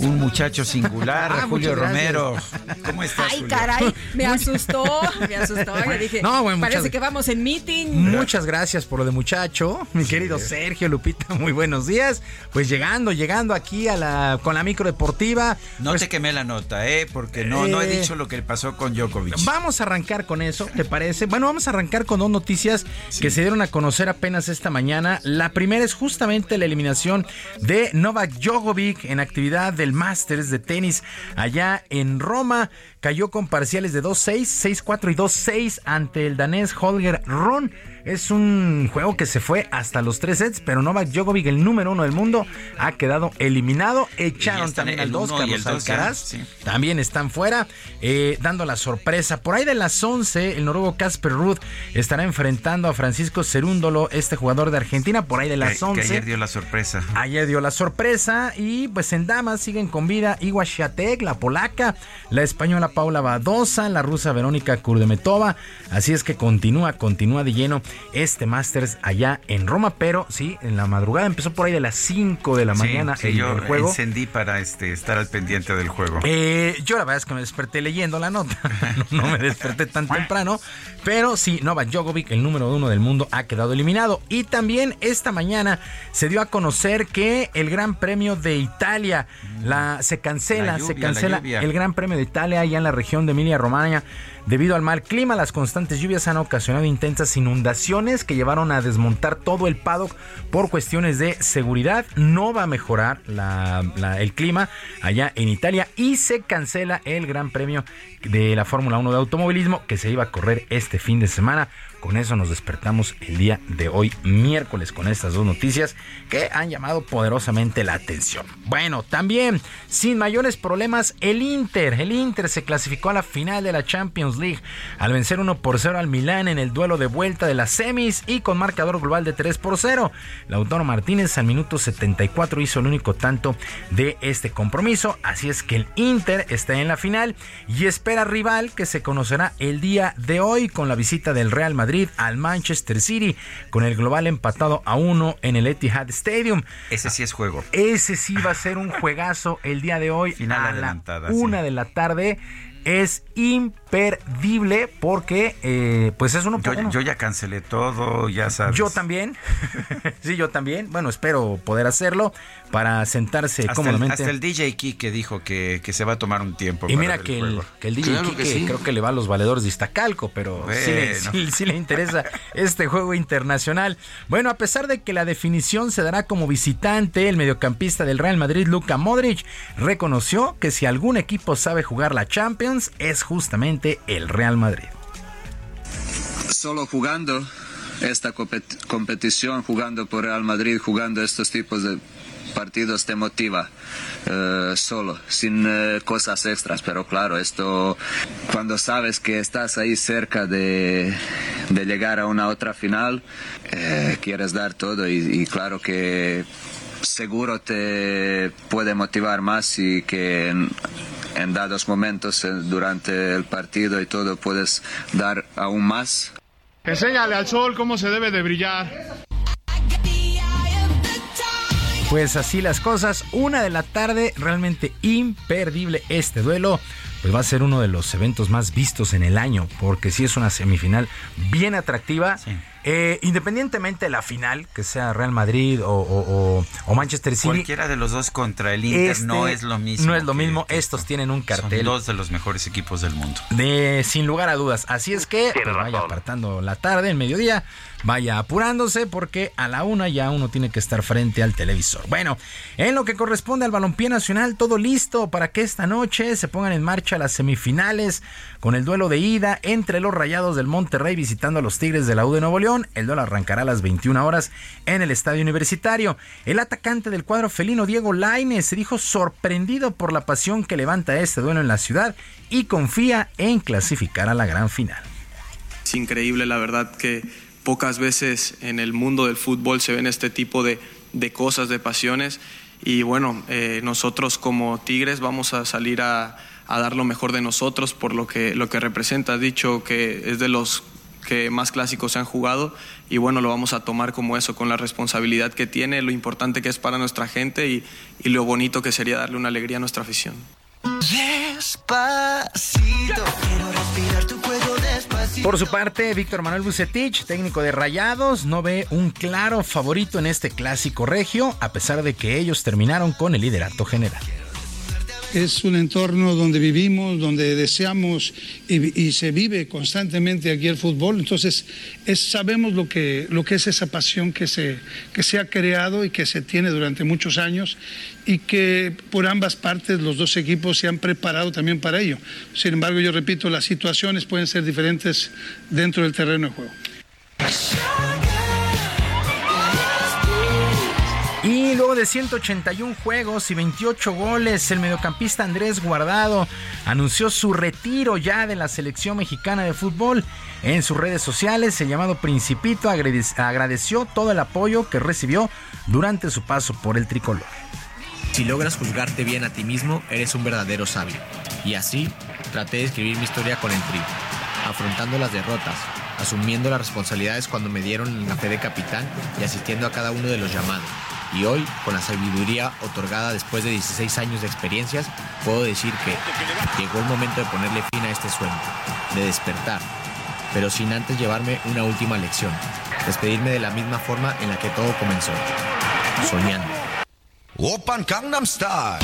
un muchacho singular, ah, Julio Romero. ¿Cómo estás? Ay, caray, me asustó, me asustó. dije, no, bueno, parece que vamos en meeting. Muchas gracias por lo de muchacho, mi querido Sergio Lupita, muy buenos días. Pues llegando, llegando aquí a la con la micro deportiva. No pues te quemé la nota, eh, porque no, no he eh, dicho lo que pasó con Djokovic. Vamos a arrancar con eso, ¿te parece? Bueno, vamos a arrancar con dos noticias que se dieron a conocer apenas esta mañana. La primera es justamente la eliminación de Novak Djokovic en actividad del Masters de tenis allá en Roma. Cayó con parciales de 2-6, 6-4 y 2-6 ante el danés Holger Ron. Es un juego que se fue hasta los tres sets, pero Novak Djokovic, el número uno del mundo, ha quedado eliminado. Echaron también al dos, Carlos Alcaraz. También están fuera, eh, dando la sorpresa. Por ahí de las 11, el noruego Casper Ruud estará enfrentando a Francisco Cerúndolo, este jugador de Argentina, por ahí de las 11. Que ayer dio la sorpresa. Ayer dio la sorpresa y pues en damas siguen con vida Iwa Shatek, la polaca, la española Paula Badosa, la rusa Verónica Kurdemetova. Así es que continúa, continúa de lleno este Masters allá en Roma, pero sí, en la madrugada empezó por ahí de las 5 de la mañana el, yo juego. encendí para este, estar al pendiente del juego. Eh, yo la verdad es que me desperté leyendo la nota, no, me desperté tan temprano, pero sí, Novak Djokovic, el número uno del mundo, ha quedado eliminado. Y también esta mañana se dio a conocer que el Gran Premio de Italia la, se cancela, se cancela el Gran Premio de Italia allá en en la región de Emilia-Romagna Debido al mal clima, las constantes lluvias han ocasionado intensas inundaciones que llevaron a desmontar todo el paddock por cuestiones de seguridad. No va a mejorar el clima allá en Italia y se cancela el Gran Premio de la Fórmula 1 de automovilismo que se iba a correr este fin de semana. Con eso nos despertamos el día de hoy, miércoles, con estas dos noticias que han llamado poderosamente la atención. Bueno, también, sin mayores problemas, el Inter. El Inter se clasificó a la final de la Champions League al vencer 1 por 0 al Milán en el duelo de vuelta de las semis y con marcador global de 3 por 0. Lautaro Martínez al minuto 74 hizo el único tanto de este compromiso. Así es que el Inter está en la final y espera rival que se conocerá el día de hoy con la visita del Real Madrid al Manchester City con el global empatado a uno en el Etihad Stadium. Ese sí es juego. Ese sí va a ser un juegazo el día de hoy Final a la una de la tarde es imperdible porque eh, pues es uno yo, yo, ya cancelé todo, ya sabes. Yo también. sí, yo también. Bueno, espero poder hacerlo para sentarse cómodamente. hasta el DJ Kike dijo que, que, se va a tomar un tiempo. Y mira que el, que el, DJ Kike creo que le va a los valedores de Iztacalco, pero sí, le, interesa este juego internacional. Bueno, a pesar de que la definición se dará como visitante, el mediocampista del Real Madrid, Luka Modric, reconoció que si algún equipo sabe jugar la Champions es justamente el Real Madrid. Solo jugando esta competición, jugando por Real Madrid, jugando estos tipos de partidos te motiva eh, solo, sin eh, cosas extras. Pero claro, esto cuando sabes que estás ahí cerca de, llegar a una otra final, eh, quieres dar todo y, claro que seguro te puede motivar más y que en, dados momentos durante el partido y todo puedes dar aún más. Enséñale al sol cómo se debe de brillar. Pues así las cosas, una de la tarde, realmente imperdible este duelo. Pues va a ser uno de los eventos más vistos en el año, porque sí es una semifinal bien atractiva. Eh, independientemente de la final, que sea Real Madrid o, Manchester City. Cualquiera de los dos contra el Inter no este es lo mismo. No es lo mismo. Estos tienen un cartel. Son dos de los mejores equipos del mundo. De, sin lugar a dudas. Así es que pues vaya apartando la tarde, el mediodía vaya apurándose porque a la una ya uno tiene que estar frente al televisor. Bueno, en lo que corresponde al balompié nacional, todo listo para que esta noche se pongan en marcha las semifinales con el duelo de ida entre los Rayados del Monterrey visitando a los Tigres de la U de Nuevo León. El duelo arrancará a las 21 horas en el Estadio Universitario. El atacante del cuadro felino Diego Lainez se dijo sorprendido por la pasión que levanta este duelo en la ciudad y confía en clasificar a la gran final. Es increíble, la verdad que pocas veces en el mundo del fútbol se ven este tipo de, cosas, de pasiones. Y bueno, eh, nosotros como Tigres vamos a salir a, dar lo mejor de nosotros por lo que, lo que representa. dicho que es de los que más clásicos se han jugado y bueno, lo vamos a tomar como eso, con la responsabilidad que tiene, lo importante que es para nuestra gente y, y lo bonito que sería darle una alegría a nuestra afición. Por su parte, Víctor Manuel Bucetich, técnico de Rayados, no ve un claro favorito en este clásico regio, a pesar de que ellos terminaron con el liderato general es un entorno donde vivimos, donde deseamos y, se vive constantemente aquí el fútbol. Entonces, sabemos lo que, lo que es esa pasión que se, que se ha creado y que se tiene durante muchos años y que por ambas partes los dos equipos se han preparado también para ello. Sin embargo, yo repito, las situaciones pueden ser diferentes dentro del terreno de juego. Luego de 181 juegos y 28 goles, el mediocampista Andrés Guardado anunció su retiro ya de la selección mexicana de fútbol. En sus redes sociales, el llamado Principito agradeció todo el apoyo que recibió durante su paso por el tricolor. Si logras juzgarte bien a ti mismo, eres un verdadero sabio. Y así, traté de escribir mi historia con el afrontando las derrotas, asumiendo las responsabilidades cuando me dieron la fe de capitán y asistiendo a cada uno de los llamados y hoy, con la sabiduría otorgada después de 16 años de experiencias, puedo decir que llegó el momento de ponerle fin a este sueño, de despertar, pero sin antes llevarme una última lección, despedirme de la misma forma en la que todo comenzó, soñando. Open Gangnam Style.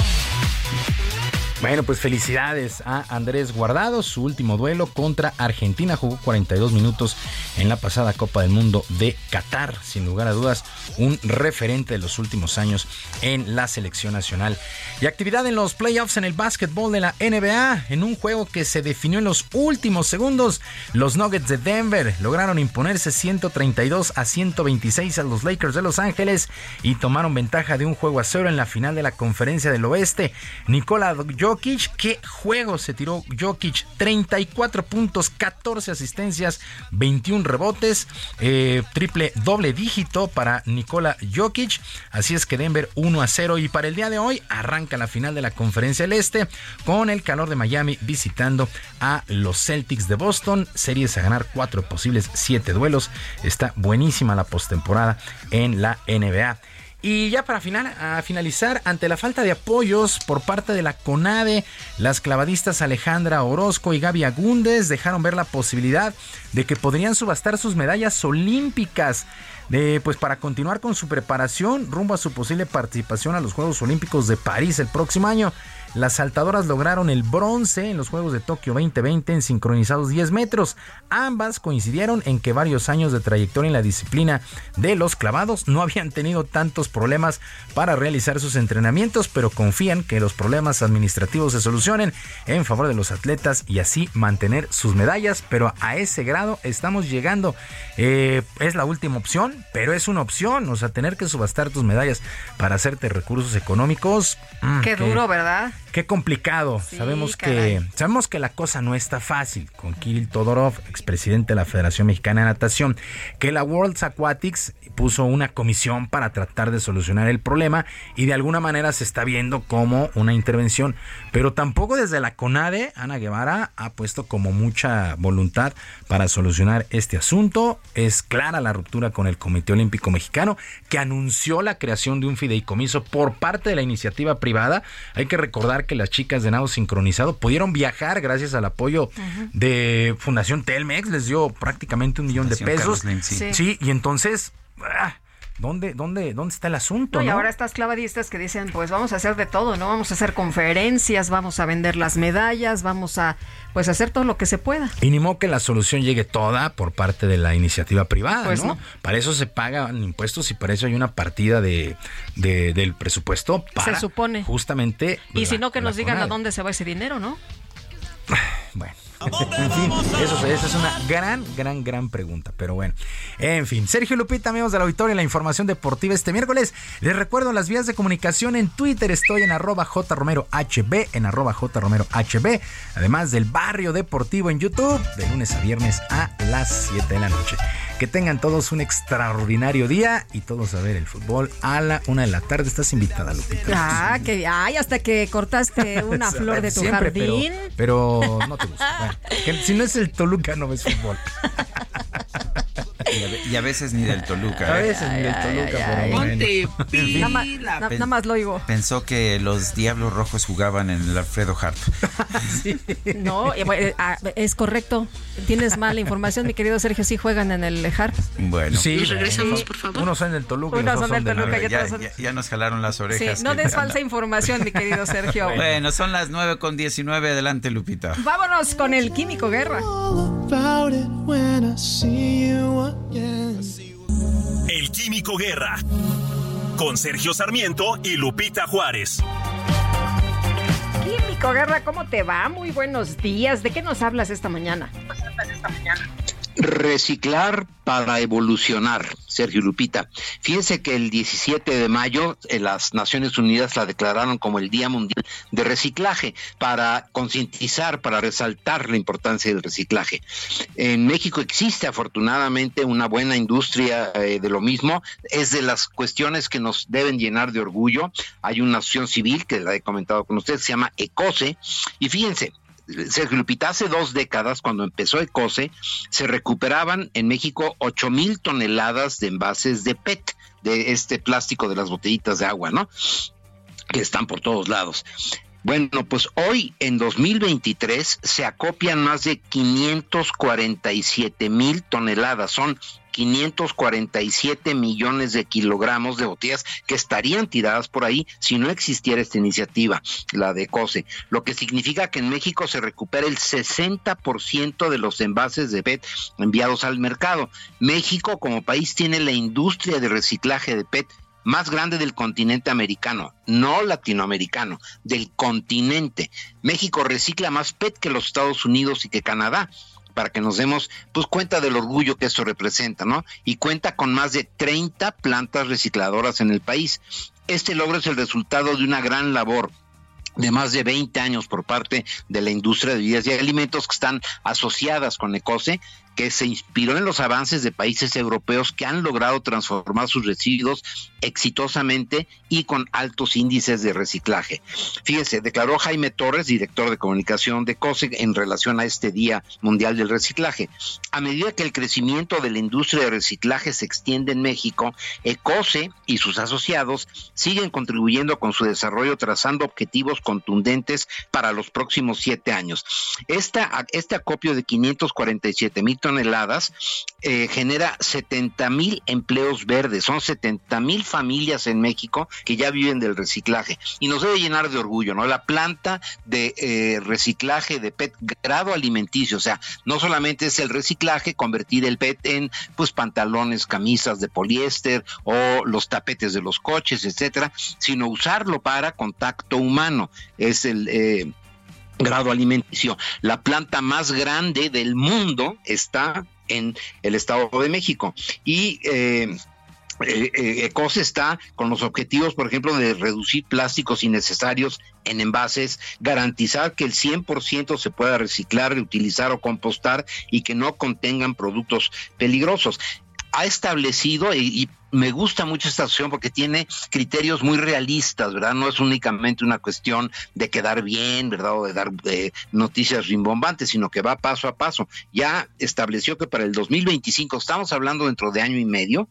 Bueno, pues felicidades a Andrés Guardado, su último duelo contra Argentina, jugó 42 minutos en la pasada Copa del Mundo de Qatar, sin lugar a dudas, un referente de los últimos años en la selección nacional. Y actividad en los playoffs en el básquetbol de la NBA, en un juego que se definió en los últimos segundos, los Nuggets de Denver lograron imponerse 132 a 126 a los Lakers de Los Ángeles y tomaron ventaja de un juego a cero en la final de la conferencia del oeste. Nicola Jokic, qué juego se tiró Jokic, 34 puntos, 14 asistencias, 21 rebotes, eh, triple doble dígito para Nicola Jokic, así es que Denver 1 a 0 y para el día de hoy arranca la final de la conferencia del este con el calor de Miami visitando a los Celtics de Boston, series a ganar cuatro posibles siete duelos, está buenísima la postemporada en la NBA. Y ya para finalizar, ante la falta de apoyos por parte de la CONADE, las clavadistas Alejandra Orozco y Gaby Agúndez dejaron ver la posibilidad de que podrían subastar sus medallas olímpicas. Pues para continuar con su preparación rumbo a su posible participación a los Juegos Olímpicos de París el próximo año. Las saltadoras lograron el bronce en los Juegos de Tokio 2020 en sincronizados 10 metros. Ambas coincidieron en que varios años de trayectoria en la disciplina de los clavados no habían tenido tantos problemas para realizar sus entrenamientos, pero confían que los problemas administrativos se solucionen en favor de los atletas y así mantener sus medallas. Pero a ese grado estamos llegando. Eh, es la última opción, pero es una opción. O sea, tener que subastar tus medallas para hacerte recursos económicos. Mm, qué duro, ¿verdad? Qué complicado. sabemos que sabemos que la cosa no está fácil con Kirill Todorov, expresidente de la Federación Mexicana de Natación, que la World Aquatics puso una comisión para tratar de solucionar el problema y de alguna manera se está viendo como una intervención, pero tampoco desde la CONADE Ana Guevara ha puesto como mucha voluntad para solucionar este asunto. Es clara la ruptura con el Comité Olímpico Mexicano que anunció la creación de un fideicomiso por parte de la iniciativa privada. Hay que recordar que las chicas de nado sincronizado pudieron viajar gracias al apoyo de Fundación Telmex, les dio prácticamente un millón de pesos. sí. y entonces... Ah, ¿Dónde, dónde, ¿Dónde está el asunto? y ahora estas clavadistas que dicen, pues vamos a hacer de todo, ¿no? Vamos a hacer conferencias, vamos a vender las medallas, vamos a pues hacer todo lo que se pueda. Y ni modo que la solución llegue toda por parte de la iniciativa privada, pues ¿no? Para eso se pagan impuestos y para eso hay una partida de, del presupuesto para se supone. justamente. Y si no, que nos digan a dónde se va ese dinero, ¿no? Bueno. En fin, eso, esa es una gran, gran, gran pregunta. Pero bueno, en fin. Sergio Lupita, amigos de la auditorio, la información deportiva este miércoles. Les recuerdo las vías de comunicación en Twitter. Estoy en arroba jromerohb, en arroba jromerohb. Además del barrio deportivo en YouTube, de lunes a viernes a las 7 de la noche. Que tengan todos un extraordinario día y todos a ver el fútbol a la una de la tarde. Estás invitada, Lupita. Ah, que ay, hasta que cortaste una flor de tu jardín. Pero, no te gusta. si no es el Toluca, no ves fútbol. Y a, veces ni del Toluca. A veces ni del Toluca, nada, nada, más lo oigo. Pensó que los Diablos Rojos jugaban en el Alfredo Hart. No, eh, ah, es correcto. Tienes mala información, mi querido Sergio. Sí juegan en el Hart. Bueno. Sí, nos regresamos, por favor. Unos son del Toluca. Unos son del Toluca. Ya, ya, nos jalaron las orejas. Sí, no des falsa información, mi querido Sergio. Bueno, son las 9 con 19. Adelante, Lupita. Vámonos con el Químico Guerra. El Químico Guerra. Con Sergio Sarmiento y Lupita Juárez. Químico Guerra, ¿cómo te va? Muy buenos días. ¿De qué nos hablas esta mañana? Esta mañana. Reciclar para evolucionar, Sergio Lupita. Fíjense que el 17 de mayo eh, las Naciones Unidas la declararon como el Día Mundial de Reciclaje para concientizar, para resaltar la importancia del reciclaje. En México existe afortunadamente una buena industria eh, de lo mismo. Es de las cuestiones que nos deben llenar de orgullo. Hay una asociación civil que la he comentado con ustedes, se llama ECOSE. Y fíjense, Sergio Lupita, hace dos décadas, cuando empezó ECOSE, se recuperaban en México 8 mil toneladas de envases de PET, de este plástico de las botellitas de agua, ¿no? Que están por todos lados. Bueno, pues hoy en 2023 se acopian más de 547 mil toneladas, son 547 millones de kilogramos de botellas que estarían tiradas por ahí si no existiera esta iniciativa, la de COSE, lo que significa que en México se recupera el 60% de los envases de PET enviados al mercado. México como país tiene la industria de reciclaje de PET más grande del continente americano, no latinoamericano, del continente. México recicla más PET que los Estados Unidos y que Canadá para que nos demos pues cuenta del orgullo que eso representa, ¿no? Y cuenta con más de 30 plantas recicladoras en el país. Este logro es el resultado de una gran labor de más de 20 años por parte de la industria de bebidas y alimentos que están asociadas con ECOSE que se inspiró en los avances de países europeos que han logrado transformar sus residuos exitosamente y con altos índices de reciclaje. Fíjese, declaró Jaime Torres, director de comunicación de COSEC, en relación a este Día Mundial del Reciclaje. A medida que el crecimiento de la industria de reciclaje se extiende en México, ECOSE y sus asociados siguen contribuyendo con su desarrollo trazando objetivos contundentes para los próximos siete años. Esta, este acopio de 547 mil toneladas eh, genera 70 mil empleos verdes, son 70 mil familias en México que ya viven del reciclaje y nos debe llenar de orgullo, ¿no? La planta de eh, reciclaje de PET grado alimenticio, o sea, no solamente es el reciclaje, convertir el PET en pues pantalones, camisas de poliéster o los tapetes de los coches, etcétera, sino usarlo para contacto humano. Es el eh, grado alimenticio. La planta más grande del mundo está en el Estado de México y eh, eh, eh ECOS está con los objetivos, por ejemplo, de reducir plásticos innecesarios en envases, garantizar que el 100% se pueda reciclar, reutilizar o compostar y que no contengan productos peligrosos ha establecido y, me gusta mucho esta acción porque tiene criterios muy realistas, ¿verdad? No es únicamente una cuestión de quedar bien, ¿verdad? O de dar eh, noticias rimbombantes, sino que va paso a paso. Ya estableció que para el 2025, estamos hablando dentro de año y medio,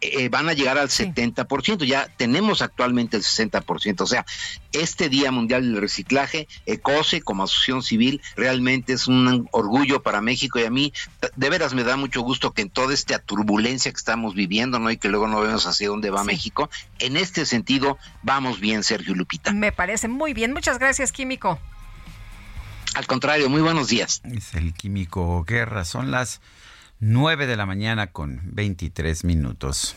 eh, van a llegar al 70%. Ya tenemos actualmente el 60%. O sea, este Día Mundial del Reciclaje, ECOSE como asociación civil, realmente es un orgullo para México y a mí de veras me da mucho gusto que en toda esta turbulencia que estamos viviendo, ¿no? Y que luego no vemos hacia dónde va México. En este sentido, vamos bien, Sergio Lupita. Me parece muy bien. Muchas gracias, Químico. Al contrario, muy buenos días. Es el Químico Guerra. Son las 9 de la mañana con 23 minutos.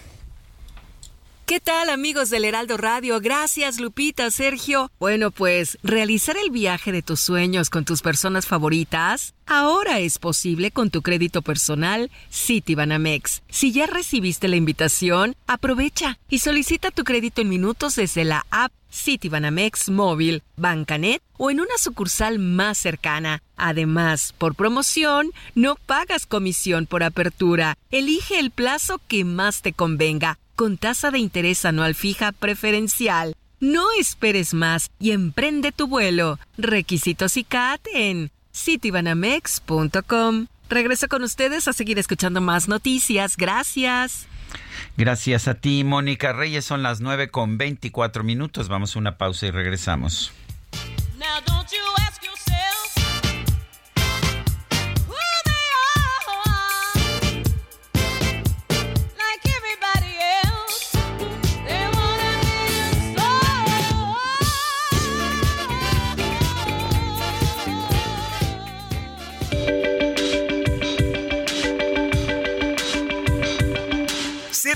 ¿Qué tal amigos del Heraldo Radio? Gracias Lupita, Sergio. Bueno, pues realizar el viaje de tus sueños con tus personas favoritas ahora es posible con tu crédito personal Citibanamex. Si ya recibiste la invitación, aprovecha y solicita tu crédito en minutos desde la app Citibanamex móvil, Bancanet o en una sucursal más cercana. Además, por promoción, no pagas comisión por apertura. Elige el plazo que más te convenga con tasa de interés anual fija preferencial. No esperes más y emprende tu vuelo. Requisitos y CAT en citibanamex.com. Regreso con ustedes a seguir escuchando más noticias. Gracias. Gracias a ti, Mónica Reyes. Son las 9 con 24 minutos. Vamos a una pausa y regresamos.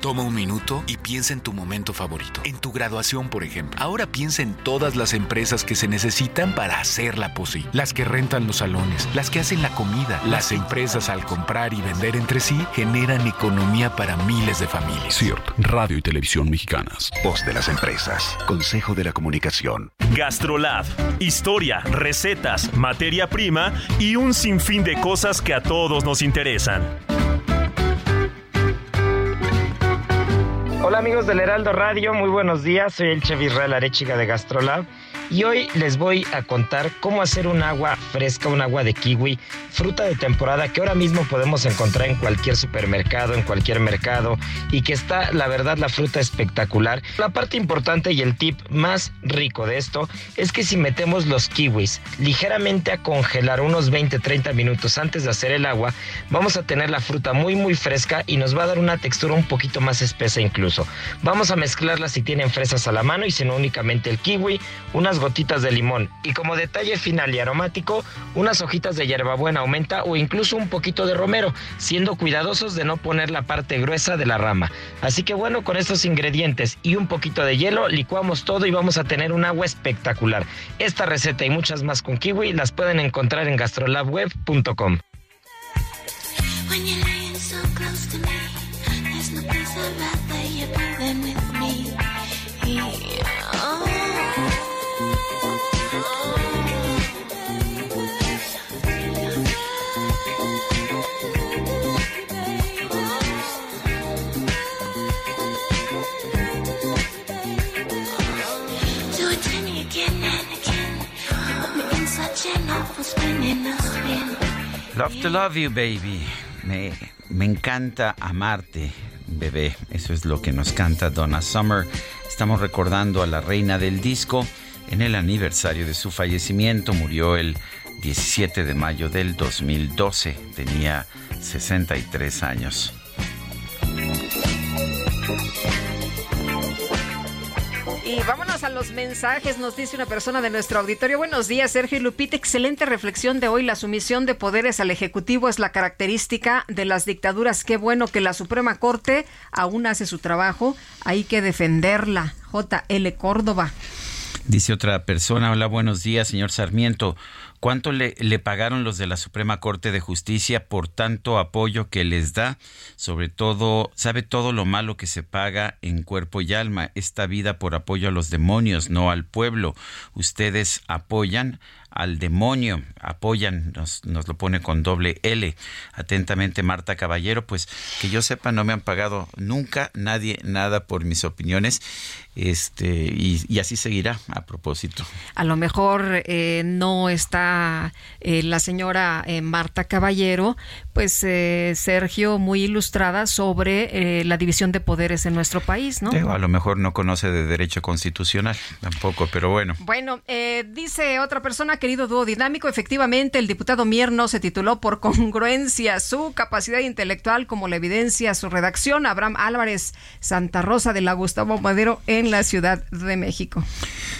Toma un minuto y piensa en tu momento favorito, en tu graduación, por ejemplo. Ahora piensa en todas las empresas que se necesitan para hacerla posible. Las que rentan los salones, las que hacen la comida, las empresas al comprar y vender entre sí generan economía para miles de familias. CIRT, Radio y Televisión Mexicanas. Voz de las empresas. Consejo de la Comunicación. Gastrolab. Historia, recetas, materia prima y un sinfín de cosas que a todos nos interesan. Hola amigos del Heraldo Radio, muy buenos días. Soy el chef Israel Arechiga de Gastrolab y hoy les voy a contar cómo hacer un agua fresca, un agua de kiwi, fruta de temporada que ahora mismo podemos encontrar en cualquier supermercado, en cualquier mercado y que está, la verdad, la fruta espectacular. La parte importante y el tip más rico de esto es que si metemos los kiwis ligeramente a congelar unos 20-30 minutos antes de hacer el agua, vamos a tener la fruta muy muy fresca y nos va a dar una textura un poquito más espesa incluso. Vamos a mezclarla si tienen fresas a la mano y si no únicamente el kiwi, unas gotitas de limón y como detalle final y aromático, unas hojitas de hierbabuena aumenta o incluso un poquito de romero, siendo cuidadosos de no poner la parte gruesa de la rama. Así que bueno, con estos ingredientes y un poquito de hielo, licuamos todo y vamos a tener un agua espectacular. Esta receta y muchas más con kiwi las pueden encontrar en gastrolabweb.com. Love to love you, baby. Me, me encanta amarte, bebé. Eso es lo que nos canta Donna Summer. Estamos recordando a la reina del disco en el aniversario de su fallecimiento. Murió el 17 de mayo del 2012. Tenía 63 años. Y vámonos a los mensajes, nos dice una persona de nuestro auditorio. Buenos días, Sergio y Lupita. Excelente reflexión de hoy. La sumisión de poderes al Ejecutivo es la característica de las dictaduras. Qué bueno que la Suprema Corte aún hace su trabajo. Hay que defenderla. J.L. Córdoba. Dice otra persona, hola, buenos días, señor Sarmiento. ¿Cuánto le, le, pagaron los de la Suprema Corte de Justicia por tanto apoyo que les da? Sobre todo, sabe todo lo malo que se paga en cuerpo y alma. Esta vida por apoyo a los demonios, no al pueblo. Ustedes apoyan al demonio, apoyan, nos, nos, lo pone con doble L. Atentamente, Marta Caballero, pues que yo sepa, no me han pagado nunca nadie nada por mis opiniones, este, y, así seguirá a propósito. A lo mejor eh, no está eh, la señora eh, Marta Caballero, pues Sergio, muy ilustrada sobre la división de poderes en nuestro país, ¿no? a lo mejor no conoce de derecho constitucional tampoco, pero bueno. Bueno, dice otra persona querido dúo dinámico, efectivamente el diputado Mier no se tituló por congruencia su capacidad intelectual como la evidencia su redacción. Abraham Álvarez Santa Rosa de la Gustavo Madero en la Ciudad de México.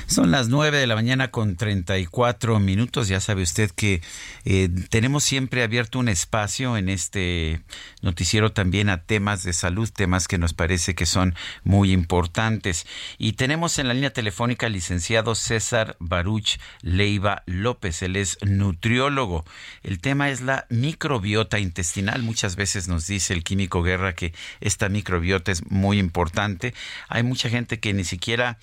Son las nueve de la mañana con 34 minutos. Ya sabe usted que eh, tenemos siempre abierto un espacio en este noticiero también a temas de salud, temas que nos parece que son muy importantes. Y tenemos en la línea telefónica al licenciado César Baruch Leiva López. Él es nutriólogo. El tema es la microbiota intestinal. Muchas veces nos dice el químico Guerra que esta microbiota es muy importante. Hay mucha gente que ni siquiera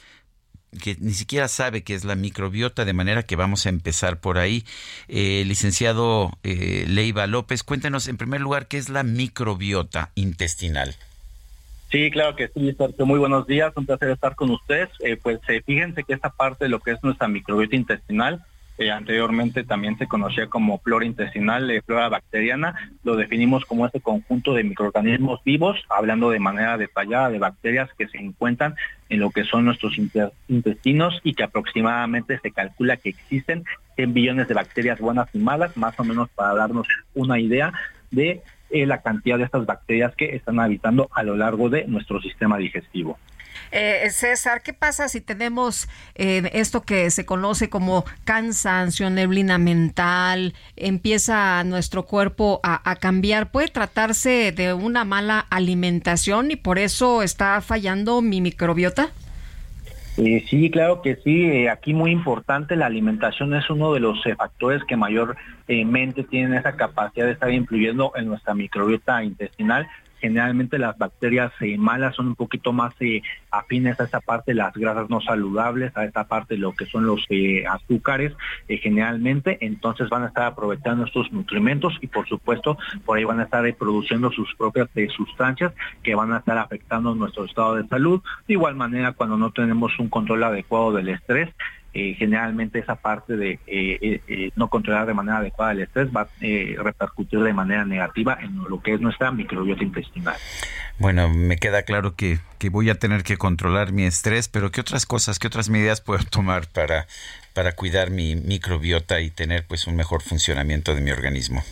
que ni siquiera sabe qué es la microbiota, de manera que vamos a empezar por ahí. Eh, licenciado eh, Leiva López, cuéntenos en primer lugar qué es la microbiota intestinal. Sí, claro que sí, Muy buenos días, un placer estar con ustedes. Eh, pues fíjense que esta parte de lo que es nuestra microbiota intestinal eh, anteriormente también se conocía como flora intestinal, eh, flora bacteriana, lo definimos como este conjunto de microorganismos vivos, hablando de manera detallada de bacterias que se encuentran en lo que son nuestros intestinos y que aproximadamente se calcula que existen en billones de bacterias buenas y malas, más o menos para darnos una idea de eh, la cantidad de estas bacterias que están habitando a lo largo de nuestro sistema digestivo. Eh, César, ¿qué pasa si tenemos eh, esto que se conoce como cansancio, neblina mental, empieza nuestro cuerpo a, cambiar? ¿Puede tratarse de una mala alimentación y por eso está fallando mi microbiota? Eh, sí, claro que sí. aquí muy importante, la alimentación es uno de los factores que mayormente tienen esa capacidad de estar influyendo en nuestra microbiota intestinal generalmente las bacterias eh, malas son un poquito más eh, afines a esa parte de las grasas no saludables, a esta parte de lo que son los eh, azúcares generalmente, entonces van a estar aprovechando estos nutrimentos y por supuesto por ahí van a estar produciendo sus propias sustancias que van a estar afectando nuestro estado de salud. De igual manera, cuando no tenemos un control adecuado del estrés, eh, generalmente esa parte de eh, eh, no controlar de manera adecuada el estrés va a repercutir de manera negativa en lo que es nuestra microbiota intestinal. Bueno, me queda claro que, que voy a tener que controlar mi estrés, pero ¿qué otras cosas, qué otras medidas puedo tomar para, para cuidar mi microbiota y tener pues un mejor funcionamiento de mi organismo?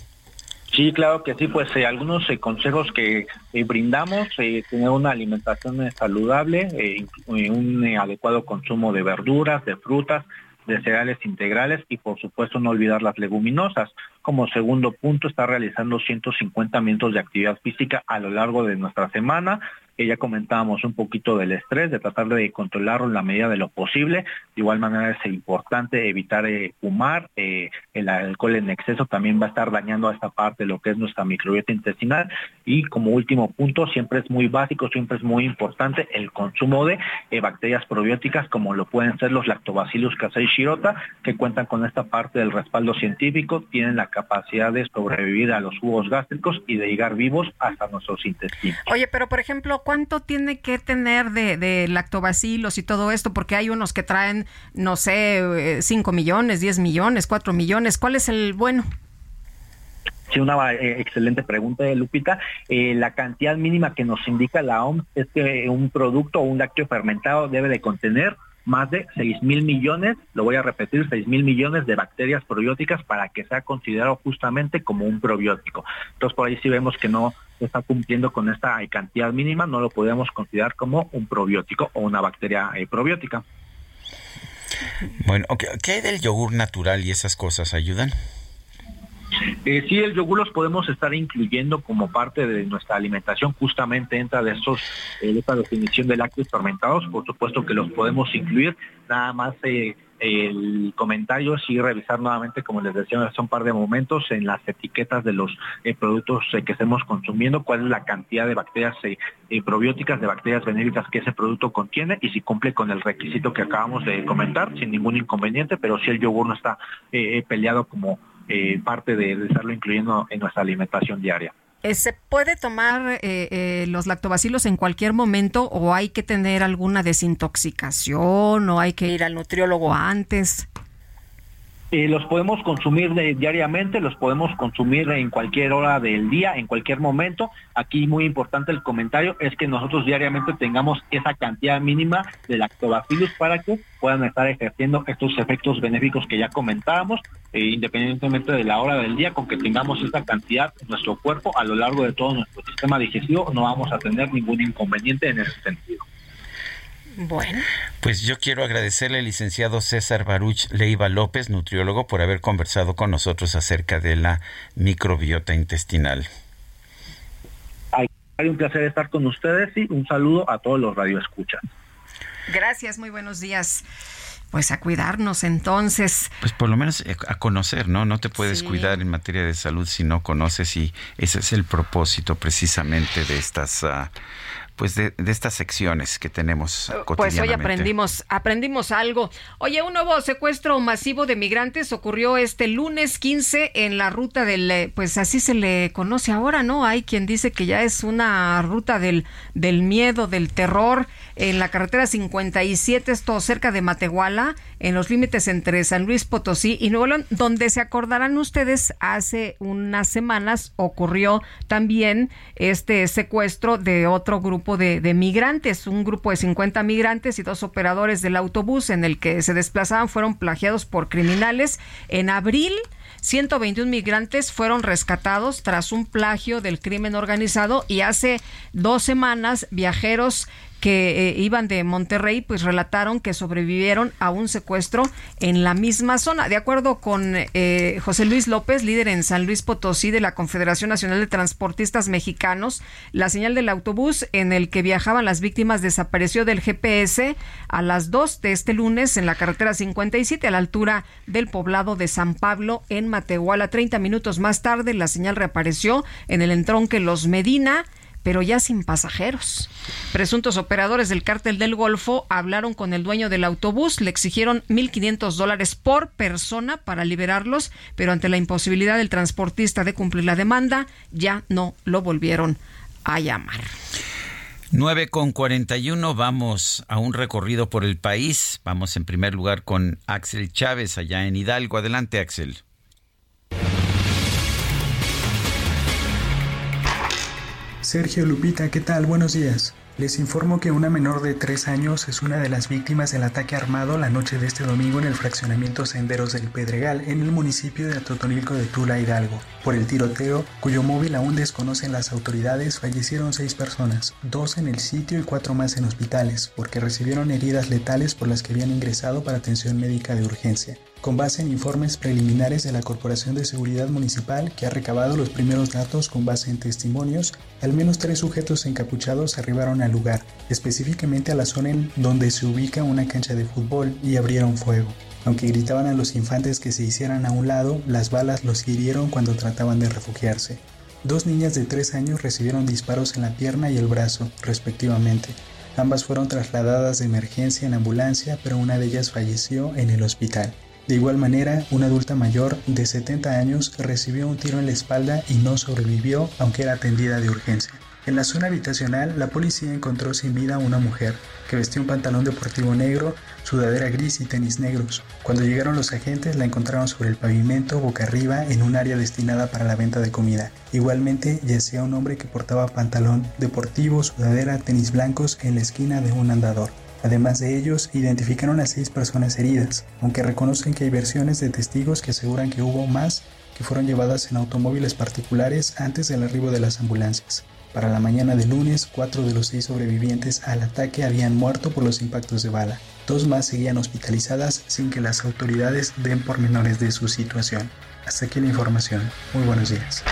Sí, claro que sí, pues eh, algunos eh, consejos que eh, brindamos, tener una alimentación saludable, un adecuado consumo de verduras, de frutas, de cereales integrales y por supuesto no olvidar las leguminosas. Como segundo punto, está realizando 150 minutos de actividad física a lo largo de nuestra semana, ya comentábamos un poquito del estrés, de tratar de controlarlo en la medida de lo posible. De igual manera es importante evitar eh, fumar, eh, el alcohol en exceso también va a estar dañando a esta parte lo que es nuestra microbiota intestinal. Y como último punto, siempre es muy básico, siempre es muy importante el consumo de eh, bacterias probióticas como lo pueden ser los lactobacillus casei shirota, que cuentan con esta parte del respaldo científico, tienen la capacidad de sobrevivir a los jugos gástricos y de llegar vivos hasta nuestros intestinos. Oye, pero por ejemplo, ¿cuánto tiene que tener de, lactobacilos y todo esto? Porque hay unos que traen, no sé, 5 eh, millones, 10 millones, 4 millones. ¿Cuál es el bueno? Sí, una eh, excelente pregunta, Lupita. Eh, la cantidad mínima que nos indica la OMS es que un producto o un lácteo fermentado debe de contener más de 6 mil millones, lo voy a repetir, 6 mil millones de bacterias probióticas para que sea considerado justamente como un probiótico. Entonces por ahí sí vemos que no está cumpliendo con esta cantidad mínima, no lo podemos considerar como un probiótico o una bacteria eh, probiótica. Bueno, ¿qué hay del yogur natural y esas cosas ayudan? Eh, sí, el yogur los podemos estar incluyendo como parte de nuestra alimentación, justamente entra de estos, eh, esta definición de lácteos fermentados, por supuesto que los podemos incluir, nada más eh, el comentario, sí revisar nuevamente, como les decía hace un par de momentos, en las etiquetas de los eh, productos que estemos consumiendo, cuál es la cantidad de bacterias probióticas, de bacterias benéficas que ese producto contiene y si cumple con el requisito que acabamos de comentar, sin ningún inconveniente, pero si el yogur no está peleado como eh, parte de, estarlo incluyendo en nuestra alimentación diaria. Eh, ¿Se puede tomar eh, los lactobacilos en cualquier momento o hay que tener alguna desintoxicación o hay que ir al nutriólogo antes? Los podemos consumir diariamente, los podemos consumir en cualquier hora del día, en cualquier momento. Aquí muy importante el comentario es que nosotros diariamente tengamos esa cantidad mínima de lactobacillus para que puedan estar ejerciendo estos efectos benéficos que ya comentábamos, eh, independientemente de la hora del día, con que tengamos esa cantidad en nuestro cuerpo a lo largo de todo nuestro sistema digestivo, no vamos a tener ningún inconveniente en ese sentido. Bueno. Pues yo quiero agradecerle al licenciado César Baruch Leiva López, nutriólogo, por haber conversado con nosotros acerca de la microbiota intestinal. Hay un placer estar con ustedes y un saludo a todos los radioescuchas. Gracias, muy buenos días. Pues a cuidarnos entonces. Pues por lo menos eh, a conocer, ¿no? No te puedes cuidar en materia de salud si no conoces y ese es el propósito precisamente de estas... Uh, pues de, estas secciones que tenemos cotidianamente. Pues hoy aprendimos, aprendimos algo. Oye, un nuevo secuestro masivo de migrantes ocurrió este lunes 15 en la ruta del, eh, pues así se le conoce ahora, ¿no? Hay quien dice que ya es una ruta del, del miedo, del terror, en la carretera 57, esto cerca de Matehuala, en los límites entre San Luis Potosí y Nuevo León, donde se acordarán ustedes, hace unas semanas ocurrió también este secuestro de otro grupo de, migrantes. Un grupo de 50 migrantes y dos operadores del autobús en el que se desplazaban fueron plagiados por criminales. En abril, 121 migrantes fueron rescatados tras un plagio del crimen organizado y hace dos semanas viajeros que eh, iban de Monterrey, pues relataron que sobrevivieron a un secuestro en la misma zona. De acuerdo con eh, José Luis López, líder en San Luis Potosí de la Confederación Nacional de Transportistas Mexicanos, la señal del autobús en el que viajaban las víctimas desapareció del GPS a las 2 de este lunes en la carretera 57 a la altura del poblado de San Pablo en Matehuala. 30 minutos más tarde la señal reapareció en el entronque Los Medina pero ya sin pasajeros. Presuntos operadores del cártel del Golfo hablaron con el dueño del autobús, le exigieron 1.500 dólares por persona para liberarlos, pero ante la imposibilidad del transportista de cumplir la demanda, ya no lo volvieron a llamar. 9 con 41, vamos a un recorrido por el país. Vamos en primer lugar con Axel Chávez allá en Hidalgo. Adelante, Axel. Sergio Lupita, ¿qué tal? Buenos días. Les informo que una menor de 3 años es una de las víctimas del ataque armado la noche de este domingo en el fraccionamiento Senderos del Pedregal, en el municipio de Atotonilco de Tula, Hidalgo. Por el tiroteo, cuyo móvil aún desconocen las autoridades, fallecieron 6 personas, 2 en el sitio y 4 más en hospitales, porque recibieron heridas letales por las que habían ingresado para atención médica de urgencia con base en informes preliminares de la Corporación de Seguridad Municipal que ha recabado los primeros datos con base en testimonios, al menos tres sujetos encapuchados arribaron al lugar, específicamente a la zona en donde se ubica una cancha de fútbol y abrieron fuego. Aunque gritaban a los infantes que se hicieran a un lado, las balas los hirieron cuando trataban de refugiarse. Dos niñas de tres años recibieron disparos en la pierna y el brazo, respectivamente. Ambas fueron trasladadas de emergencia en ambulancia, pero una de ellas falleció en el hospital. De igual manera, una adulta mayor de 70 años recibió un tiro en la espalda y no sobrevivió, aunque era atendida de urgencia. En la zona habitacional, la policía encontró sin vida a una mujer que vestía un pantalón deportivo negro, sudadera gris y tenis negros. Cuando llegaron los agentes, la encontraron sobre el pavimento, boca arriba, en un área destinada para la venta de comida. Igualmente, yacía un hombre que portaba pantalón deportivo, sudadera, tenis blancos en la esquina de un andador. Además de ellos, identificaron a seis personas heridas, aunque reconocen que hay versiones de testigos que aseguran que hubo más que fueron llevadas en automóviles particulares antes del arribo de las ambulancias. Para la mañana de lunes, cuatro de los seis sobrevivientes al ataque habían muerto por los impactos de bala. Dos más seguían hospitalizadas sin que las autoridades den pormenores de su situación. Hasta aquí la información. Muy buenos días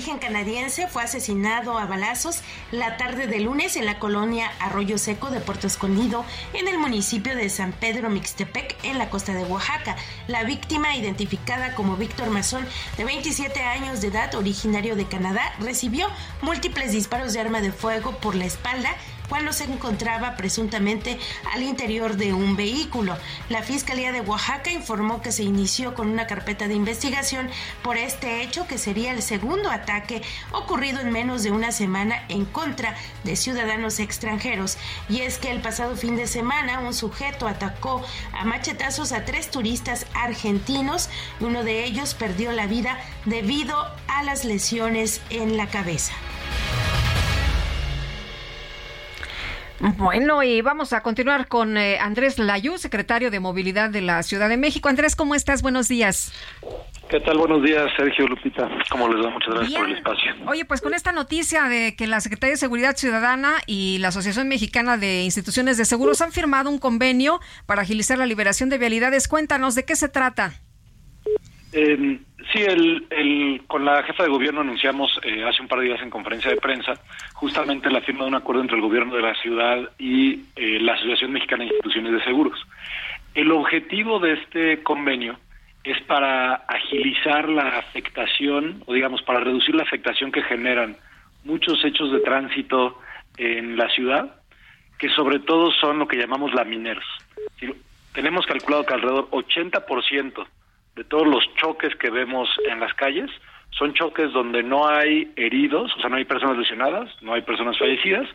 origen canadiense fue asesinado a balazos la tarde de lunes en la colonia Arroyo Seco de Puerto Escondido, en el municipio de San Pedro Mixtepec, en la costa de Oaxaca. La víctima, identificada como Víctor Mazón, de 27 años de edad, originario de Canadá, recibió múltiples disparos de arma de fuego por la espalda cuando se encontraba presuntamente al interior de un vehículo. La Fiscalía de Oaxaca informó que se inició con una carpeta de investigación por este hecho que sería el segundo ataque ocurrido en menos de una semana en contra de ciudadanos extranjeros. Y es que el pasado fin de semana un sujeto atacó a machetazos a tres turistas argentinos uno de ellos perdió la vida debido a las lesiones en la cabeza. Bueno, y vamos a continuar con eh, Andrés Layú, secretario de Movilidad de la Ciudad de México. Andrés, ¿cómo estás? Buenos días. ¿Qué tal? Buenos días, Sergio Lupita. ¿Cómo les va? Muchas gracias por el espacio. Oye, pues con esta noticia de que la Secretaría de Seguridad Ciudadana y la Asociación Mexicana de Instituciones de Seguros han firmado un convenio para agilizar la liberación de vialidades, cuéntanos de qué se trata. Eh, sí, el, con la jefa de gobierno anunciamos eh, hace un par de días en conferencia de prensa justamente la firma de un acuerdo entre el gobierno de la ciudad y eh, la Asociación Mexicana de Instituciones de Seguros. El objetivo de este convenio es para agilizar la afectación, o digamos, para reducir la afectación que generan muchos hechos de tránsito en la ciudad, que sobre todo son lo que llamamos lamineros. Tenemos calculado que alrededor 80% de todos los choques que vemos en las calles son choques donde no hay heridos, o sea, no hay personas lesionadas, no hay personas fallecidas,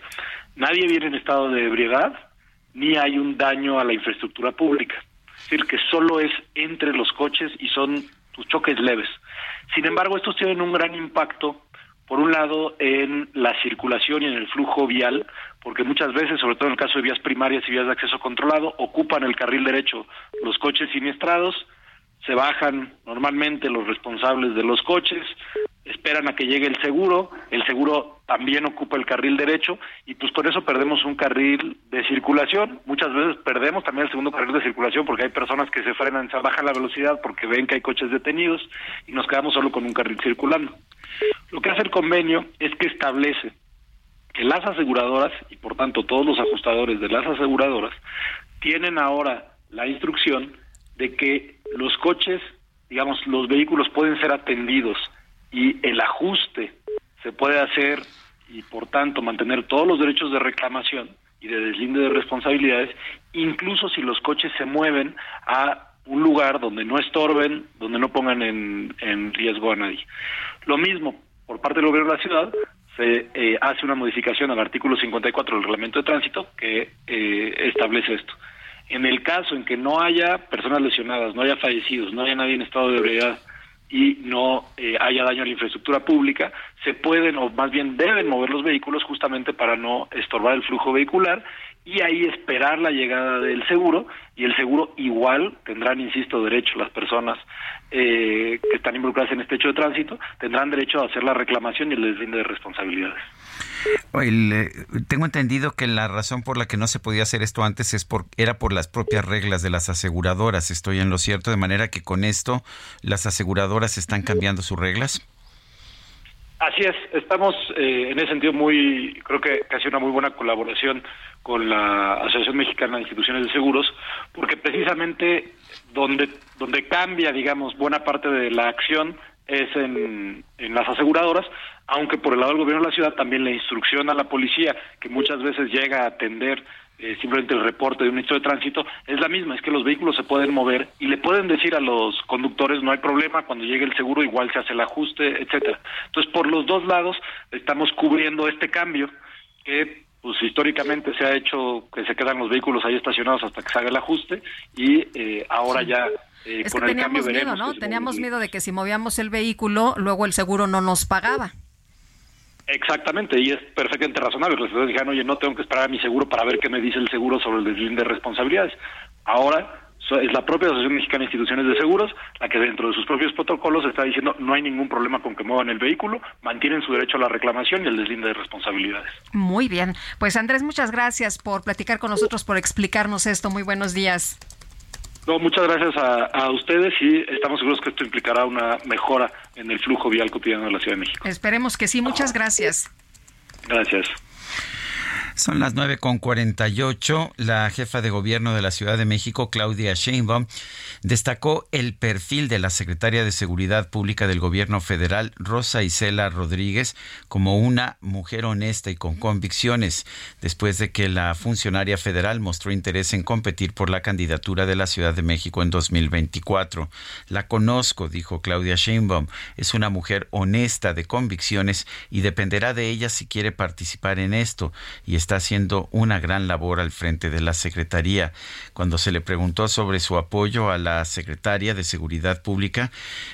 nadie viene en estado de ebriedad, ni hay un daño a la infraestructura pública. Es decir, que solo es entre los coches y son choques leves. Sin embargo, estos tienen un gran impacto, por un lado, en la circulación y en el flujo vial, porque muchas veces, sobre todo en el caso de vías primarias y vías de acceso controlado, ocupan el carril derecho los coches siniestrados, se bajan normalmente los responsables de los coches, esperan a que llegue el seguro, el seguro también ocupa el carril derecho y pues por eso perdemos un carril de circulación. Muchas veces perdemos también el segundo carril de circulación porque hay personas que se frenan, se bajan la velocidad porque ven que hay coches detenidos y nos quedamos solo con un carril circulando. Lo que hace el convenio es que establece que las aseguradoras y por tanto todos los ajustadores de las aseguradoras tienen ahora la instrucción de que los coches, digamos, los vehículos pueden ser atendidos y el ajuste se puede hacer y por tanto mantener todos los derechos de reclamación y de deslinde de responsabilidades, incluso si los coches se mueven a un lugar donde no estorben, donde no pongan en, riesgo a nadie. Lo mismo, por parte del gobierno de la ciudad, se eh, hace una modificación al artículo 54 del reglamento de tránsito que eh, establece esto. En el caso en que no haya personas lesionadas, no haya fallecidos, no haya nadie en estado de ebriedad y no eh, haya daño a la infraestructura pública, se pueden o más bien deben mover los vehículos justamente para no estorbar el flujo vehicular y ahí esperar la llegada del seguro y el seguro igual tendrán, insisto, derecho. Las personas eh, que están involucradas en este hecho de tránsito, tendrán derecho a hacer la reclamación y el deslinde de responsabilidades. Eh, tengo entendido que la razón por la que no se podía hacer esto antes es por, era por las propias reglas de las aseguradoras. Estoy en lo cierto, de manera que con esto las aseguradoras están cambiando sus reglas. Así es, estamos eh, en ese sentido muy, creo que, ha sido una muy buena colaboración con la Asociación Mexicana de Instituciones de Seguros, porque precisamente donde, donde cambia, digamos, buena parte de la acción es en, en las aseguradoras, aunque por el lado del gobierno de la ciudad también la instrucción a la policía, que muchas veces llega a atender eh, simplemente el reporte de un hecho de tránsito, es la misma, es que los vehículos se pueden mover y le pueden decir a los conductores no hay problema, cuando llegue el seguro igual se hace el ajuste, etcétera. Entonces, por los dos lados estamos cubriendo este cambio que pues históricamente se ha hecho que se quedan los vehículos ahí estacionados hasta que se haga el ajuste y eh, ahora ya eh, con el cambio miedo, ¿no? Teníamos miedo de que si movíamos el vehículo, luego el seguro no nos pagaba. Exactamente, y es perfectamente razonable. Los ciudadanos dijeron, oye, no tengo que esperar a mi seguro para ver qué me dice el seguro sobre el deslinde de responsabilidades. Ahora es la propia Asociación Mexicana de Instituciones de Seguros la que dentro de sus propios protocolos está diciendo no hay ningún problema con que muevan el vehículo, mantienen su derecho a la reclamación y el deslinde de responsabilidades. Muy bien, pues Andrés, muchas gracias por platicar con nosotros, por explicarnos esto. Muy buenos días. No, muchas gracias a, ustedes y estamos seguros que esto implicará una mejora en el flujo vial cotidiano de la Ciudad de México. Esperemos que sí. Muchas gracias. Gracias. Son las 9.48. La jefa de gobierno de la Ciudad de México, Claudia Sheinbaum, destacó el perfil de la secretaria de Seguridad Pública del gobierno federal, Rosa Isela Rodríguez, como una mujer honesta y con convicciones, después de que la funcionaria federal mostró interés en competir por la candidatura de la Ciudad de México en 2024. La conozco, dijo Claudia Sheinbaum. Es una mujer honesta, de convicciones, y dependerá de ella si quiere participar en esto. Y está haciendo una gran labor al frente de la Secretaría. Cuando se le preguntó sobre su apoyo a la Secretaria de Seguridad Pública,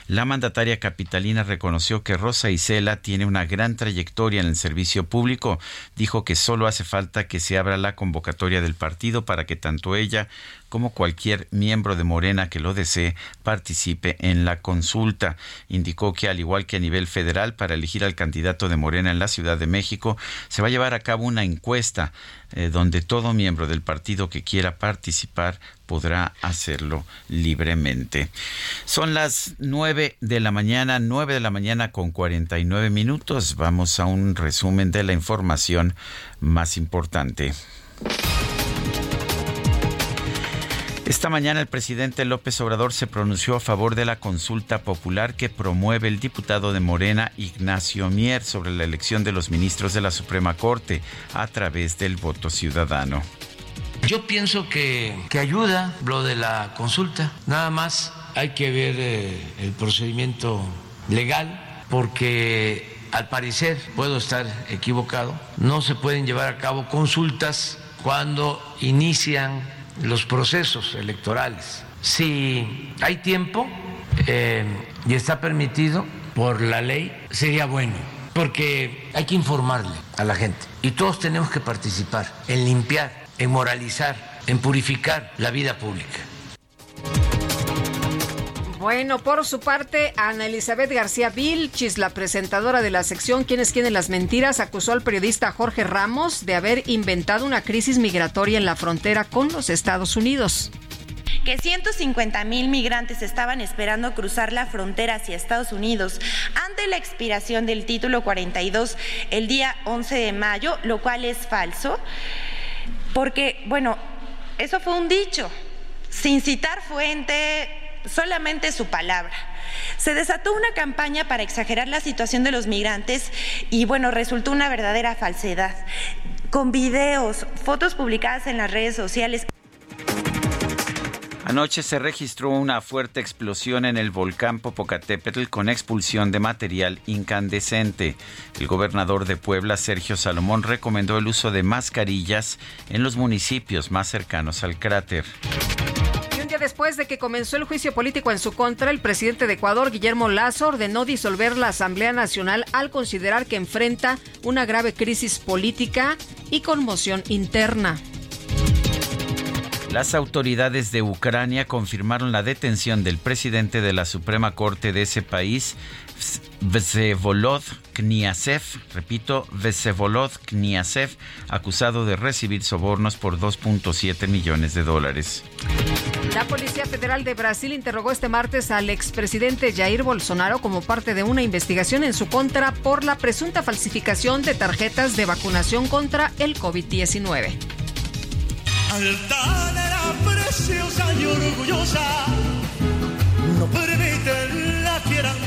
la mandataria capitalina reconoció que Rosa Isela tiene una gran trayectoria en el servicio público. Dijo que solo hace falta que se abra la convocatoria del partido para que tanto ella como cualquier miembro de Morena que lo desee participe en la consulta. Indicó que al igual que a nivel federal para elegir al candidato de Morena en la Ciudad de México, se va a llevar a cabo una encuesta eh, donde todo miembro del partido que quiera participar podrá hacerlo libremente. Son las nueve de la mañana, nueve de la mañana con cuarenta y nueve minutos. Vamos a un resumen de la información más importante. Esta mañana el presidente López Obrador se pronunció a favor de la consulta popular que promueve el diputado de Morena Ignacio Mier sobre la elección de los ministros de la Suprema Corte a través del voto ciudadano. Yo pienso que, ayuda lo de la consulta. Nada más hay que ver eh, el procedimiento legal porque al parecer, puedo estar equivocado, no se pueden llevar a cabo consultas cuando inician los procesos electorales. Si hay tiempo eh, y está permitido por la ley, sería bueno, porque hay que informarle a la gente y todos tenemos que participar en limpiar, en moralizar, en purificar la vida pública. Bueno, por su parte, Ana Elizabeth García Vilchis, la presentadora de la sección ¿Quiénes quieren las mentiras?, acusó al periodista Jorge Ramos de haber inventado una crisis migratoria en la frontera con los Estados Unidos que 150 mil migrantes estaban esperando cruzar la frontera hacia Estados Unidos ante la expiración del título 42 el día 11 de mayo, lo cual es falso, porque, bueno, eso fue un dicho, sin citar fuente, solamente su palabra. Se desató una campaña para exagerar la situación de los migrantes y bueno, resultó una verdadera falsedad. Con videos, fotos publicadas en las redes sociales. Anoche se registró una fuerte explosión en el volcán Popocatépetl con expulsión de material incandescente. El gobernador de Puebla, Sergio Salomón, recomendó el uso de mascarillas en los municipios más cercanos al cráter. Después de que comenzó el juicio político en su contra, el presidente de Ecuador, Guillermo Lazo, ordenó disolver la Asamblea Nacional al considerar que enfrenta una grave crisis política y conmoción interna. Las autoridades de Ucrania confirmaron la detención del presidente de la Suprema Corte de ese país, Vsevolod Kniazev, repito, Vsevolod Kniazev, acusado de recibir sobornos por 2.7 millones de dólares. La Policía Federal de Brasil interrogó este martes al expresidente Jair Bolsonaro como parte de una investigación en su contra por la presunta falsificación de tarjetas de vacunación contra el COVID-19 altanera preciosa y orgullosa, no permiten la quieran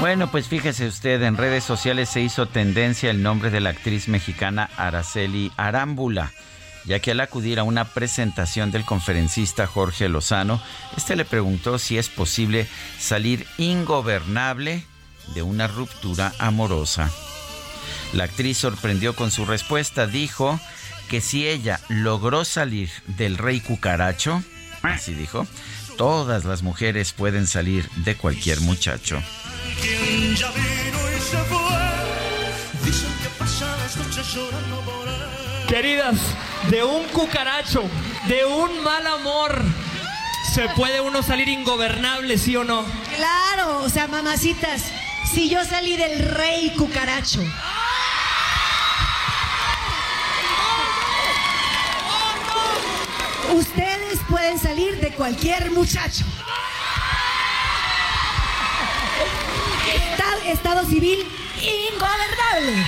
Bueno, pues fíjese usted, en redes sociales se hizo tendencia el nombre de la actriz mexicana Araceli Arámbula ya que al acudir a una presentación del conferencista Jorge Lozano, este le preguntó si es posible salir ingobernable de una ruptura amorosa. La actriz sorprendió con su respuesta, dijo que si ella logró salir del rey cucaracho, así dijo, todas las mujeres pueden salir de cualquier muchacho. Queridas, de un cucaracho, de un mal amor, ¿se puede uno salir ingobernable, sí o no? Claro, o sea, mamacitas, si yo salí del rey cucaracho. Ustedes pueden salir de cualquier muchacho. Estado, civil ingobernable.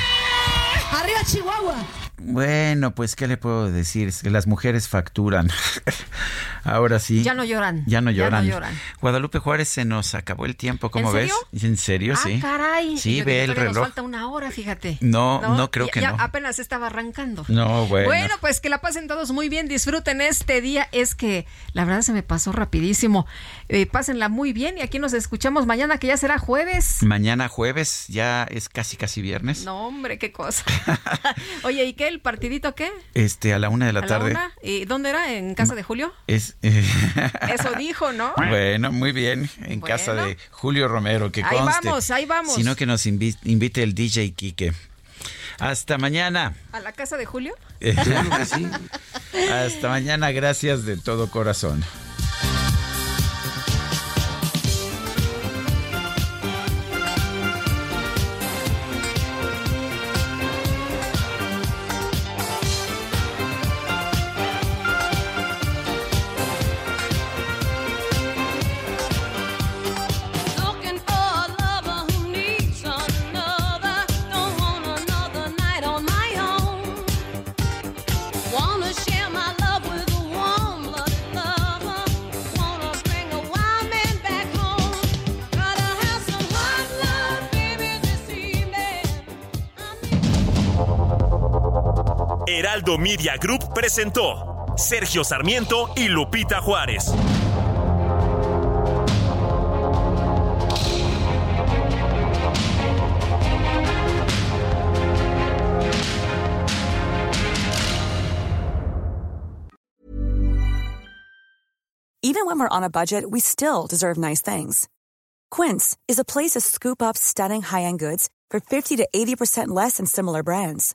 Arriba Chihuahua. Bueno, pues, ¿qué le puedo decir? Es que las mujeres facturan. Ahora sí. Ya no lloran. Ya no lloran. Guadalupe Juárez se nos acabó el tiempo, ¿cómo ves? ¿En serio? Ah, sí. caray. Sí, ve el reloj. Nos falta una hora, fíjate. No, no, creo que ya no. apenas estaba arrancando. No, bueno. Bueno, pues que la pasen todos muy bien, disfruten este día. Es que la verdad se me pasó rapidísimo. Eh, pásenla muy bien y aquí nos escuchamos mañana, que ya será jueves. Mañana jueves, ya es casi, casi viernes. No, hombre, qué cosa. Oye, ¿y qué? ¿El partidito qué? Este, a la una de la ¿A tarde. La una? ¿Y dónde era? ¿En casa de Julio? Es. Eso dijo, ¿no? Bueno, muy bien. En casa de Julio Romero, que ahí conste. vamos, ahí vamos. Sino que nos invite, invite el DJ Quique. Hasta mañana. ¿A la casa de Julio? Claro que sí. Hasta mañana, gracias de todo corazón. Heraldo Media Group presentó Sergio Sarmiento y Lupita Juárez. Even when we're on a budget, we still deserve nice things. Quince is a place to scoop up stunning high-end goods for 50 to 80% less than similar brands.